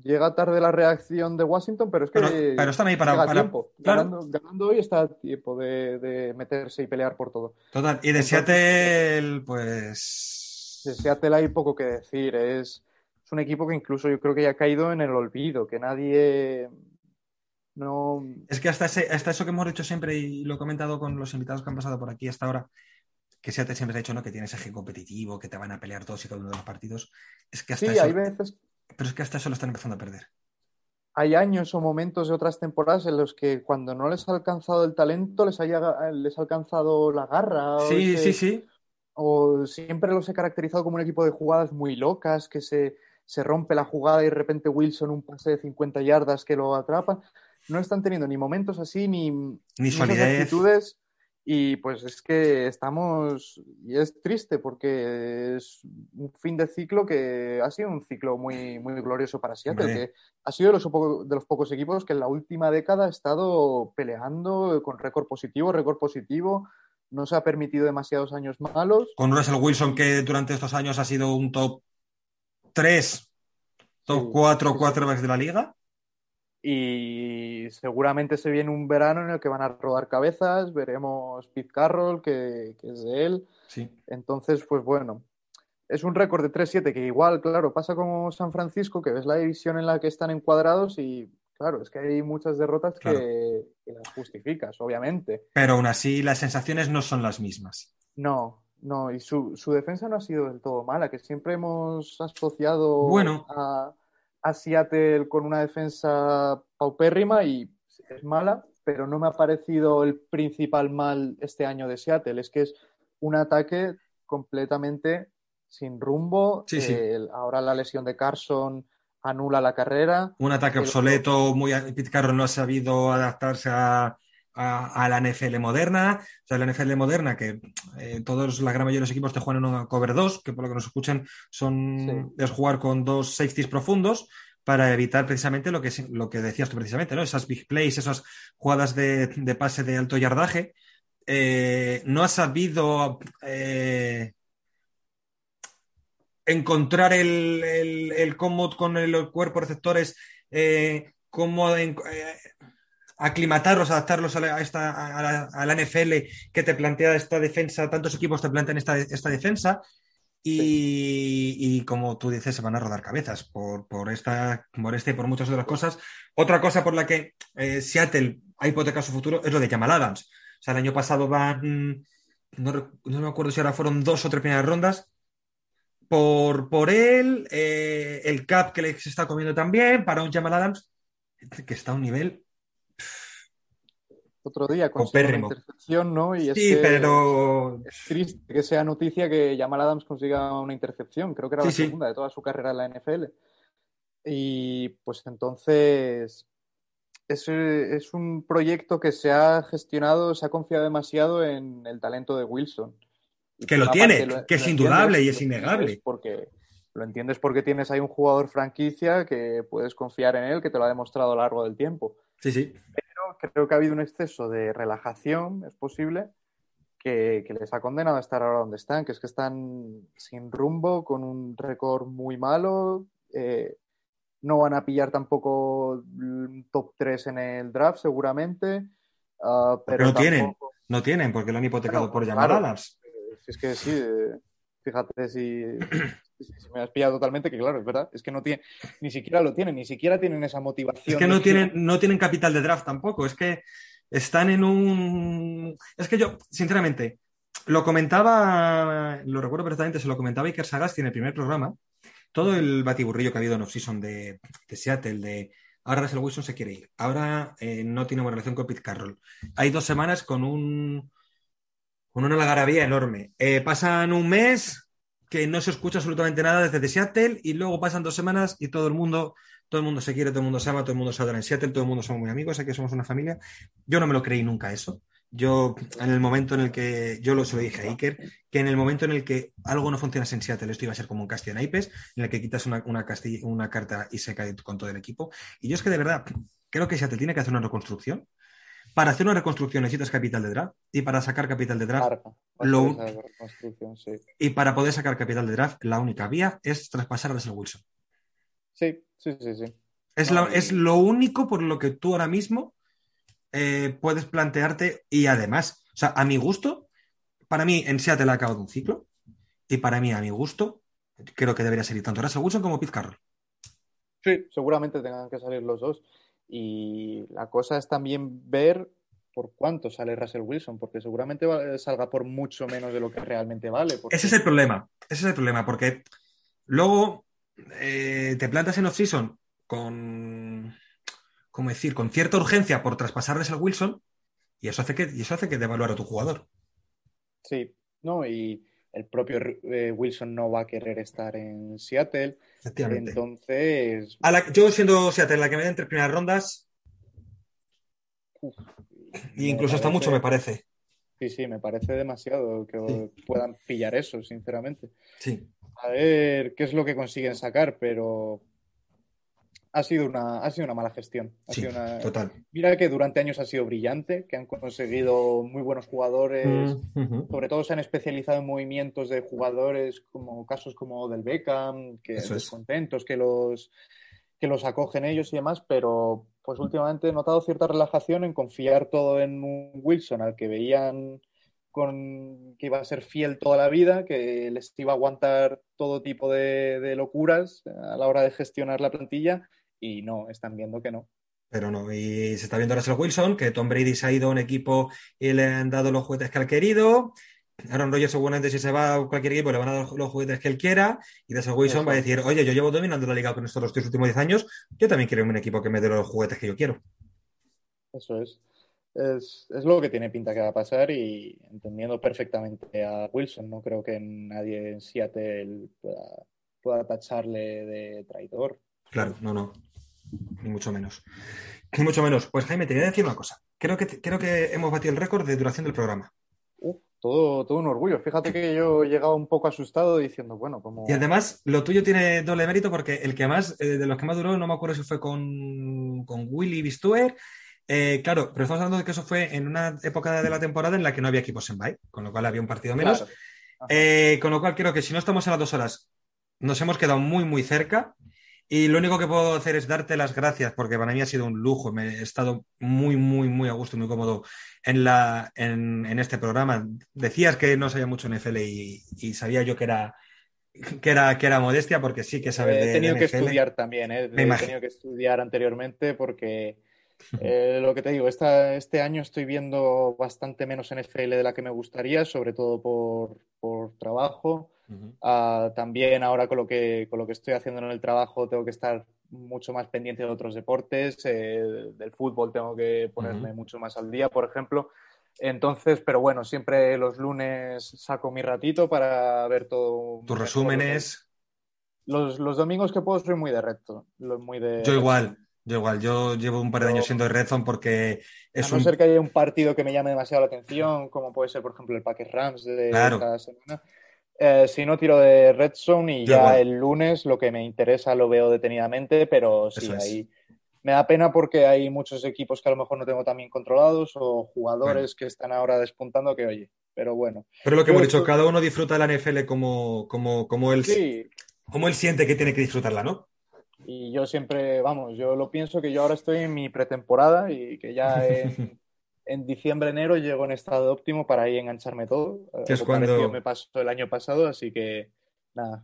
llega tarde la reacción de Washington, pero es que Pero, pero están ahí para, para- tiempo. claro. Ganando, ganando hoy está a tiempo de, de meterse y pelear por todo. Total. Y de Entonces- Seattle, pues. De Seattle hay poco que decir. Es, es un equipo que incluso yo creo que ya ha caído en el olvido, que nadie no Es que hasta, ese- hasta eso que hemos dicho siempre y lo he comentado con los invitados que han pasado por aquí hasta ahora, que Seattle siempre ha dicho ¿no? que tienes eje competitivo, que te van a pelear todos y cada uno de los partidos. Es que hasta Sí, eso, hay veces, pero es que hasta eso lo están empezando a perder. hay años o momentos de otras temporadas en los que cuando no les ha alcanzado el talento, les, haya, les ha alcanzado la garra. Sí, ese- sí, sí. O siempre los he caracterizado como un equipo de jugadas muy locas, que se, se rompe la jugada y de repente Wilson un pase de 50 yardas que lo atrapa. No están teniendo ni momentos así, ni, Ni solidez. actitudes. Y pues es que estamos, y es triste porque es un fin de ciclo que ha sido un ciclo muy, muy glorioso para Seattle, Hombre. que ha sido de los, poco- de los pocos equipos que en la última década ha estado peleando con récord positivo, récord positivo, no se ha permitido demasiados años malos. Con Russell Wilson, que durante estos años ha sido un top 3, top Sí, 4 sí, sí. quarterbacks de la liga. Y seguramente se viene un verano en el que van a rodar cabezas, veremos Pete Carroll, que, que es de él. Sí. Entonces, pues bueno, es un récord de 3-7 que igual, claro, pasa como San Francisco, que ves la división en la que están encuadrados y, claro, es que hay muchas derrotas Claro. que, que las justificas, obviamente. Pero aún así, las sensaciones no son las mismas. No, no, y su, su defensa no ha sido del todo mala, que siempre hemos asociado Bueno. a, a Seattle con una defensa paupérrima y es mala, pero no me ha parecido el principal mal este año de Seattle. Es que es un ataque completamente sin rumbo. Sí, sí. El- ahora la lesión de Carson anula la carrera. Un ataque obsoleto, muy Pete Carroll no ha sabido adaptarse a, a- a la NFL moderna. O sea, la NFL moderna, que eh, todos, la gran mayoría de los equipos te juegan en una cover 2, que por lo que nos escuchen son, es jugar con dos safeties profundos para evitar precisamente lo que, lo que decías tú precisamente, ¿no? Esas big plays, esas jugadas de, de pase de alto yardaje. Eh, no ha sabido eh, encontrar el, el, el con el cuerpo receptores, eh, cómo eh, aclimatarlos, adaptarlos a la, esta, a, la, a la, NFL que te plantea esta defensa, tantos equipos te plantean esta, esta defensa. Y, sí. y, como tú dices, se van a rodar cabezas por, por, esta, por esta y por muchas otras cosas. Otra cosa por la que eh, Seattle ha hipotecado su futuro es lo de Jamal Adams. O sea, el año pasado van, no, no me acuerdo si ahora fueron dos o tres primeras rondas, por, por él, eh, el cap que le se está comiendo también, para un Jamal Adams que está a un nivel. Otro día con una intercepción, ¿no? Y es sí, pero. Es triste que sea noticia que Jamal Adams consiga una intercepción. Creo que era la sí, segunda sí. de toda su carrera en la NFL. Y pues entonces. Es, es un proyecto que se ha gestionado, se ha confiado demasiado en el talento de Wilson. Que lo tiene, lo, que es indudable y es innegable. Porque lo entiendes porque tienes ahí un jugador franquicia que puedes confiar en él, que te lo ha demostrado a lo largo del tiempo. Sí, sí. Creo que ha habido un exceso de relajación, es posible, que, que, les ha condenado a estar ahora donde están, que es que están sin rumbo, con un récord muy malo. Eh, no van a pillar tampoco top 3 en el draft, seguramente. Uh, pero no tampoco... tienen, no tienen, porque lo han hipotecado por llamar claro, alas es que sí, eh, fíjate si, si, me has pillado totalmente, que claro, es verdad, es que no tiene, ni siquiera lo tienen, ni siquiera tienen esa motivación. Es que no tienen, no tienen capital de draft tampoco, es que están en un... Es que yo, sinceramente, lo comentaba, lo recuerdo perfectamente, se lo comentaba Iker Sagasti en el primer programa, todo el batiburrillo que ha habido en off-season de, de Seattle, de ahora Russell Wilson se quiere ir, ahora eh, no tiene buena relación con Pete Carroll. Hay dos semanas con un con una algarabía enorme. Eh, pasan un mes que no se escucha absolutamente nada desde Seattle y luego pasan dos semanas y todo el mundo, todo el mundo se quiere, todo el mundo se ama, todo el mundo se adora en Seattle, todo el mundo somos muy amigos, aquí somos una familia. Yo no me lo creí nunca eso. Yo, en el momento en el que, yo lo, se lo dije a Iker, que en el momento en el que algo no funciona en Seattle, esto iba a ser como un castillo naipes, en el que quitas una, una, castilla, una carta y se cae con todo el equipo. Y yo es que de verdad, creo que Seattle tiene que hacer una reconstrucción para hacer una reconstrucción necesitas capital de draft y para sacar capital de draft claro, lo... sí. y para poder sacar capital de draft la única vía es traspasar a Russell Wilson. Sí, sí, sí, sí. Es, la, es lo único por lo que tú ahora mismo eh, puedes plantearte y además, o sea, a mi gusto, para mí en Seattle ha acabado un ciclo y para mí a mi gusto creo que debería salir tanto Russell Wilson como Pete Carroll. Sí, seguramente tengan que salir los dos. Y la cosa es también ver por cuánto sale Russell Wilson, porque seguramente salga por mucho menos de lo que realmente vale. Porque... Ese es el problema, ese es el problema, porque luego eh, te plantas en off-season con, ¿cómo decir?, con cierta urgencia por traspasar Russell Wilson y eso hace que, y eso hace que devaluar a tu jugador. Sí, no, y el propio eh, Wilson no va a querer estar en Seattle. Entonces. A la, yo siendo Seattle la que me da entre primeras rondas. Uf, y incluso parece, hasta mucho, me parece. Sí, sí, me parece demasiado que sí. puedan pillar eso, sinceramente. Sí. A ver qué es lo que consiguen sacar, pero ha sido una, ha sido una mala gestión. Ha sí, sido una... total. Mira que durante años ha sido brillante, que han conseguido muy buenos jugadores, mm -hmm. sobre todo se han especializado en movimientos de jugadores, como casos como del Beckham, que Eso descontentos, es. que los que los acogen ellos y demás, pero pues últimamente he notado cierta relajación en confiar todo en un Wilson al que veían con que iba a ser fiel toda la vida, que les iba a aguantar todo tipo de, de locuras a la hora de gestionar la plantilla y no, están viendo que no. Pero no, y se está viendo Russell Wilson, que Tom Brady se ha ido a un equipo y le han dado los juguetes que ha querido. Aaron Rodgers seguramente si se va a cualquier equipo le van a dar los juguetes que él quiera y Russell Wilson Eso. va a decir, oye, yo llevo dominando la liga con estos los últimos 10 años, yo también quiero un equipo que me dé los juguetes que yo quiero. Eso es. Es, es, lo que tiene pinta que va a pasar y entendiendo perfectamente a Wilson, no creo que nadie en Seattle pueda, pueda tacharle de traidor. Claro, no, no ni mucho menos. Ni mucho menos. Pues Jaime, te voy a decir una cosa. Creo que, creo que hemos batido el récord de duración del programa. Uh, todo, todo un orgullo. Fíjate que yo he llegado un poco asustado diciendo, bueno, como... Y además, lo tuyo tiene doble mérito porque el que más, eh, de los que más duró, no me acuerdo si fue con, con Willy Bistuer. Eh, claro, pero estamos hablando de que eso fue en una época de la temporada en la que no había equipos en bye, con lo cual había un partido menos. Claro. Eh, con lo cual creo que si no estamos a las dos horas nos hemos quedado muy, muy cerca. Y lo único que puedo hacer es darte las gracias porque para mí ha sido un lujo. Me he estado muy, muy, muy a gusto, muy cómodo en, la, en, este programa. Decías que no sabía mucho en NFL y, y sabía yo que era, que era, que era modestia porque sí que sabes de He tenido que estudiar también, ¿eh? he tenido que estudiar anteriormente porque eh, lo que te digo, esta, este año estoy viendo bastante menos NFL de la que me gustaría, sobre todo por, por trabajo. Ah, también ahora con lo, que, con lo que estoy haciendo en el trabajo tengo que estar mucho más pendiente de otros deportes, eh, del fútbol tengo que ponerme mucho más al día, por ejemplo. Entonces, pero bueno, siempre los lunes saco mi ratito para ver todo. Tus resúmenes. Los, los, domingos que puedo soy muy de recto. Muy de... Yo igual, yo igual. Yo llevo un par de años siendo de Red porque es a no ser que haya un partido que me llame demasiado la atención, como puede ser, por ejemplo, el Packers Rams de cada semana. Eh, si no, tiro de Red Zone y ya el lunes lo que me interesa lo veo detenidamente, pero sí, ahí me da pena porque hay muchos equipos que a lo mejor no tengo tan bien controlados o jugadores que están ahora despuntando que, oye, pero bueno. Pero lo que hemos dicho, cada uno disfruta de la NFL como, como, como, él, como él siente que tiene que disfrutarla, ¿no? Y yo siempre, vamos, yo lo pienso que yo ahora estoy en mi pretemporada y que ya en, en diciembre, enero llego en estado óptimo para ahí engancharme todo. Que es cuando me pasó el año pasado, así que nada,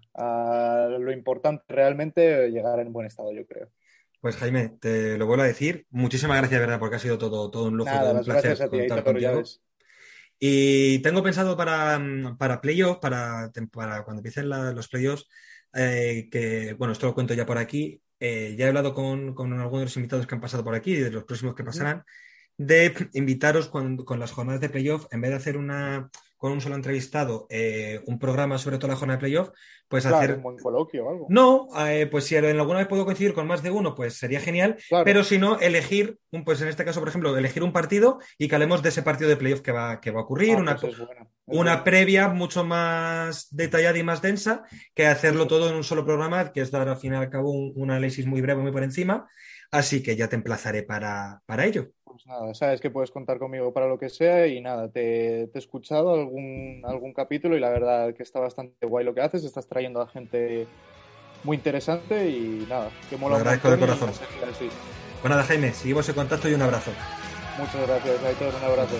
lo importante realmente llegar en buen estado, yo creo. Pues Jaime, te lo vuelvo a decir, muchísimas gracias, ¿verdad? Porque ha sido todo, todo un lujo, todo un placer a ti, contar Y tengo pensado para, para playoffs, para, para cuando empiecen los playoffs, eh, que, bueno, esto lo cuento ya por aquí, eh, ya he hablado con, con, algunos de los invitados que han pasado por aquí y de los próximos que pasarán de invitaros con, las jornadas de playoff, en vez de hacer una con un solo entrevistado eh, un programa sobre toda la jornada de playoff, pues hacer... Un coloquio o algo. No, eh, pues si en alguna vez puedo coincidir con más de uno, pues sería genial, pero si no, elegir, un, pues en este caso, por ejemplo, elegir un partido y que hablemos de ese partido de playoff que va, que va a ocurrir, ah, una, pues una previa mucho más detallada y más densa que hacerlo todo en un solo programa, que es dar al fin y al cabo un, un análisis muy breve, muy por encima, así que ya te emplazaré para, para ello. Pues nada, sabes que puedes contar conmigo para lo que sea y nada, te, he escuchado algún, algún capítulo y la verdad que está bastante guay lo que haces, estás trayendo a gente muy interesante y nada, que mola. Lo agradezco de corazón. Bueno, nada, Jaime, seguimos en contacto y un abrazo. Muchas gracias, Aitor, un abrazo.